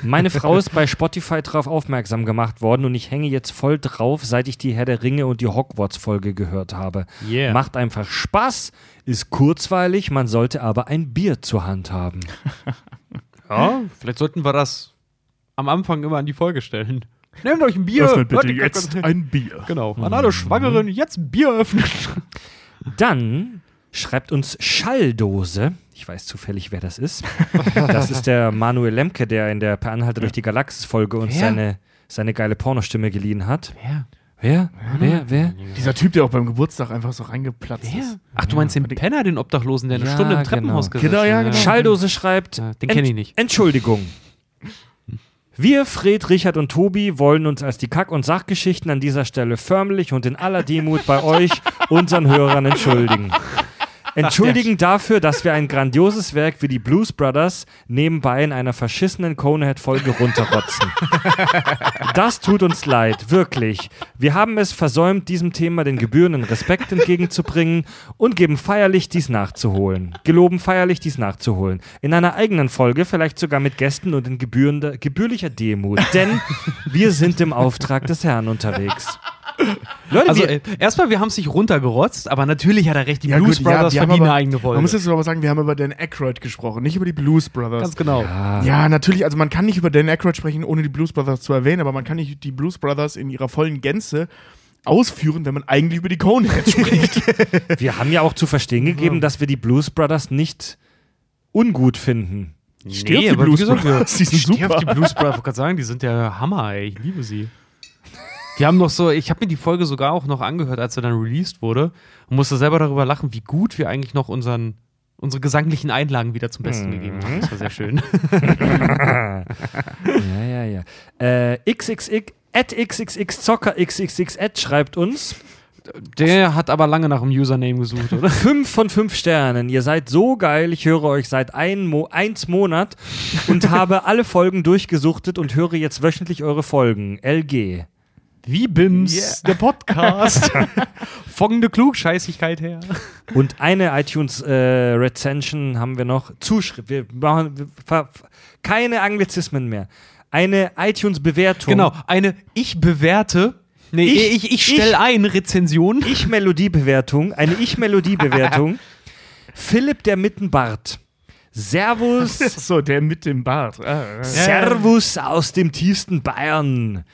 Meine Frau ist bei Spotify drauf aufmerksam gemacht worden und ich hänge jetzt voll drauf, seit ich die Herr der Ringe und die Hogwarts-Folge gehört habe. Yeah. Macht einfach Spaß, ist kurzweilig, man sollte aber ein Bier zur Hand haben. Ja, vielleicht sollten wir das am Anfang immer an die Folge stellen. Nehmt euch ein Bier. Öffnet bitte Leute, jetzt ein Bier. Genau. An alle Schwangeren jetzt ein Bier öffnen. Dann schreibt uns Schalldose. Ich weiß zufällig, wer das ist. Das ist der Manuel Lemke, der in der Per Anhalter durch die Galaxis-Folge uns Wer? seine, seine geile Pornostimme geliehen hat. Wer? Wer? Wer? Wer? Dieser Typ, der auch beim Geburtstag einfach so reingeplatzt Wer? ist. Ach, du meinst den Penner, den Obdachlosen, der eine Ja, Stunde im genau. Treppenhaus gesessen Genau, ja, hat? genau. Schalldose schreibt. Ja, den kenn ich nicht. Entschuldigung. Wir, Fred, Richard und Tobi, wollen uns als die Kack- und Sachgeschichten an dieser Stelle förmlich und in aller Demut bei euch, unseren Hörern, entschuldigen. Entschuldigen dafür, dass wir ein grandioses Werk wie die Blues Brothers nebenbei in einer verschissenen Conehead-Folge runterrotzen. Das tut uns leid, wirklich. Wir haben es versäumt, diesem Thema den gebührenden Respekt entgegenzubringen und geben feierlich dies nachzuholen. Geloben feierlich dies nachzuholen. In einer eigenen Folge, vielleicht sogar mit Gästen und in gebührender, gebührlicher Demut. Denn wir sind im Auftrag des Herrn unterwegs. Leute, Also wir, äh, erstmal, wir haben es nicht runtergerotzt, aber natürlich hat er recht, die Ja, Blues gut, ja, Brothers haben verdienen aber- eine eigene Folge. Man muss jetzt aber sagen, wir haben über Dan Aykroyd gesprochen, nicht über die Blues Brothers. Ganz genau. Ja, natürlich, also man kann nicht über Dan Aykroyd sprechen, ohne die Blues Brothers zu erwähnen, aber man kann nicht die Blues Brothers in ihrer vollen Gänze ausführen, wenn man eigentlich über die Coneheads spricht. wir haben ja auch zu verstehen gegeben, dass wir die Blues Brothers nicht ungut finden. Stirb die aber wie Blues gesagt, Brothers, die sind Stirb super. die Blues Brothers, ich wollte gerade sagen, die sind der Hammer, ey. Ich liebe sie. Die haben noch so, ich habe mir die Folge sogar auch noch angehört, als sie dann released wurde und musste selber darüber lachen, wie gut wir eigentlich noch unseren, unsere gesanglichen Einlagen wieder zum Besten gegeben haben. Das war sehr schön. Ja, ja, ja. Äh, XXX, at XXX Zocker XXX at schreibt uns Der hat aber lange nach dem Username gesucht, oder? 5 von 5 Sternen. Ihr seid so geil. Ich höre euch seit ein Mo eins Monat und habe alle Folgen durchgesuchtet und höre jetzt wöchentlich eure Folgen. LG. Wie Bims, der Podcast. Folgende Klugscheißigkeit her. Und eine iTunes-Rezension haben wir noch. Zuschrift. Wir machen wir, ver- keine Anglizismen mehr. Eine iTunes-Bewertung. Genau, eine Ich bewerte. Nee, Ich- ich, ich, stelle ich- ein Rezension. Ich-Melodie-Bewertung. Eine Ich-Melodie-Bewertung. Philipp der Mittenbart. Servus. so, der mit dem Bart. Ah, ah. Servus aus dem tiefsten Bayern.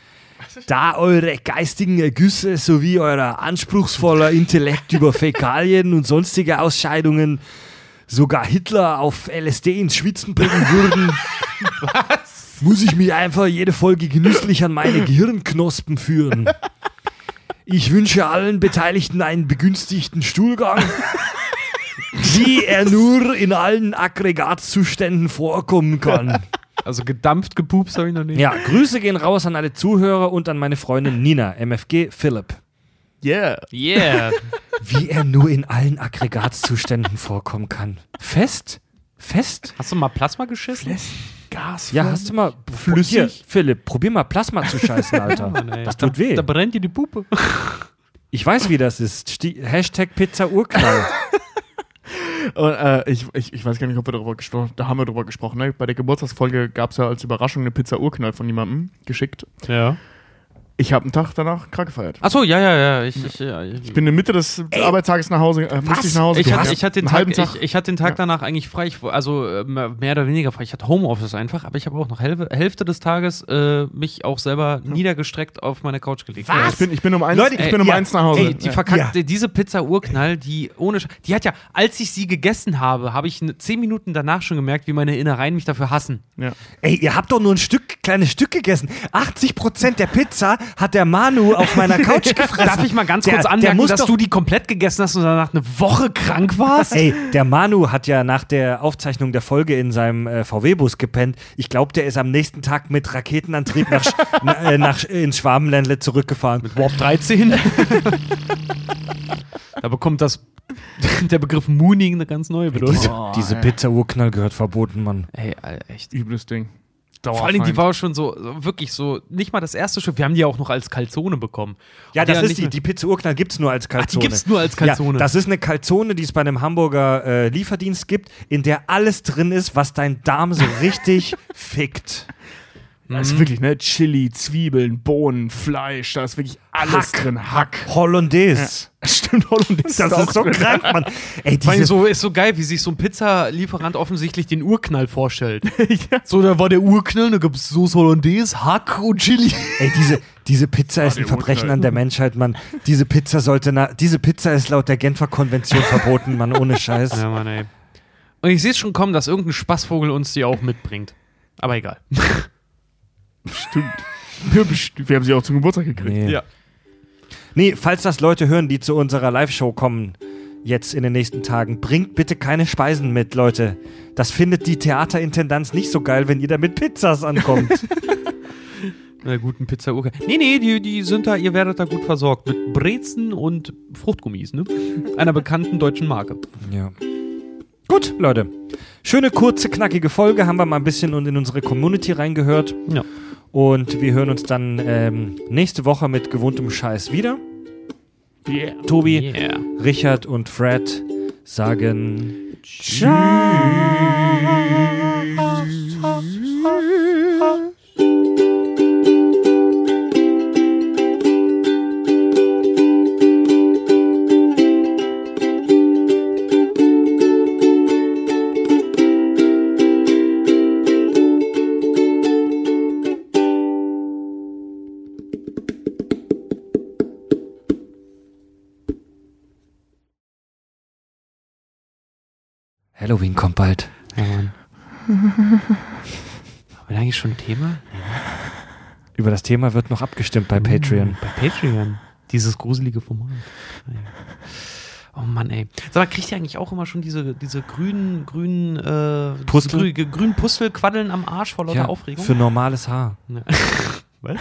Da eure geistigen Ergüsse sowie euer anspruchsvoller Intellekt über Fäkalien und sonstige Ausscheidungen sogar Hitler auf LSD ins Schwitzen bringen würden, muss ich mich einfach jede Folge genüsslich an meine Gehirnknospen führen. Ich wünsche allen Beteiligten einen begünstigten Stuhlgang, wie er nur in allen Aggregatzuständen vorkommen kann. Also gedampft, gepupst habe ich noch nicht. Ja, Grüße gehen raus an alle Zuhörer und an meine Freundin Nina, MFG Philipp. Yeah. Yeah. Wie er nur in allen Aggregatzuständen vorkommen kann. Fest? Fest? Hast du mal Plasma geschissen? Gas. Ja, hast du mal. Flüssig? Hier, Philipp, probier mal Plasma zu scheißen, Alter. Nee. Das tut weh. Da brennt dir die Puppe. Ich weiß, wie das ist. Sti Hashtag Pizza Urknall. Und, äh, ich, ich, ich weiß gar nicht, ob wir darüber gesprochen Da haben wir darüber gesprochen. Ne? Bei der Geburtstagsfolge gab es ja als Überraschung eine Pizza Urknall von jemandem geschickt. Ja. Ich habe einen Tag danach krank gefeiert. Achso, ja, ja, ja. Ich, ich, ja, ich, Ich bin in der Mitte des Arbeitstages nach Hause, äh, musste ich nach Hause ich, gehen. hatte, ich, hatte den Tag, Tag. Ich, ich hatte den Tag Ja. danach eigentlich frei, ich, also äh, mehr oder weniger frei. Ich hatte Homeoffice einfach, aber ich habe auch noch Hälfte, Hälfte des Tages äh, mich auch selber niedergestreckt auf meine Couch gelegt. Ja, ich, bin, ich bin um eins, Leute, ich ey, bin um ja, eins nach Hause. Ey, die ja. verkackte, diese Pizza Urknall, die ohne, Sch- die hat ja, als ich sie gegessen habe, habe ich ne- zehn Minuten danach schon gemerkt, wie meine Innereien mich dafür hassen. ja. Ey, ihr habt doch nur ein Stück, kleines Stück gegessen. 80% der Pizza hat der Manu auf meiner Couch gefressen. Darf ich mal ganz Der- kurz der anmerken, muss dass du die komplett gegessen hast und danach eine Woche krank warst? Ey, der Manu hat ja nach der Aufzeichnung der Folge in seinem äh, VW-Bus gepennt. Ich glaube, der ist am nächsten Tag mit Raketenantrieb nach, Sch- na, äh, nach ins Schwabenländle zurückgefahren. Warp 13. da bekommt das der Begriff Mooning eine ganz neue Bedeutung. Diese, diese Pizza-Urknall gehört verboten, Mann. Ey, Alter, echt. Übles Ding. Vor allen Dingen, die war schon so, wirklich so, nicht mal das erste Stück, wir haben die auch noch als Calzone bekommen. Ja, Und das ist die. Die Pizza-Urknall gibt es nur als Ach, die Calzone. gibt's nur als Calzone. Ja, das ist eine Calzone, die es bei einem Hamburger äh, Lieferdienst gibt, in der alles drin ist, was dein Darm so richtig fickt. Das ist wirklich, ne? Chili, Zwiebeln, Bohnen, Fleisch, da ist wirklich alles Hack. drin. Hack. Hollandaise. Stimmt, Hollandaise Das auch ist so drin. krank, Mann. Ey, Vor allem diese, so, ist so geil, wie sich so ein Pizzalieferant offensichtlich den Urknall vorstellt. So, da war der Urknall, da gab es Soße Hollandaise, Hack und Chili. ey, diese, diese Pizza ist ein Verbrechen Urknall. an der Menschheit, Mann. Diese Pizza sollte, na, diese Pizza ist laut der Genfer Konvention verboten, Mann, ohne Scheiß. Ja, Mann, ey. Und ich sehe schon kommen, dass irgendein Spaßvogel uns die auch mitbringt. Aber egal. Stimmt. Bestimmt. Wir haben sie auch zum Geburtstag gekriegt. Nee. Ja. Nee, falls das Leute hören, die zu unserer Live-Show kommen, jetzt in den nächsten Tagen, bringt bitte keine Speisen mit, Leute. Das findet die Theaterintendanz nicht so geil, wenn ihr da mit Pizzas ankommt. Na guten Pizza Urka. Nee, nee, die, die sind da, ihr werdet da gut versorgt. Mit Brezen und Fruchtgummis, ne? Einer bekannten deutschen Marke. Ja. Gut, Leute. Schöne, kurze, knackige Folge. Haben wir mal ein bisschen in unsere Community reingehört. Ja. Und wir hören uns dann ähm, nächste Woche mit gewohntem Scheiß wieder. Yeah. Tobi, Yeah. Richard und Fred sagen Halloween kommt bald. Ja, Mann. Haben wir da eigentlich schon ein Thema? Über das Thema wird noch abgestimmt bei Patreon. Bei Patreon. Dieses gruselige Format. Ah, ja. Oh Mann, ey. Sag mal, kriegt ihr eigentlich auch immer schon diese, diese grünen, grünen, äh, Pustel? grü grünen Pustelquaddeln am Arsch vor lauter Ja, Aufregung? für normales Haar. Ne. Was?